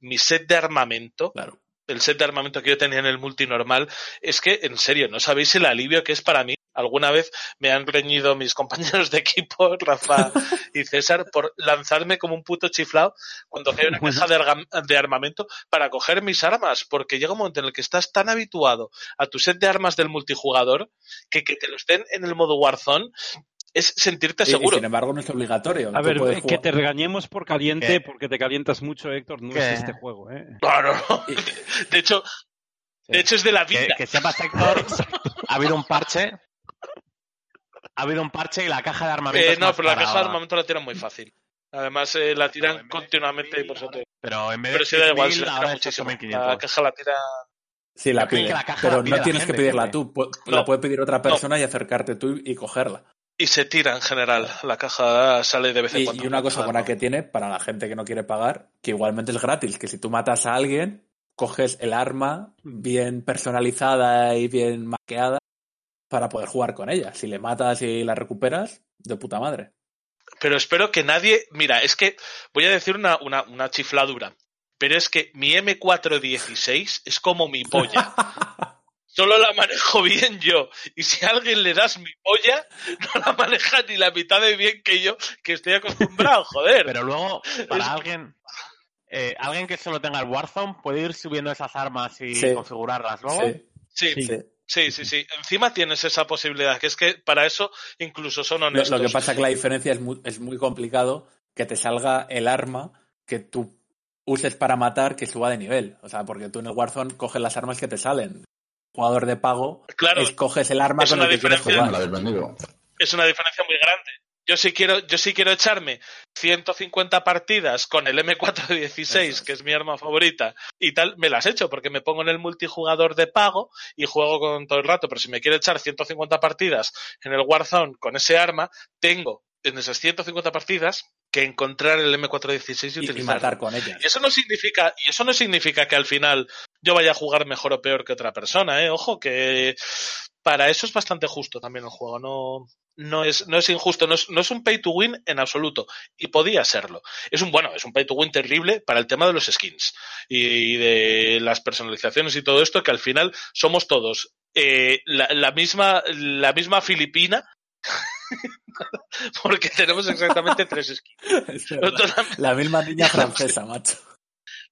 mi set de armamento, Claro. El set de armamento que yo tenía en el multi normal, es que, en serio, no sabéis el alivio que es para mí. Alguna vez me han reñido mis (laughs) compañeros de equipo, Rafa y César, por lanzarme como un puto chiflado cuando hay una (laughs) caja de armamento para coger mis armas, porque llega un momento en el que estás tan habituado a tu set de armas del multijugador que que te los den en el modo Warzone es sentirte Y- y seguro. sin embargo, no es obligatorio. a ver eh, que jugar- te regañemos por caliente ¿Qué? porque te calientas mucho Héctor no ¿Qué? es este juego ¿eh? No, no, no. De hecho, de hecho es de la Que, vida. que sepas, Héctor, ha habido un parche. Ha habido un parche y la caja de armamento. Eh, no, pero la caja de armamento la tiran muy fácil. Además, eh, la tiran continuamente y por eso te... Pero en vez Pero de sí da igual, 6.000, se la tira muchísimo. 8.500. La caja la tira... Sí, la pide, que la caja pero la pide no la tienes que pedirla gente. tú. La puede pedir otra persona y acercarte tú y cogerla. Y se tira en general. La caja sale de vez en Y, cuando. y una cosa buena que tiene para la gente que no quiere pagar, que igualmente es gratis, que si tú matas a alguien, coges el arma bien personalizada y bien maqueada para poder jugar con ella. Si le matas y la recuperas, de puta madre. Pero espero que nadie. Mira, es que voy a decir una, una, una chifladura. Pero es que mi M416 es como mi polla. (laughs) Solo la manejo (laughs) bien yo. Y si a alguien le das mi polla, no la maneja ni la mitad de bien que yo, que estoy acostumbrado, (laughs) joder. Pero luego, para Es- alguien. eh, alguien que solo tenga el Warzone puede ir subiendo esas armas y Sí. configurarlas luego. Sí, Sí, sí, sí. sí, sí, Encima tienes esa posibilidad, que es que para eso incluso son Lo, honestos. lo que pasa es que la diferencia es muy, es muy complicado que te salga el arma que tú uses para matar que suba de nivel. O sea, porque tú en el Warzone coges las armas que te salen. Jugador de pago, Claro, escoges el arma es con una el que quieres diferencia. jugar. es una diferencia muy grande. Yo sí quiero, yo sí quiero echarme 150 partidas con el M416, que es mi arma favorita, y tal, me las echo porque me pongo en el multijugador de pago y juego con todo el rato. Pero si me quiero echar 150 partidas en el Warzone con ese arma, tengo en esas 150 partidas que encontrar el M416 y, Y, utilizarlo. matar con ella. Y eso no significa, y eso no significa que al final yo vaya a jugar mejor o peor que otra persona, eh. Ojo, que para eso es bastante justo también el juego. No, no es, no es injusto, no es, no es un pay to win en absoluto. Y podía serlo. Es un, bueno, es un pay to win terrible para el tema de los skins y de las personalizaciones y todo esto, que al final somos todos eh, la, la misma, la misma filipina. (laughs) Porque tenemos exactamente tres skins. (laughs) Es verdad. Nosotros la- misma (laughs) niña francesa, macho.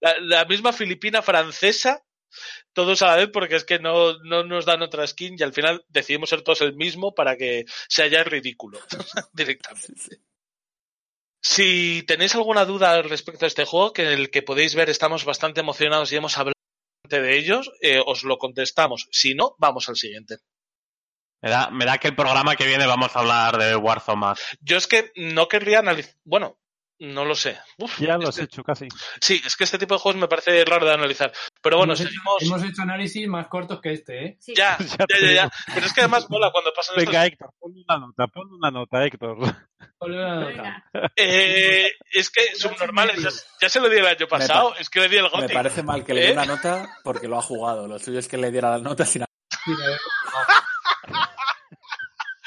la, la misma filipina francesa, todos a la vez, porque es que no, no nos dan otra skin y al final decidimos ser todos el mismo para que se haya ridículo directamente. Si tenéis alguna duda respecto a este juego, que el que podéis ver estamos bastante emocionados y hemos hablado de ellos, eh, os lo contestamos. Si no, vamos al siguiente. Me da, me da que el programa que viene vamos a hablar de Warzone más. Yo es que no querría analizar. Bueno, no lo sé. Uf, Ya lo has este- hecho casi. Sí, es que este tipo de juegos me parece raro de analizar. Pero bueno, hemos, hecho, seguimos. hemos hecho análisis más cortos que este, ¿eh? Sí. Ya, (laughs) Ya ya, ya. Pero es que además mola cuando pasan estos Venga, Héctor, ponle una nota, ponle una nota, Héctor. Ponle una nota. Eh, es que subnormales, ya, ya se lo di el año pasado, es que le di el Me Gothic. parece mal que le dé ¿Eh? una nota porque lo ha jugado. Lo suyo es que le diera la nota sin (laughs)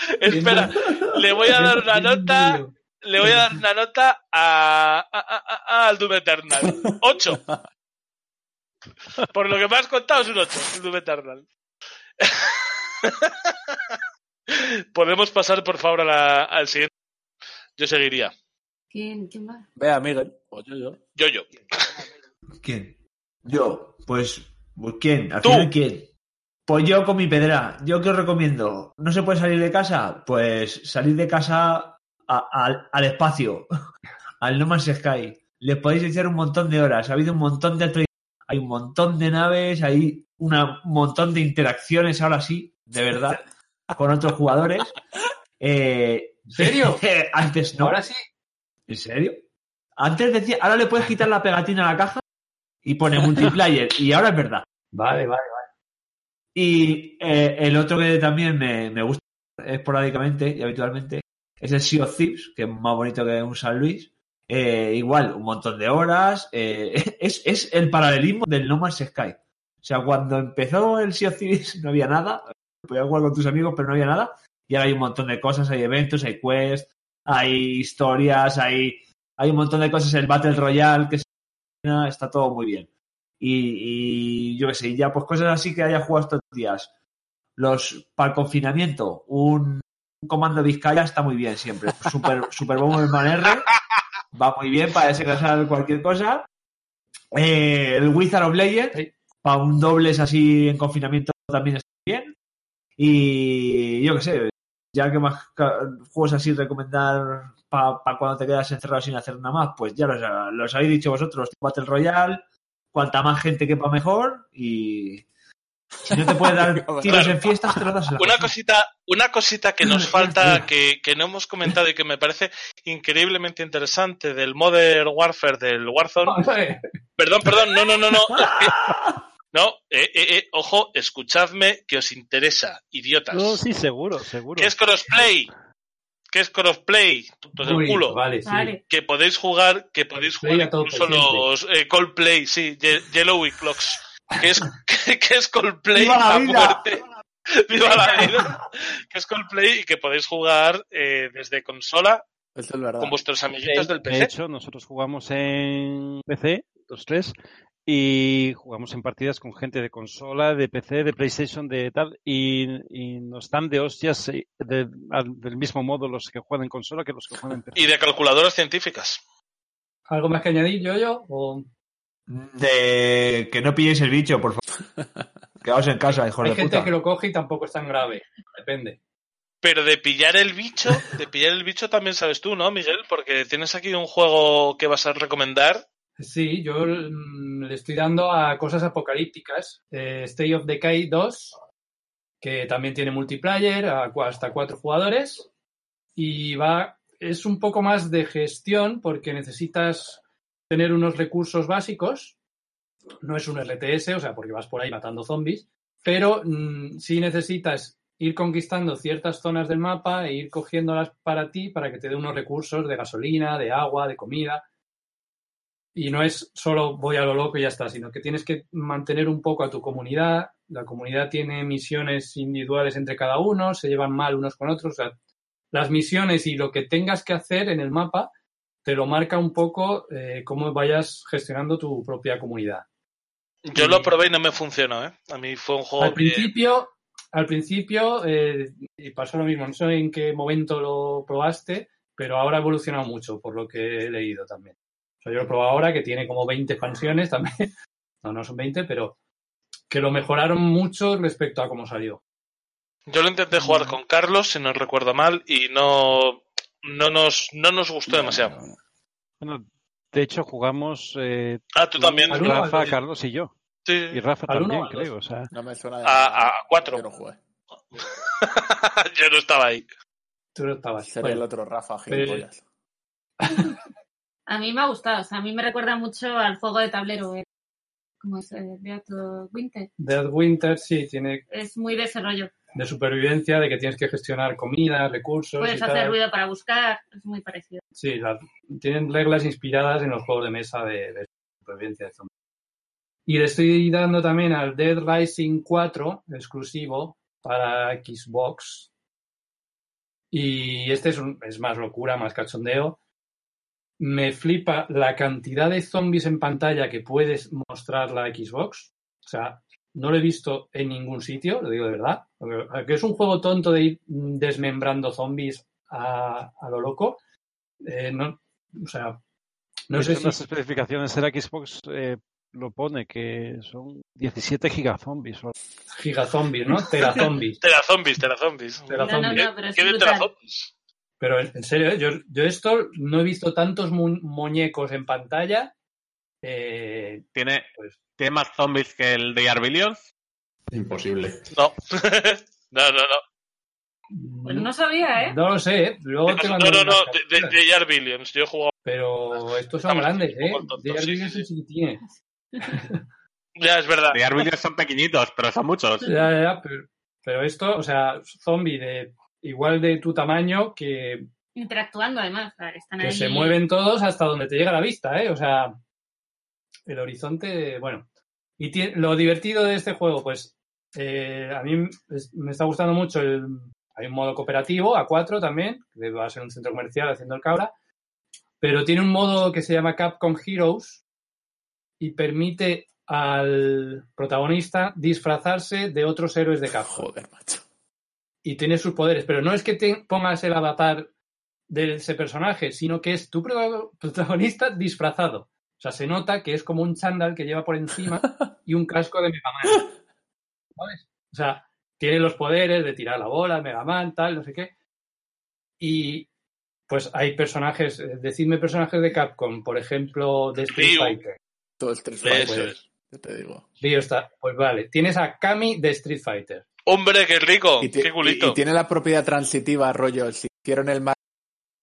(laughs) Espera, le voy a dar una nota, le voy a dar una nota a, a- a- a- al Doom Eternal. (laughs) 8. Por lo que me has contado es un 8, el Doom Eternal. (laughs) Podemos pasar, por favor, a la- al siguiente. Yo seguiría. ¿Quién, quién va? Vea, Miguel. O yo, yo. Yo, yo. ¿Quién? Yo. Pues, ¿quién? ¿Al Tú. final quién? Pues yo con mi pedra. ¿Yo qué os recomiendo? ¿No se puede salir de casa? Pues salir de casa a- al- al espacio, (laughs) al No Man's Sky. Le podéis echar un montón de horas. Ha habido un montón de hay un montón de naves, hay una- un montón de interacciones ahora sí, de verdad, (laughs) con otros jugadores. Eh, ¿En serio? (laughs) Antes no. Ahora sí. ¿En serio? Antes decía, ahora le puedes quitar la pegatina a la caja y pone multiplayer. y ahora es verdad. Vale, vale, vale. Y eh, el otro que también me, me gusta esporádicamente y habitualmente es el Sea of Thieves, que es más bonito que un San Luis. Eh, igual, un montón de horas. eh, (laughs) es, es el paralelismo del No Man's Sky. O sea, cuando empezó el Sea of Thieves (laughs) no había nada. Podías jugar con tus amigos, pero no había nada. Y ahora hay un montón de cosas, hay eventos, hay quests, hay historias, hay, hay un montón de cosas. El Battle Royale, que está todo muy bien. Y, y yo qué sé, ya pues cosas así que haya jugado estos días. Los para el confinamiento, un, un comando Vizcaya está muy bien siempre. (laughs) Super, Super Bomberman R va muy bien para desengrasar cualquier cosa. Eh, el Wizard of Legend, para un dobles así en confinamiento también está bien. Y yo qué sé, ya que más juegos así recomendar para cuando te quedas encerrado sin hacer nada más, pues ya los, los habéis dicho vosotros, Battle Royale, cuanta más gente quepa mejor y si no te puedes dar (laughs) tiros en fiestas, te lo das en la Una cosita, una cosita que nos (laughs) falta, que, que no hemos comentado y que me parece increíblemente interesante del Modern Warfare del Warzone. (laughs) Perdón, perdón, no, no, no, no. No, eh, eh, eh, ojo, escuchadme que os interesa, idiotas. No, sí, seguro, seguro. ¿Qué es crossplay? ¿Qué es crossplay? Pues el culo. Vale, sí. Que podéis jugar, que podéis jugar incluso los eh, Coldplay, sí, Ye- Yellow Clocks. Que es, (laughs) que, que es Coldplay ¡Viva la a vida! muerte. (laughs) ¡Viva la vida! Que es Coldplay y que podéis jugar eh, desde consola es con vuestros amiguitos del De PC. hecho, nosotros jugamos en PC, los tres, y jugamos en partidas con gente de consola, de PC, de PlayStation, de tal, y, y nos dan de hostias eh, de- al- del mismo modo los que juegan en consola que los que juegan en PC. Y de calculadoras científicas. ¿Algo más que añadir, yo, yo? O... De que no pilléis el bicho, por favor. (laughs) Quedaos en casa, hijos Hay de gente puta. que lo coge y tampoco es tan grave. Depende. Pero de pillar el bicho, de pillar el bicho también sabes tú, ¿no, Miguel? Porque tienes aquí un juego que vas a recomendar. Sí, yo mm, le estoy dando a cosas apocalípticas. Eh, State of Decay 2 que también tiene multiplayer hasta cuatro jugadores y va es un poco más de gestión porque necesitas tener unos recursos básicos. No es un RTS, o sea, porque vas por ahí matando zombies, pero mm, sí necesitas ir conquistando ciertas zonas del mapa e ir cogiéndolas para ti para que te dé unos recursos de gasolina, de agua, de comida. Y no es solo voy a lo loco y ya está, sino que tienes que mantener un poco a tu comunidad. La comunidad tiene misiones individuales entre cada uno, se llevan mal unos con otros. O sea, las misiones y lo que tengas que hacer en el mapa te lo marca un poco eh, cómo vayas gestionando tu propia comunidad. Yo lo probé y no me funcionó, ¿eh? A mí fue un juego Al que- principio, al principio eh, y pasó lo mismo. No sé en qué momento lo probaste, pero ahora ha evolucionado mucho, por lo que he leído también. O sea, yo lo he probado ahora, que tiene como 20 expansiones también. (laughs) No, no son 20, pero que lo mejoraron mucho respecto a cómo salió. Yo lo intenté jugar con Carlos, si no recuerdo mal, y no, no, nos, no nos gustó demasiado. Bueno, de hecho, jugamos. Eh, Ah, tú también. Rafa. Carlos y yo. Sí. Y Rafa también, creo. O sea, No me suena de A, cuatro. Yo no jugué. (laughs) Yo no estaba ahí. Tú no estabas. Sería Bueno, el otro Rafa, pero- gilipollas. (laughs) A mí me ha gustado, o sea, a mí me recuerda mucho al juego de tablero. eh, ¿Cómo es? Eh, Dead Winter. Dead Winter sí tiene Es muy de ese rollo. de supervivencia, de que tienes que gestionar comida, recursos. Puedes y hacer tal. ruido para buscar, es muy parecido. Sí, tienen reglas inspiradas en los juegos de mesa de, de supervivencia de zombies. Y le estoy dando también al Dead Rising 4 exclusivo para Xbox. Y este es, un- es más locura, más cachondeo. Me flipa la cantidad de zombies en pantalla que puedes mostrar la Xbox. O sea, no lo he visto en ningún sitio, lo digo de verdad. Aunque es un juego tonto de ir desmembrando zombies a, a lo loco. eh, no, o sea, no sé si las especificaciones de la Xbox eh, lo pone que son 17 gigazombies. o- gigazombies, ¿no? Terazombies. (laughs) Terazombies, terazombies. Terazombies. No, no, no, pero es ¿Qué de brutal. terazombies? Pero en en serio, ¿eh? yo, yo esto no he visto tantos mu- muñecos en pantalla. eh, ¿Tiene, pues, ¿Tiene más zombies que el de Arbillions? Imposible. (laughs) No. no, no, no. Pues no sabía, ¿eh? no lo sé, ¿eh? luego te No, no, no, de, de, de. Yo he jugado. Pero estos son Estamos grandes, ¿eh? tontos, De sí, Airbnb sí, sí. chiquitines. Ya, es verdad. De Arbillions son pequeñitos, pero son muchos. Ya, ya, ya, pero, pero esto, o sea, zombie de igual de tu tamaño que, Interactuando además, están que ahí. se mueven todos hasta donde te llega la vista, ¿eh? O sea, el horizonte, bueno. Y lo divertido de este juego, pues, eh, a mí es- me está gustando mucho el... Hay un modo cooperativo, a 4 también, que va a ser un centro comercial haciendo el cabra, pero tiene un modo que se llama Capcom Heroes y permite al protagonista disfrazarse de otros héroes de Capcom. Joder, macho. Y tiene sus poderes, pero no es que te pongas el avatar de ese personaje, sino que es tu pro- protagonista disfrazado. O sea, se nota que es como un chándal que lleva por encima (laughs) y un casco de Mega Man. ¿Sabes? O sea, tiene los poderes de tirar la bola, Mega Man, tal, no sé qué. Y pues hay personajes, eh, decidme personajes de Capcom, por ejemplo, de Street. Fighter. Todo el Street Eso Fighter, es. yo te digo. Está, pues vale, tienes a Kami de Street Fighter. Hombre, qué rico. Y, qué culito. y tiene la propiedad transitiva, rollo. Si hicieron el Mar-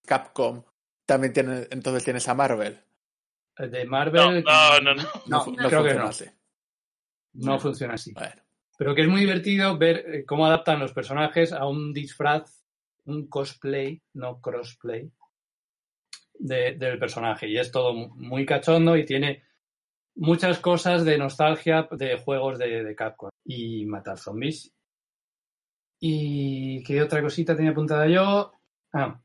Capcom, también tiene, entonces tienes a Marvel. Eh, De No, Marvel. no, no, no. No, fu- creo que funciona no. así. No funciona así. Bueno, Pero que es muy divertido ver eh, cómo adaptan los personajes a un disfraz, un cosplay, no crossplay, de- del personaje. Y es todo mu- muy cachondo y tiene muchas cosas de nostalgia de juegos de, de Capcom. Y matar zombies. ¿Y qué otra cosita tenía apuntada yo? Ah,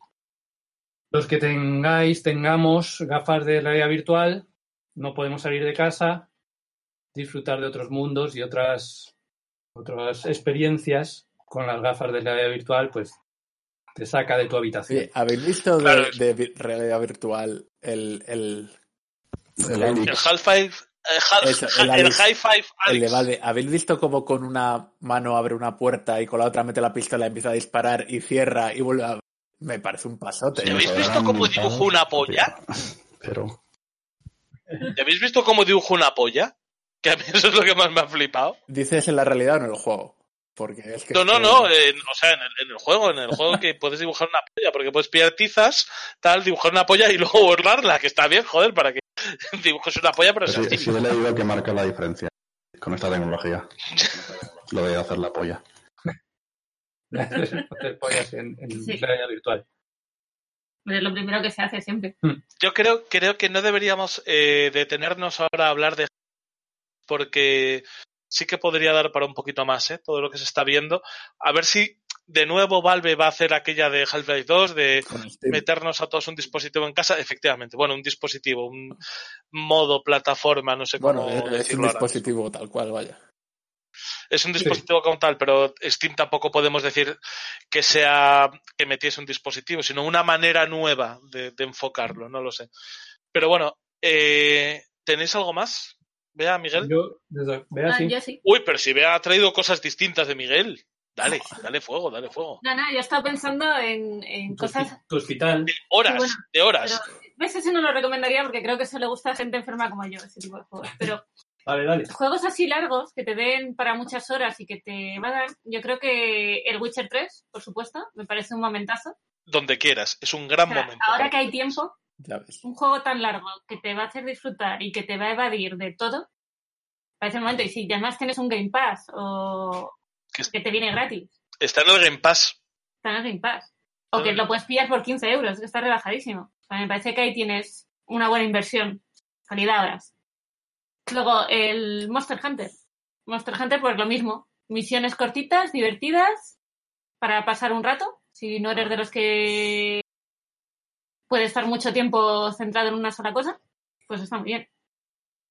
los que tengáis, tengamos gafas de realidad virtual, no podemos salir de casa, disfrutar de otros mundos y otras otras experiencias con las gafas de realidad virtual, pues te saca de tu habitación. oye, ¿habéis visto de, Claro. de vi- realidad virtual el, el, El el- El Half-Life. Eso, el el Alex. High Five el de Alex. Valve? ¿Habéis visto cómo con una mano abre una puerta y con la otra mete la pistola, empieza a disparar y cierra y vuelve a... Me parece un pasote. ¿Ya habéis visto cómo dibujo una polla? Pero ¿Ya habéis visto cómo dibujo una polla? Que a mí eso es lo que más me ha flipado. ¿Dices en la realidad o en el juego? Porque es que No, no, no, en- o sea, en el, en el juego, en el juego que puedes dibujar una polla, porque puedes pillar tizas, tal, dibujar una polla y luego borrarla, que está bien, joder, para que (laughs) dibujes una polla, pero Sí, sea sí he leído que marca la diferencia con esta tecnología. Lo de hacer la polla. (laughs) Hacer pollas en, en Sí. realidad virtual. Es lo primero que se hace siempre. Yo creo, creo que no deberíamos eh, detenernos ahora a hablar de porque sí que podría dar para un poquito más, ¿eh? Todo lo que se está viendo. A ver si de nuevo Valve va a hacer aquella de Half-Life 2 de meternos a todos un dispositivo en casa. Efectivamente, bueno, un dispositivo, un modo plataforma, no sé cómo Bueno, es- es un dispositivo tal cual, vaya. Es un dispositivo como tal, pero Steam tampoco podemos decir que sea que metiese un dispositivo, sino una manera nueva de, de enfocarlo, no lo sé. Pero bueno, eh, ¿tenéis algo más? Vea, Miguel. Yo, desde, vea, Ah, sí. yo sí. Uy, pero si Vea ha traído cosas distintas de Miguel. Dale, dale fuego, dale fuego. No, no, yo estaba pensando en, en Tu, cosas. tu hospital. Horas, Bueno, de horas. Pero, ¿ves? Ese no lo recomendaría porque creo que se le gusta a gente enferma como yo, ese tipo de juegos. Pero (laughs) Vale, dale. juegos así largos que te den para muchas horas y que te va a dar. Yo creo que el Witcher 3, por supuesto, me parece un momentazo. Donde quieras, es un gran O sea, momento. ahora que hay tiempo, Ya ves. un juego tan largo que te va a hacer disfrutar y que te va a evadir de todo, parece el momento. Y si además tienes un Game Pass o Que te viene gratis, Está en el Game Pass. está en el Game Pass. O que lo puedes pillar por 15 euros, que está rebajadísimo. O sea, me parece que ahí tienes una buena inversión. Calidad horas. Luego, el Monster Hunter. Monster Hunter, pues lo mismo. Misiones cortitas, divertidas, para pasar un rato. Si no eres de los que puede estar mucho tiempo centrado en una sola cosa, pues está muy bien.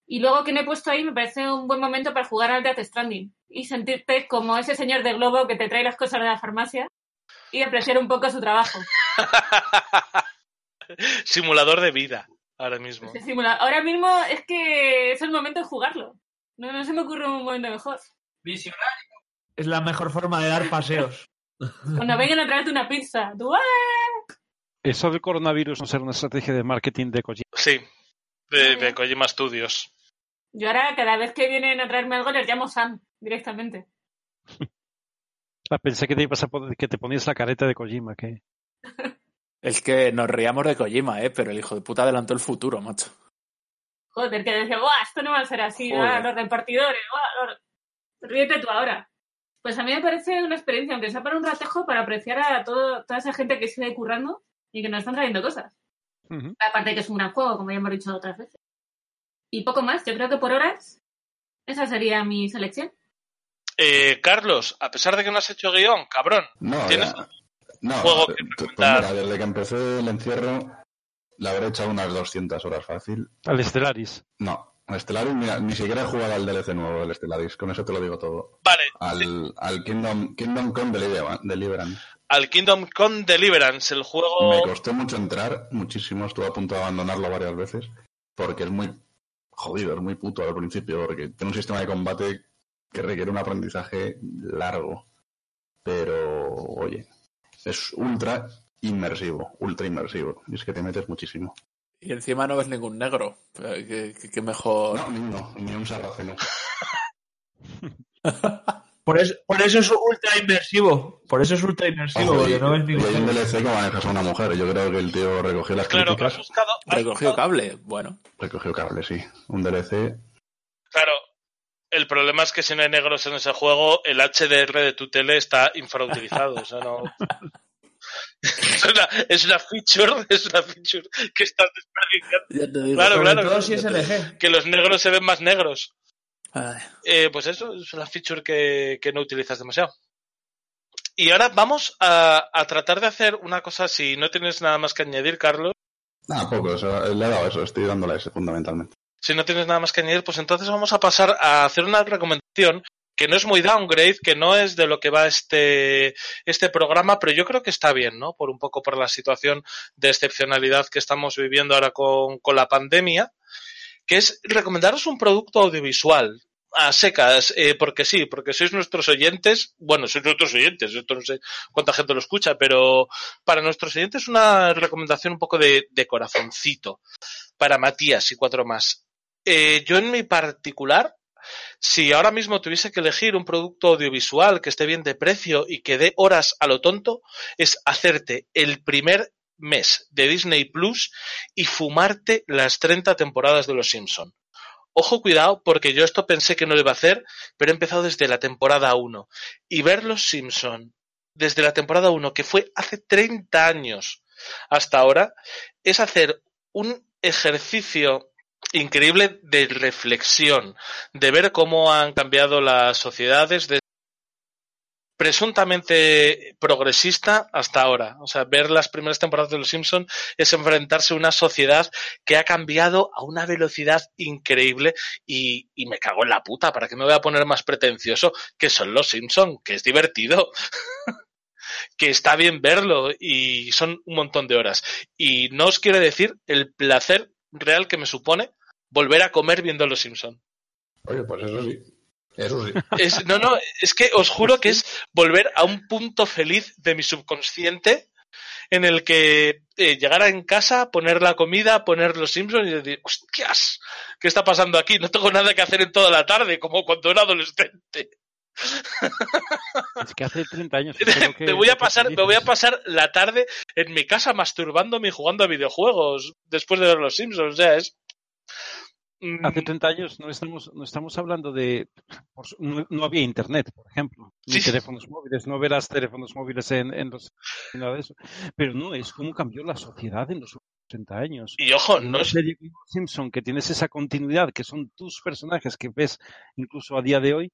Y luego que me he puesto ahí, me parece un buen momento para jugar al Death Stranding y sentirte como ese señor de globo que te trae las cosas de la farmacia y apreciar un poco su trabajo. (laughs) Simulador de vida, ahora mismo. Simula- Ahora mismo es que es el momento de jugarlo. No, no se me ocurre un momento mejor. Visionario. Es la mejor forma de dar paseos. (laughs) Cuando vengan a traerte una pizza, ¡ah! Eso del coronavirus no será una estrategia de marketing de Kojima. Sí, de, de Kojima Studios. Yo ahora, cada vez que vienen a traerme algo, les llamo Sam directamente. (laughs) Ah, pensé que te ibas a poner- que te ponías la careta de Kojima, que (laughs) Es que nos reíamos de Kojima, ¿eh? Pero el hijo de puta adelantó el futuro, macho. Joder, que decía, ¡buah! Esto no va a ser así, ah, los repartidores, ¡buah! los- Ríete tú ahora. Pues a mí me parece una experiencia, aunque sea para un ratejo, para apreciar a todo, toda esa gente que sigue currando y que nos están trayendo cosas. Aparte de que es un gran juego, como ya hemos dicho otras veces. Y poco más, yo creo que por horas esa sería mi selección. Eh, Carlos, a pesar de que no has hecho guion, cabrón, No, ¿tienes ya- no, juego eh, que pues mira, desde que empecé el encierro le habré echado unas 200 horas fácil. al Stellaris. No, al Stellaris, mira, ni siquiera he jugado al DLC nuevo del Stellaris, con eso te lo digo todo. Vale, Al, al Kingdom, Kingdom Come Deliver- Deliverance. al Kingdom Come Deliverance, el Me juego... costó mucho entrar, muchísimo, estuve a punto de abandonarlo varias veces, porque es muy jodido, es muy puto al principio, porque tiene un sistema de combate que requiere un aprendizaje largo. Pero, oye, es ultra inmersivo, ultra inmersivo, y es que te metes muchísimo. Y encima no ves ningún negro. Que mejor. No, ni uno, ni un sarraceno. (laughs) (laughs) Por eso, por eso es ultra inmersivo. Por eso es ultra inmersivo, Ojo, porque y- no ves ningún hay un. DLC que manejas a una mujer, yo creo que el tío recogió las Claro, has críticas. buscado... has Recogió buscado- cable. Bueno. Recogió cable, sí. Un DLC. Claro, el problema es que si no hay negros en ese juego, el HDR de tu tele está infrautilizado. O sea, no... (laughs) es, una, es una feature, (laughs) es una feature que estás desperdiciando. Ya te digo. Claro, claro. todo si es LG. Que los negros se ven más negros. Eh, pues eso es una feature que, que no utilizas demasiado. Y ahora vamos a, a tratar de hacer una cosa, si no tienes nada más que añadir, Carlos. Nada, poco, o sea, le he dado eso, estoy dándole ese fundamentalmente. Si no tienes nada más que añadir, pues entonces vamos a pasar a hacer una recomendación que no es muy downgrade, que no es de lo que va este, este programa, pero yo creo que está bien, ¿no? Por un poco por la situación de excepcionalidad que estamos viviendo ahora con, con la pandemia, que es recomendaros un producto audiovisual a secas, eh, porque sí, porque sois nuestros oyentes, bueno, sois nuestros oyentes, esto no sé cuánta gente lo escucha, pero para nuestros oyentes una recomendación un poco de, de corazoncito para Matías y cuatro más. Eh, yo en mi particular si ahora mismo tuviese que elegir un producto audiovisual que esté bien de precio y que dé horas a lo tonto, es hacerte el primer mes de Disney Plus y fumarte las 30 temporadas de Los Simpson. Ojo, cuidado, porque yo esto pensé que no lo iba a hacer, pero he empezado desde la temporada 1. Y ver Los Simpson desde la temporada 1, que fue hace 30 años hasta ahora, es hacer un ejercicio increíble de reflexión, de ver cómo han cambiado las sociedades de presuntamente progresista hasta ahora. O sea, ver las primeras temporadas de Los Simpson es enfrentarse a una sociedad que ha cambiado a una velocidad increíble y, y me cago en la puta, ¿para qué me voy a poner más pretencioso? Que son Los Simpson, que es divertido. (laughs) que está bien verlo y son un montón de horas. Y no os quiero decir el placer real que me supone volver a comer viendo Los Simpson. Oye, pues eso sí. Eso sí. Es, no, no, es que os juro que es volver a un punto feliz de mi subconsciente en el que eh, llegar en casa, poner la comida, poner los Simpsons y decir, hostias, ¿qué está pasando aquí? No tengo nada que hacer en toda la tarde, como cuando era adolescente. Es que hace 30 (laughs) años. me voy a pasar, me voy a pasar la tarde en mi casa masturbándome y jugando a videojuegos después de ver los Simpsons. O sea, es Hace 30 años no estamos, no estamos hablando de. No, no había internet, por ejemplo, ni Sí. teléfonos móviles, no verás teléfonos móviles en, en los. nada de eso. Pero no, es como cambió la sociedad en los últimos 30 años. Y ojo, En no es- serie como Simpson, que tienes esa continuidad, que son tus personajes que ves incluso a día de hoy,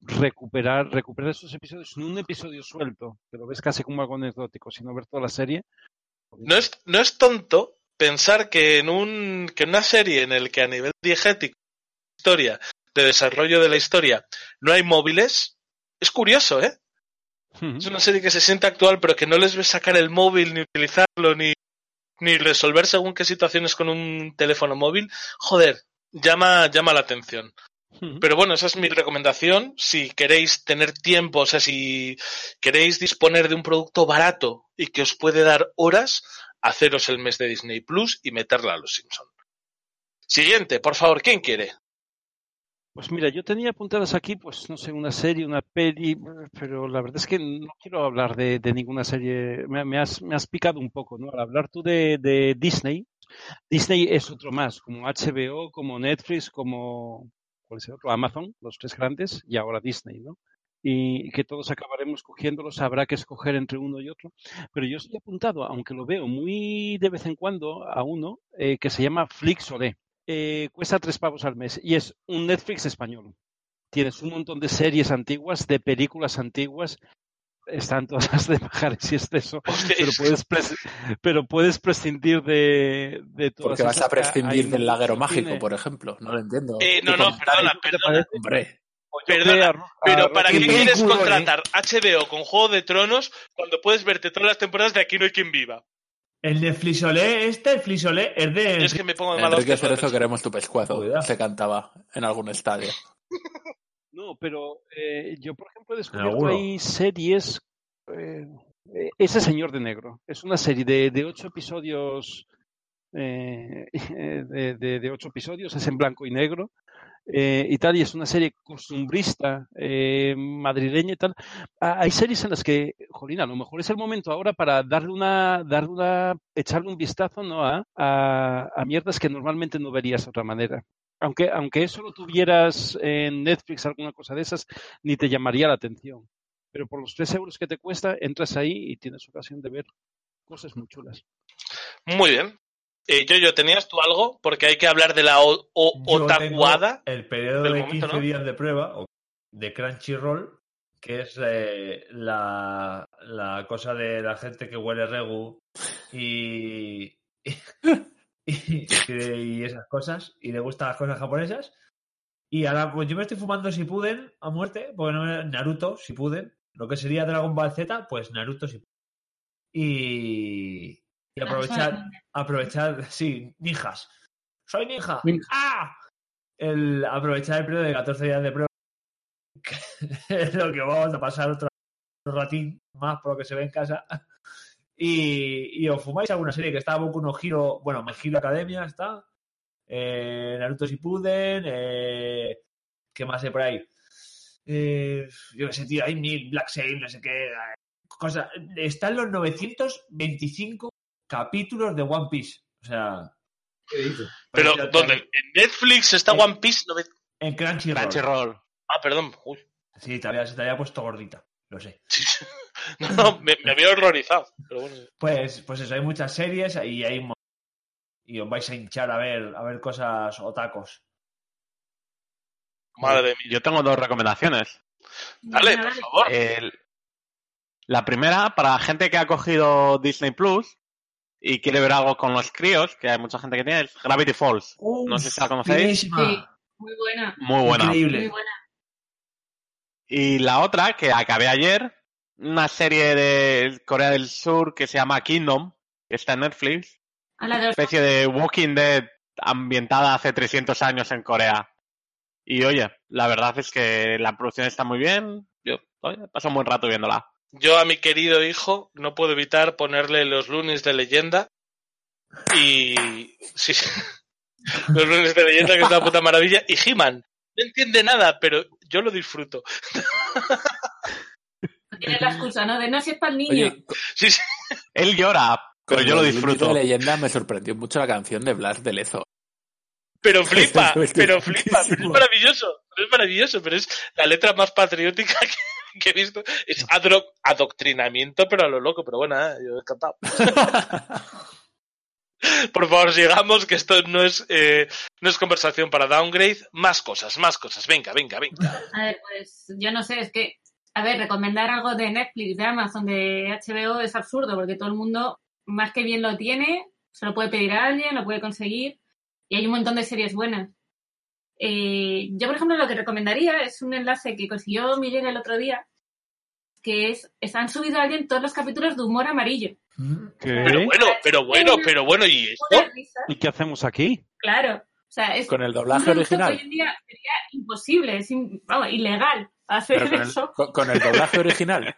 recuperar, recuperar esos episodios, no un episodio suelto, que lo ves casi como algo anecdótico, sino ver toda la serie. no es, no es tonto pensar que en un, que en una serie en el que a nivel diegético, historia, de desarrollo de la historia, no hay móviles, es curioso, ¿eh? Es una serie que se siente actual, pero que no les ves sacar el móvil, ni utilizarlo, ni, ni resolver según qué situaciones con un teléfono móvil. Joder, llama, llama la atención. Pero bueno, esa es mi recomendación. Si queréis tener tiempo, o sea, si queréis disponer de un producto barato y que os puede dar horas, haceros el mes de Disney Plus y meterla a los Simpson. Siguiente, por favor, ¿quién quiere? Pues mira, yo tenía apuntadas aquí, pues no sé, una serie, una peli, pero la verdad es que no quiero hablar de, de ninguna serie. Me, me has, me has picado un poco, ¿no? Al hablar tú de, de Disney, Disney es otro más, como HBO, como Netflix, como ¿cuál es otro? Amazon, los tres grandes, y ahora Disney, ¿no? Y que todos acabaremos cogiéndolos, habrá que escoger entre uno y otro. Pero yo estoy apuntado, aunque lo veo muy de vez en cuando, a uno eh, que se llama Flixolé. Eh, cuesta tres pavos al mes y es un Netflix español. Tienes un montón de series antiguas, de películas antiguas. Están todas las (laughs) de Pajares y Exceso, pero puedes, pres- pero puedes prescindir de, de todas Porque vas a prescindir del laguero mágico, por ejemplo. No lo entiendo. Eh, no, no, perdona, perdona. Hombre. Perdona, pero ¿para qué qué quieres película, contratar HBO con Juego de Tronos cuando puedes verte todas las temporadas de Aquí no hay quien viva? El de Flisolé, este, el Flisolé, es de. Es que me pongo de malas Enrique. Cerezo queremos tu pescuezo. Se cantaba en algún estadio. (laughs) No, pero eh, yo, por ejemplo, he descubierto ahí series. eh, eh, ese Señor de Negro. Es una serie de, de ocho episodios. eh, (laughs) de, de- de ocho episodios, es en blanco y negro. y tal, y es una serie costumbrista, madrileña y tal. Ah, Hay series en las que, Jolina, a lo mejor es el momento ahora para darle una, darle una, echarle un vistazo ¿no? a, a, a mierdas que normalmente no verías de otra manera. Aunque, aunque eso lo tuvieras en Netflix, alguna cosa de esas, ni te llamaría la atención. Pero por los tres euros que te cuesta, entras ahí y tienes ocasión de ver cosas muy chulas. Muy bien. Eh, yo, ¿tenías tú algo? Porque hay que hablar de la o, o- Yo otakuada. tengo El periodo de momento, 15 ¿no? días de prueba de Crunchyroll, que es eh, la, la cosa de la gente que huele regu y, (laughs) y, y esas cosas, y le gustan las cosas japonesas. Y ahora, pues yo me estoy fumando si puden a muerte, porque no me- Naruto, si puden. Lo que sería Dragon Ball Z, pues Naruto si Y, y aprovechar, aprovechar, sí, ninjas. Soy ninja. ¡Ah! El, aprovechar el periodo de 14 días de prueba. (laughs) que es lo que vamos a pasar otro ratín más por lo que se ve en casa. Y, y os fumáis alguna serie que está Boku no Hero, bueno, Me Hero Academia está. Eh, Naruto Shippuden, eh, ¿Qué más hay por ahí? Eh, yo qué sé, tío, hay mil, Black Sail, no sé qué. eh, Cosa. Están los 925 capítulos de One Piece. O sea. Pero, ¿dónde? ¿En Netflix está One Piece? No me- En Crunchyroll. Crunchyroll. Ah, perdón. Uy. Sí, te había, se te había puesto gordita. Lo sé. Sí. (laughs) No, me, me había horrorizado. Pero bueno. Pues, pues eso, hay muchas series y hay un y os vais a hinchar a ver, a ver cosas o tacos. Madre mía. Yo tengo dos recomendaciones. Dale, por favor. El- la primera, para gente que ha cogido Disney Plus y quiere ver algo con los críos, que hay mucha gente que tiene, es Gravity Falls. no sé si la conocéis. Buenísima. Sí, muy buena. Muy buena. Muy buena. Y la otra, que acabé ayer, una serie de Corea del Sur que se llama Kingdom, que está en Netflix. A la de los- especie de Walking Dead ambientada hace 300 años en Corea. Y oye, la verdad es que la producción está muy bien. Yo oye, paso un buen rato viéndola. Yo a mi querido hijo no puedo evitar ponerle los lunes de leyenda. Y. Sí. (laughs) Los lunes de leyenda, que es una puta maravilla. Y He-Man. No entiende nada, pero yo lo disfruto. Tienes la excusa, ¿no? De no, si es para el niño. Oye, co- Sí, sí. Él llora, pero con yo lo disfruto. de leyenda me sorprendió mucho la canción de Blas de Lezo. Pero (laughs) flipa, pero flipa. Es maravilloso. Es maravilloso, pero es la letra más patriótica (laughs) que, que he visto. Es adro- adoctrinamiento, pero a lo loco. Pero bueno, eh, yo encantado. (laughs) Por favor, sigamos, que esto no es, eh, no es conversación para downgrade. Más cosas, más cosas. Venga, venga, venga. A ver, pues yo no sé, es que, a ver, recomendar algo de Netflix, de Amazon, de HBO es absurdo porque todo el mundo más que bien lo tiene, se lo puede pedir a alguien, lo puede conseguir y hay un montón de series buenas. Eh, yo, por ejemplo, lo que recomendaría es un enlace que consiguió Miguel el otro día, que es, es- han subido a alguien todos los capítulos de humor amarillo. ¿Qué? Pero bueno, pero bueno, pero bueno, ¿y esto? ¿Y qué hacemos aquí? claro. O sea, es Con el doblaje original. hoy en día sería imposible, es in- vamos, ilegal hacer el, eso. con- con el doblaje (laughs) original.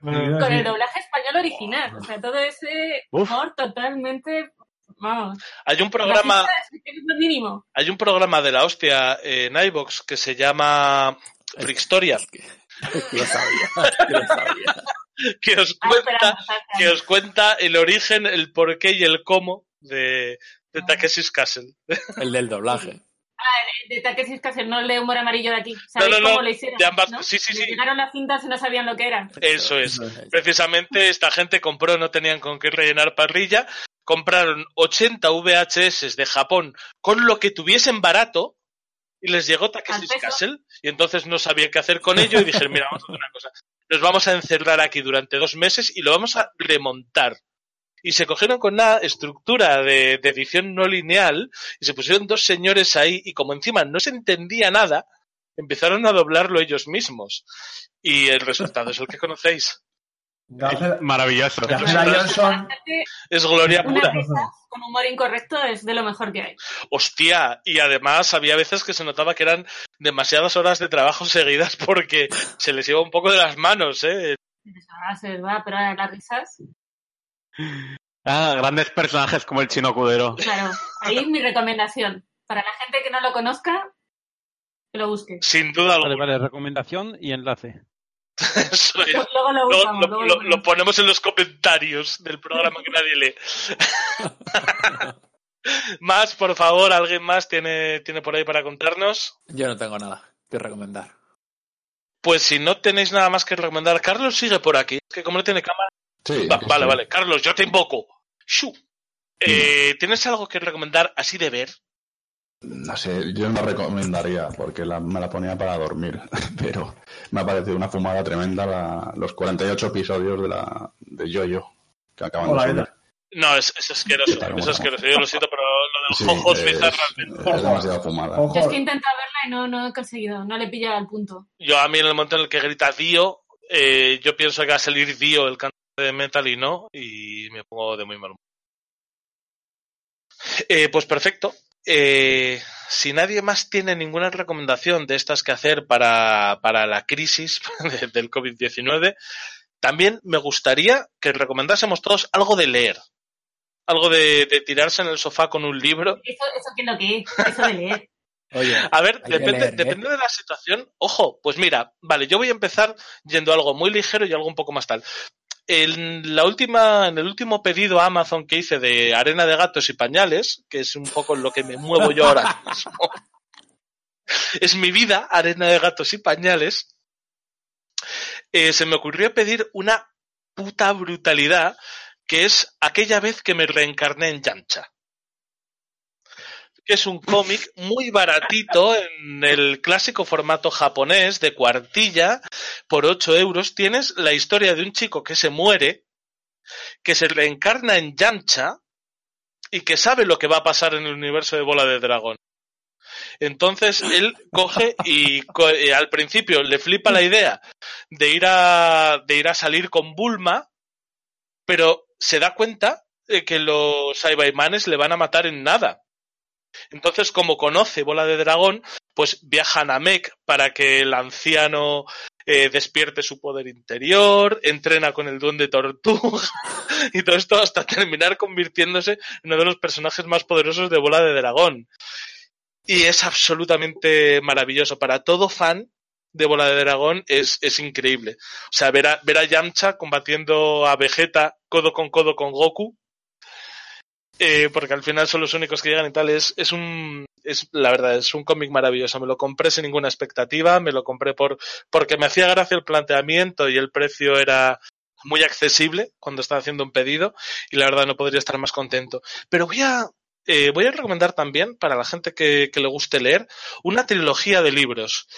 con el doblaje español original. O sea, todo ese Uf. humor totalmente. Vamos. Hay un programa, es es mínimo. hay un programa de la hostia en iVox que se llama Frickstoria, lo sabía, lo sabía. (laughs) (laughs) que os Ah, cuenta, que os cuenta el origen, el porqué y el cómo de, de Takeshi's Castle. El del doblaje. (laughs) De Takeshi Castle, no el de humor amarillo de aquí. ¿Sabéis no, no, cómo lo hicieron? de ambas- ¿no? sí, sí, sí. Llegaron las cintas y no sabían lo que era. Eso es. Precisamente esta gente compró, no tenían con qué rellenar parrilla, compraron 80 VHS de Japón con lo que tuviesen barato y les llegó Takeshi's. Castle y entonces no sabían qué hacer con ello y dijeron, mira, vamos a hacer una cosa, nos vamos a encerrar aquí durante dos meses y lo vamos a remontar. Y se cogieron con una estructura de, de edición no lineal y se pusieron dos señores ahí y como encima no se entendía nada, empezaron a doblarlo ellos mismos. Y el resultado es el que conocéis. Maravilloso. Johnson. Es gloria pura. con humor incorrecto es de lo mejor que hay. Hostia, y además había veces que se notaba que eran demasiadas horas de trabajo (laughs) seguidas porque se les iba un poco de las manos, ¿eh? Ah, se les va, pero ahora las risas. Ah, grandes personajes como el chino cudero. Claro, ahí es mi recomendación. Para la gente que no lo conozca, que lo busque. Sin duda Vale, alguna. vale, recomendación y enlace. (laughs) Luego lo Lo, usamos. lo- luego lo- lo lo ponemos en los comentarios del programa que nadie lee. (laughs) más, por favor, ¿alguien más tiene, tiene por ahí para contarnos? Yo no tengo nada que recomendar. Pues si no tenéis nada más que recomendar, Carlos sigue por aquí. Es que como no tiene cámara. Sí, Va- aquí vale, vale. Carlos, yo te invoco. Shu. Eh, ¿Tienes algo que recomendar así de ver? No sé, yo no la recomendaría porque la- me la ponía para dormir, (laughs) pero me ha parecido una fumada tremenda la- los 48 episodios de la de Yoyo que acaban Hola, de subir. No, es, es asqueroso. Es asqueroso. Yo lo siento, pero lo del Sí, Jojos es, Bizarras es demasiado fumada. Ojo. Yo es que he intentado verla y no, no he conseguido, no le he pillado al punto. Yo a mí en el momento en el que grita Dio, eh, yo pienso que va a salir Dio, el cantante de metal, y no, y me pongo de muy mal humor. Eh, pues perfecto. Eh, si nadie más tiene ninguna recomendación de estas que hacer para, para la crisis (laughs) de- del COVID-19, también me gustaría que recomendásemos todos algo de leer. Algo de, de tirarse en el sofá con un libro. Eso, eso que es lo que es, eso de leer. (laughs) Oye, A ver, depende, leer, ¿eh? depende de la situación. Ojo, pues mira, vale, yo voy a empezar yendo a algo muy ligero y algo un poco más tal. En la última, en el último pedido a Amazon que hice de arena de gatos y pañales, que es un poco en lo que me muevo yo ahora (laughs) mismo, es mi vida, arena de gatos y pañales, eh, se me ocurrió pedir una puta brutalidad que es aquella vez que me reencarné en Yamcha. Que es un cómic muy baratito en el clásico formato japonés de cuartilla por 8 euros. Tienes la historia de un chico que se muere, que se reencarna en Yamcha y que sabe lo que va a pasar en el universo de Bola de Dragón. Entonces él coge y eh, al principio le flipa la idea de ir a, de ir a salir con Bulma, pero se da cuenta de que los Saibaimanes le van a matar en nada. Entonces, como conoce Bola de Dragón, pues viaja a Namek para que el anciano eh, despierte su poder interior, entrena con el duende tortuga (laughs) y todo esto hasta terminar convirtiéndose en uno de los personajes más poderosos de Bola de Dragón. Y es absolutamente maravilloso. Para todo fan de Bola de Dragón es, increíble. O sea, ver a Yamcha combatiendo a Vegeta codo con codo con Goku, eh, porque al final son los únicos que llegan y tal, es, es un, es, la verdad, es un cómic maravilloso. Me lo compré sin ninguna expectativa, me lo compré por, porque me hacía gracia el planteamiento y el precio era muy accesible cuando estaba haciendo un pedido y la verdad no podría estar más contento. Pero voy a, eh, voy a recomendar también para la gente que, que le guste leer una trilogía de libros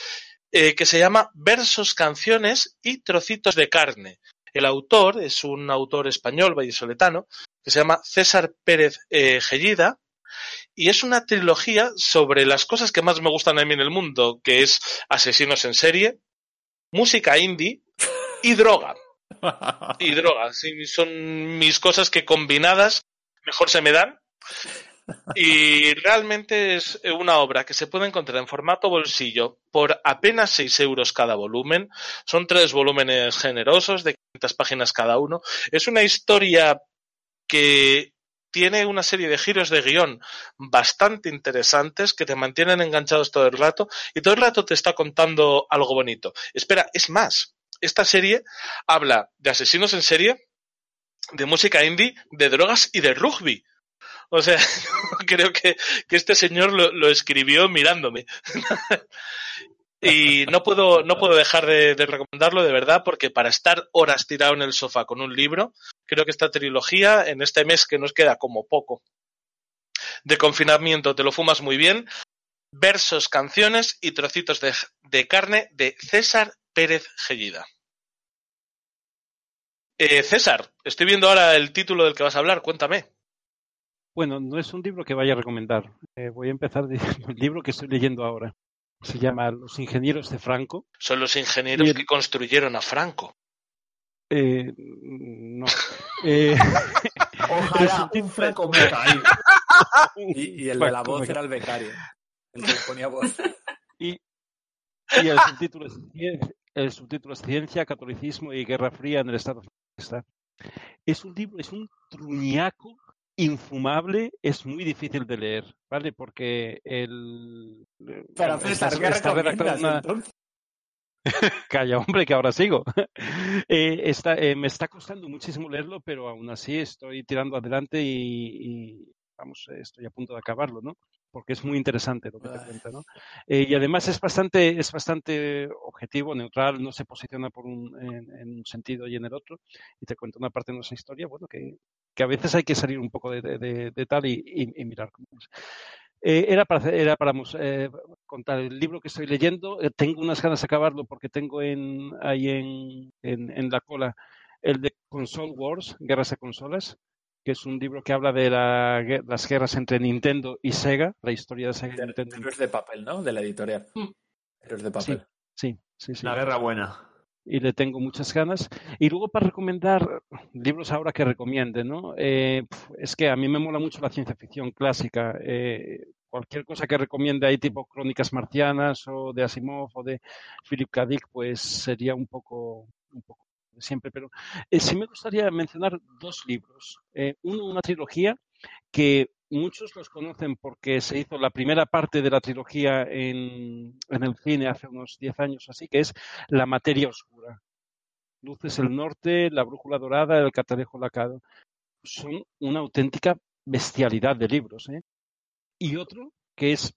eh, que se llama Versos, Canciones y Trocitos de Carne. El autor es un autor español, vallisoletano, que se llama César Pérez eh, Gellida, y es una trilogía sobre las cosas que más me gustan a mí en el mundo, que es asesinos en serie, música indie y droga. (laughs) Y droga, sí, son mis cosas que combinadas mejor se me dan. Y realmente es una obra que se puede encontrar en formato bolsillo por apenas 6 euros cada volumen. Son tres volúmenes generosos de 500 páginas cada uno. Es una historia que tiene una serie de giros de guion bastante interesantes que te mantienen enganchados todo el rato y todo el rato te está contando algo bonito. Espera, es más, esta serie habla de asesinos en serie, de música indie, de drogas y de rugby. O sea, (laughs) creo que, que este señor lo, lo escribió mirándome. (laughs) y no puedo, no puedo dejar de, recomendarlo de verdad, porque para estar horas tirado en el sofá con un libro, creo que esta trilogía, en este mes que nos queda como poco de confinamiento, te lo fumas muy bien. Versos, canciones y trocitos de, de carne de César Pérez Gellida. Eh, César, estoy viendo ahora el título del que vas a hablar, cuéntame. Bueno, no es un libro que vaya a recomendar. Eh, voy a empezar diciendo (laughs) el libro que estoy leyendo ahora. Se llama Los ingenieros de Franco. Son los ingenieros el... que construyeron a Franco. Eh, no. Eh, (laughs) Ojalá un Franco meta ahí. (laughs) Y, y, el de la voz era el becario. El que ponía voz. Y, y el, subtítulo es, el subtítulo es Ciencia, Catolicismo y Guerra Fría en el Estado. Es un libro, es un truñaco infumable es muy difícil de leer, ¿vale? Porque el... Pero César, ¿qué recomiendas una... entonces? (laughs) Calla, hombre, que ahora sigo. (laughs) eh, está, eh, me está costando muchísimo leerlo, pero aún así estoy tirando adelante y, y, vamos, estoy a punto de acabarlo, ¿no? Porque es muy interesante lo que te cuenta, ¿no? Eh, y además es bastante, es bastante objetivo, neutral, no se posiciona por un, en, en, un sentido y en el otro, y te cuenta una parte de nuestra historia, bueno, que, que a veces hay que salir un poco de, de, de tal y, y, y, mirar cómo es. Eh, era para, era para eh, contar el libro que estoy leyendo. Eh, tengo unas ganas de acabarlo porque tengo en, ahí en, en, en, la cola el de Console Wars, Guerras de Consolas, que es un libro que habla de la, las guerras entre Nintendo y Sega, la historia de Sega y Nintendo. Héroes de papel, ¿no? De la editorial. Mm. Héroes de papel. Sí, sí, sí. La guerra buena y le tengo muchas ganas. Y luego para recomendar libros ahora que recomiende, ¿no? Eh, es que a mí me mola mucho la ciencia ficción clásica. Eh, cualquier cosa que recomiende ahí, tipo Crónicas Marcianas o de Asimov o de Philip K. Dick, pues sería un poco, un poco siempre. Pero eh, sí me gustaría mencionar dos libros. uno, una trilogía que muchos los conocen porque se hizo la primera parte de la trilogía en, en el cine hace unos 10 años así, que es La materia oscura. Luces el Norte, La Brújula Dorada, El Catalejo Lacado. Son una auténtica bestialidad de libros. ¿eh? Y otro que es,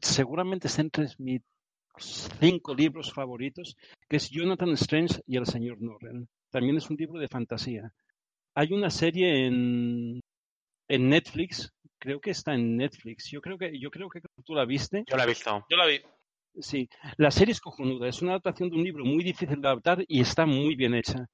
seguramente está entre mis cinco libros favoritos, que es Jonathan Strange y El Señor Norrell. También es un libro de fantasía. Hay una serie en, en Netflix, creo que está en Netflix. Yo creo que, yo creo que tú la viste. Yo la he visto. Yo la vi. Sí, la serie es cojonuda, es una adaptación de un libro muy difícil de adaptar y está muy bien hecha.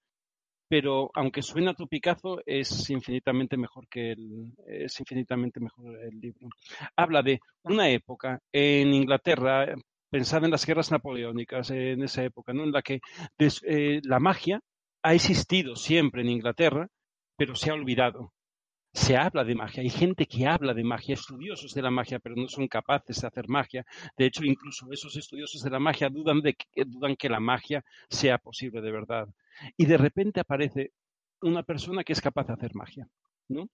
Pero aunque suena a topicazo, es infinitamente mejor que el, es infinitamente mejor el libro. Habla de una época en Inglaterra, pensad en las guerras napoleónicas en esa época, ¿no? En la que eh, la magia ha existido siempre en Inglaterra, pero se ha olvidado se habla de magia, hay gente que habla de magia, estudiosos de la magia, pero no son capaces de hacer magia. De hecho, incluso esos estudiosos de la magia dudan de que, dudan que la magia sea posible de verdad. Y de repente aparece una persona que es capaz de hacer magia, ¿no?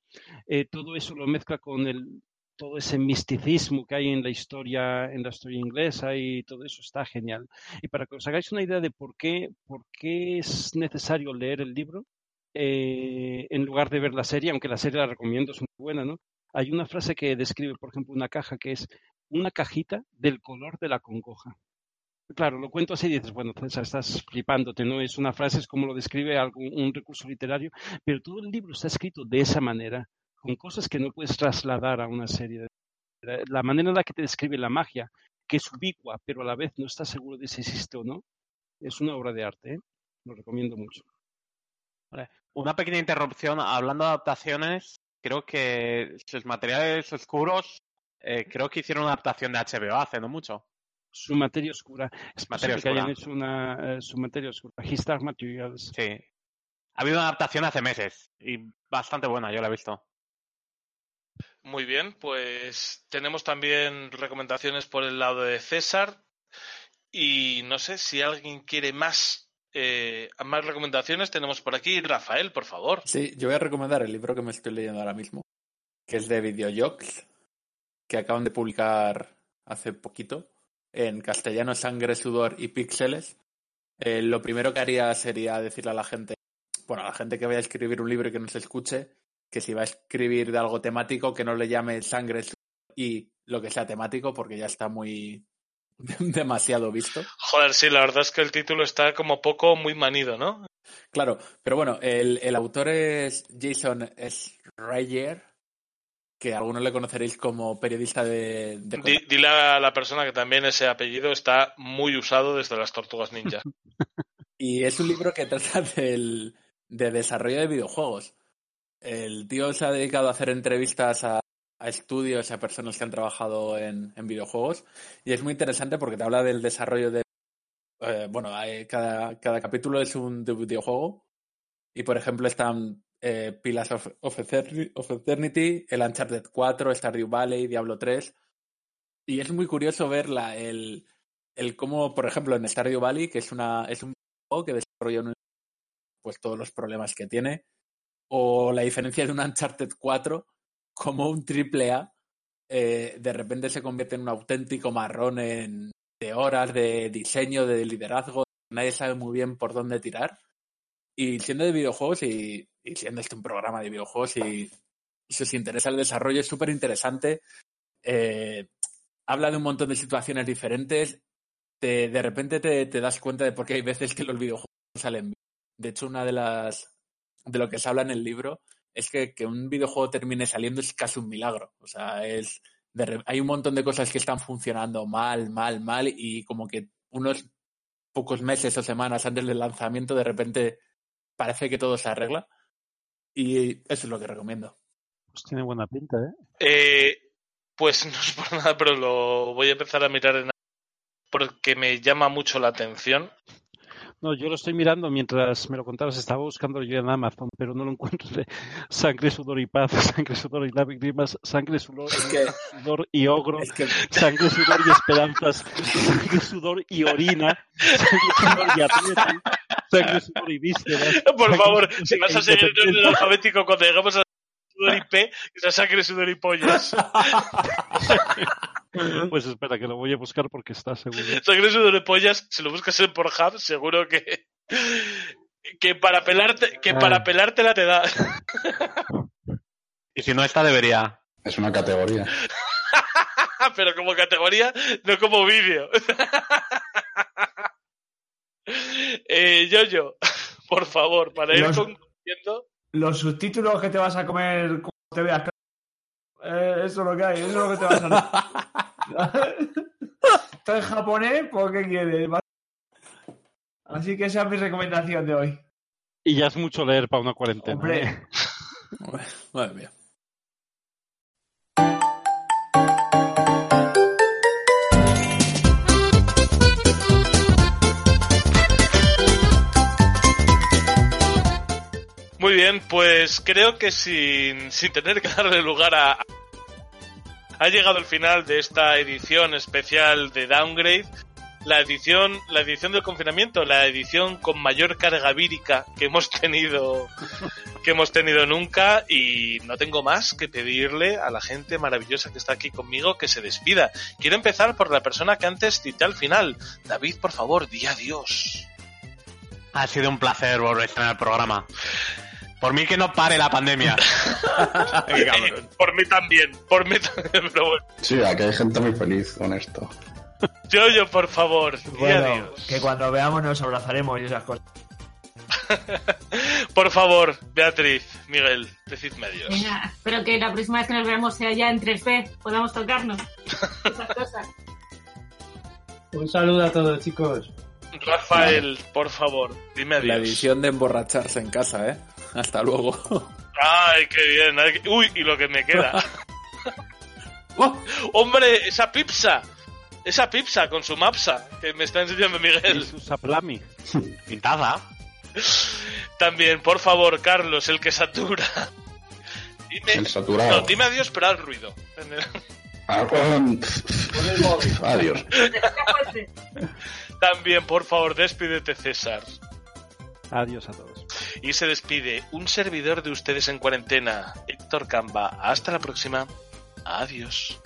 Eh, todo eso lo mezcla con el todo ese misticismo que hay en la historia en la historia inglesa y todo eso está genial. Y para que os hagáis una idea de por qué por qué es necesario leer el libro, eh, en lugar de ver la serie, aunque la serie la recomiendo, es muy buena, ¿no? Hay una frase que describe, por ejemplo, una caja que es una cajita del color de la congoja. Claro, lo cuento así y dices, bueno, César, estás flipándote, ¿no? Es una frase, es como lo describe algún, un recurso literario, pero todo el libro está escrito de esa manera, con cosas que no puedes trasladar a una serie. La, la manera en la que te describe la magia, que es ubicua, pero a la vez no estás seguro de si existe o no, es una obra de arte, ¿eh? Lo recomiendo mucho. Vale. Una pequeña interrupción. Hablando de adaptaciones, creo que sus materiales oscuros, eh, creo que hicieron una adaptación de HBO hace no mucho. Su materia oscura. Es Materia posible que hayan oscura. hecho una, eh, su materia oscura. His Dark Materials. Sí. Ha habido una adaptación hace meses y bastante buena, yo la he visto. Muy bien, pues tenemos también recomendaciones por el lado de César. Y no sé si alguien quiere más, eh, más recomendaciones. Tenemos por aquí Rafael, por favor. Sí, yo voy a recomendar el libro que me estoy leyendo ahora mismo, que es de Videojocs, que acaban de publicar hace poquito, en castellano Sangre, Sudor y Píxeles. Eh, lo primero que haría sería decirle a la gente, bueno, a la gente que vaya a escribir un libro y que no se escuche, que si va a escribir de algo temático, que no le llame Sangre, Sudor y lo que sea temático, porque ya está muy (laughs) demasiado visto. Joder, sí, la verdad es que el título está como poco muy manido, ¿no? Claro, pero bueno, el, el autor es Jason Schreier, que algunos le conoceréis como periodista de... de Di- dile a la persona que también ese apellido está muy usado desde las tortugas ninja. (laughs) Y es un libro que trata del, de desarrollo de videojuegos. El tío se ha dedicado a hacer entrevistas a, a estudios a personas que han trabajado en, videojuegos. Y es muy interesante porque te habla del desarrollo de... eh, bueno, cada, cada capítulo es un de videojuego. Y por ejemplo están eh, Pillars of, Eternity, el Uncharted 4, Stardew Valley, Diablo 3. Y es muy curioso ver la, el, el cómo, por ejemplo, en Stardew Valley, que es, una, es un juego que desarrolla pues, todos los problemas que tiene, o la diferencia de un Uncharted 4, como un triple A eh, de repente se convierte en un auténtico marrón en, de horas, de diseño, de liderazgo. Nadie sabe muy bien por dónde tirar. Y siendo de videojuegos y, siendo este un programa de videojuegos y, si os interesa el desarrollo, es súper interesante. Eh, habla de un montón de situaciones diferentes. Te- de repente te, te das cuenta de por qué hay veces que los videojuegos salen bien. De hecho, una de las de lo que se habla en el libro es que, que un videojuego termine saliendo es casi un milagro. O sea, es de re- hay un montón de cosas que están funcionando mal, mal, mal y como que unos pocos meses o semanas antes del lanzamiento de repente parece que todo se arregla y eso es lo que recomiendo. Pues tiene buena pinta, ¿eh? Eh, pues (laughs) no es por nada, pero lo voy a empezar a mirar en porque me llama mucho la atención. No, yo lo estoy mirando mientras me lo contabas. Estaba buscando yo en Amazon, pero no lo encuentro. (laughs) Sangre, sudor y paz, (laughs) sangre, sudor y lágrimas, sangre, sudor, sudor y ogro, sangre, sudor y esperanzas, (laughs) sangre, sudor y orina, sangre, sudor y atleta, sangre, sudor y vísceras. Por sangre, favor, si vas a e seguir en el independencia. alfabético cuando lleguemos a sudor y P, que sea sangre, sudor y pollas. Pues espera, que lo voy a buscar porque está seguro. Sudor y pollas, si lo buscas en Pornhub, seguro que. Que para pelarte, que para pelártela te da. Y si no está, debería. Es una categoría. (laughs) Pero como categoría, no como vídeo. (laughs) eh, Yoyo, por favor, para ir Los- concluyendo. Los subtítulos que te vas a comer cuando te veas. Eh, eso es lo que hay, eso es lo que te vas a (laughs) (laughs) Esto es japonés, ¿por qué quieres? Así que esa es mi recomendación de hoy. Y ya es mucho leer para una cuarentena. Hombre. ¿eh? (laughs) Madre mía. Muy bien, pues creo que sin, sin tener que darle lugar a... Ha llegado el final de esta edición especial de Downgrade. La edición, la edición del confinamiento, la edición con mayor carga vírica que hemos tenido, que hemos tenido nunca, y no tengo más que pedirle a la gente maravillosa que está aquí conmigo que se despida. Quiero empezar por la persona que antes cité al final. David, por favor, di adiós. Ha sido un placer volver a estar en el programa. Por mí que no pare la pandemia. (laughs) Por mí también, por mí también, pero bueno. Sí, aquí hay gente muy feliz con esto. Yo, yo, por favor, di Bueno, adiós. que cuando veamos nos abrazaremos y esas cosas. (laughs) Por favor, Beatriz, Miguel, decidme adiós. Venga, espero que la próxima vez que nos veamos sea ya en 3D, podamos tocarnos. (laughs) Esas cosas. Un saludo a todos, chicos. Rafael, por favor, dime La adiós. edición de emborracharse en casa, ¿eh? (laughs) Hasta luego. Ay, qué bien. ay, Uy, y lo que me queda. (laughs) Oh, Hombre, esa pizza. Esa pizza con su mapsa que me está enseñando Y Miguel. su saplami. Pintada. También, por favor, Carlos, el que satura. Dime, El saturado. no, dime adiós, pero haz ruido. Ah, Adiós. (laughs) También, por favor, despídete, César. Adiós a todos. Y se despide un servidor de ustedes en cuarentena, Héctor Camba. Hasta la próxima. Adiós.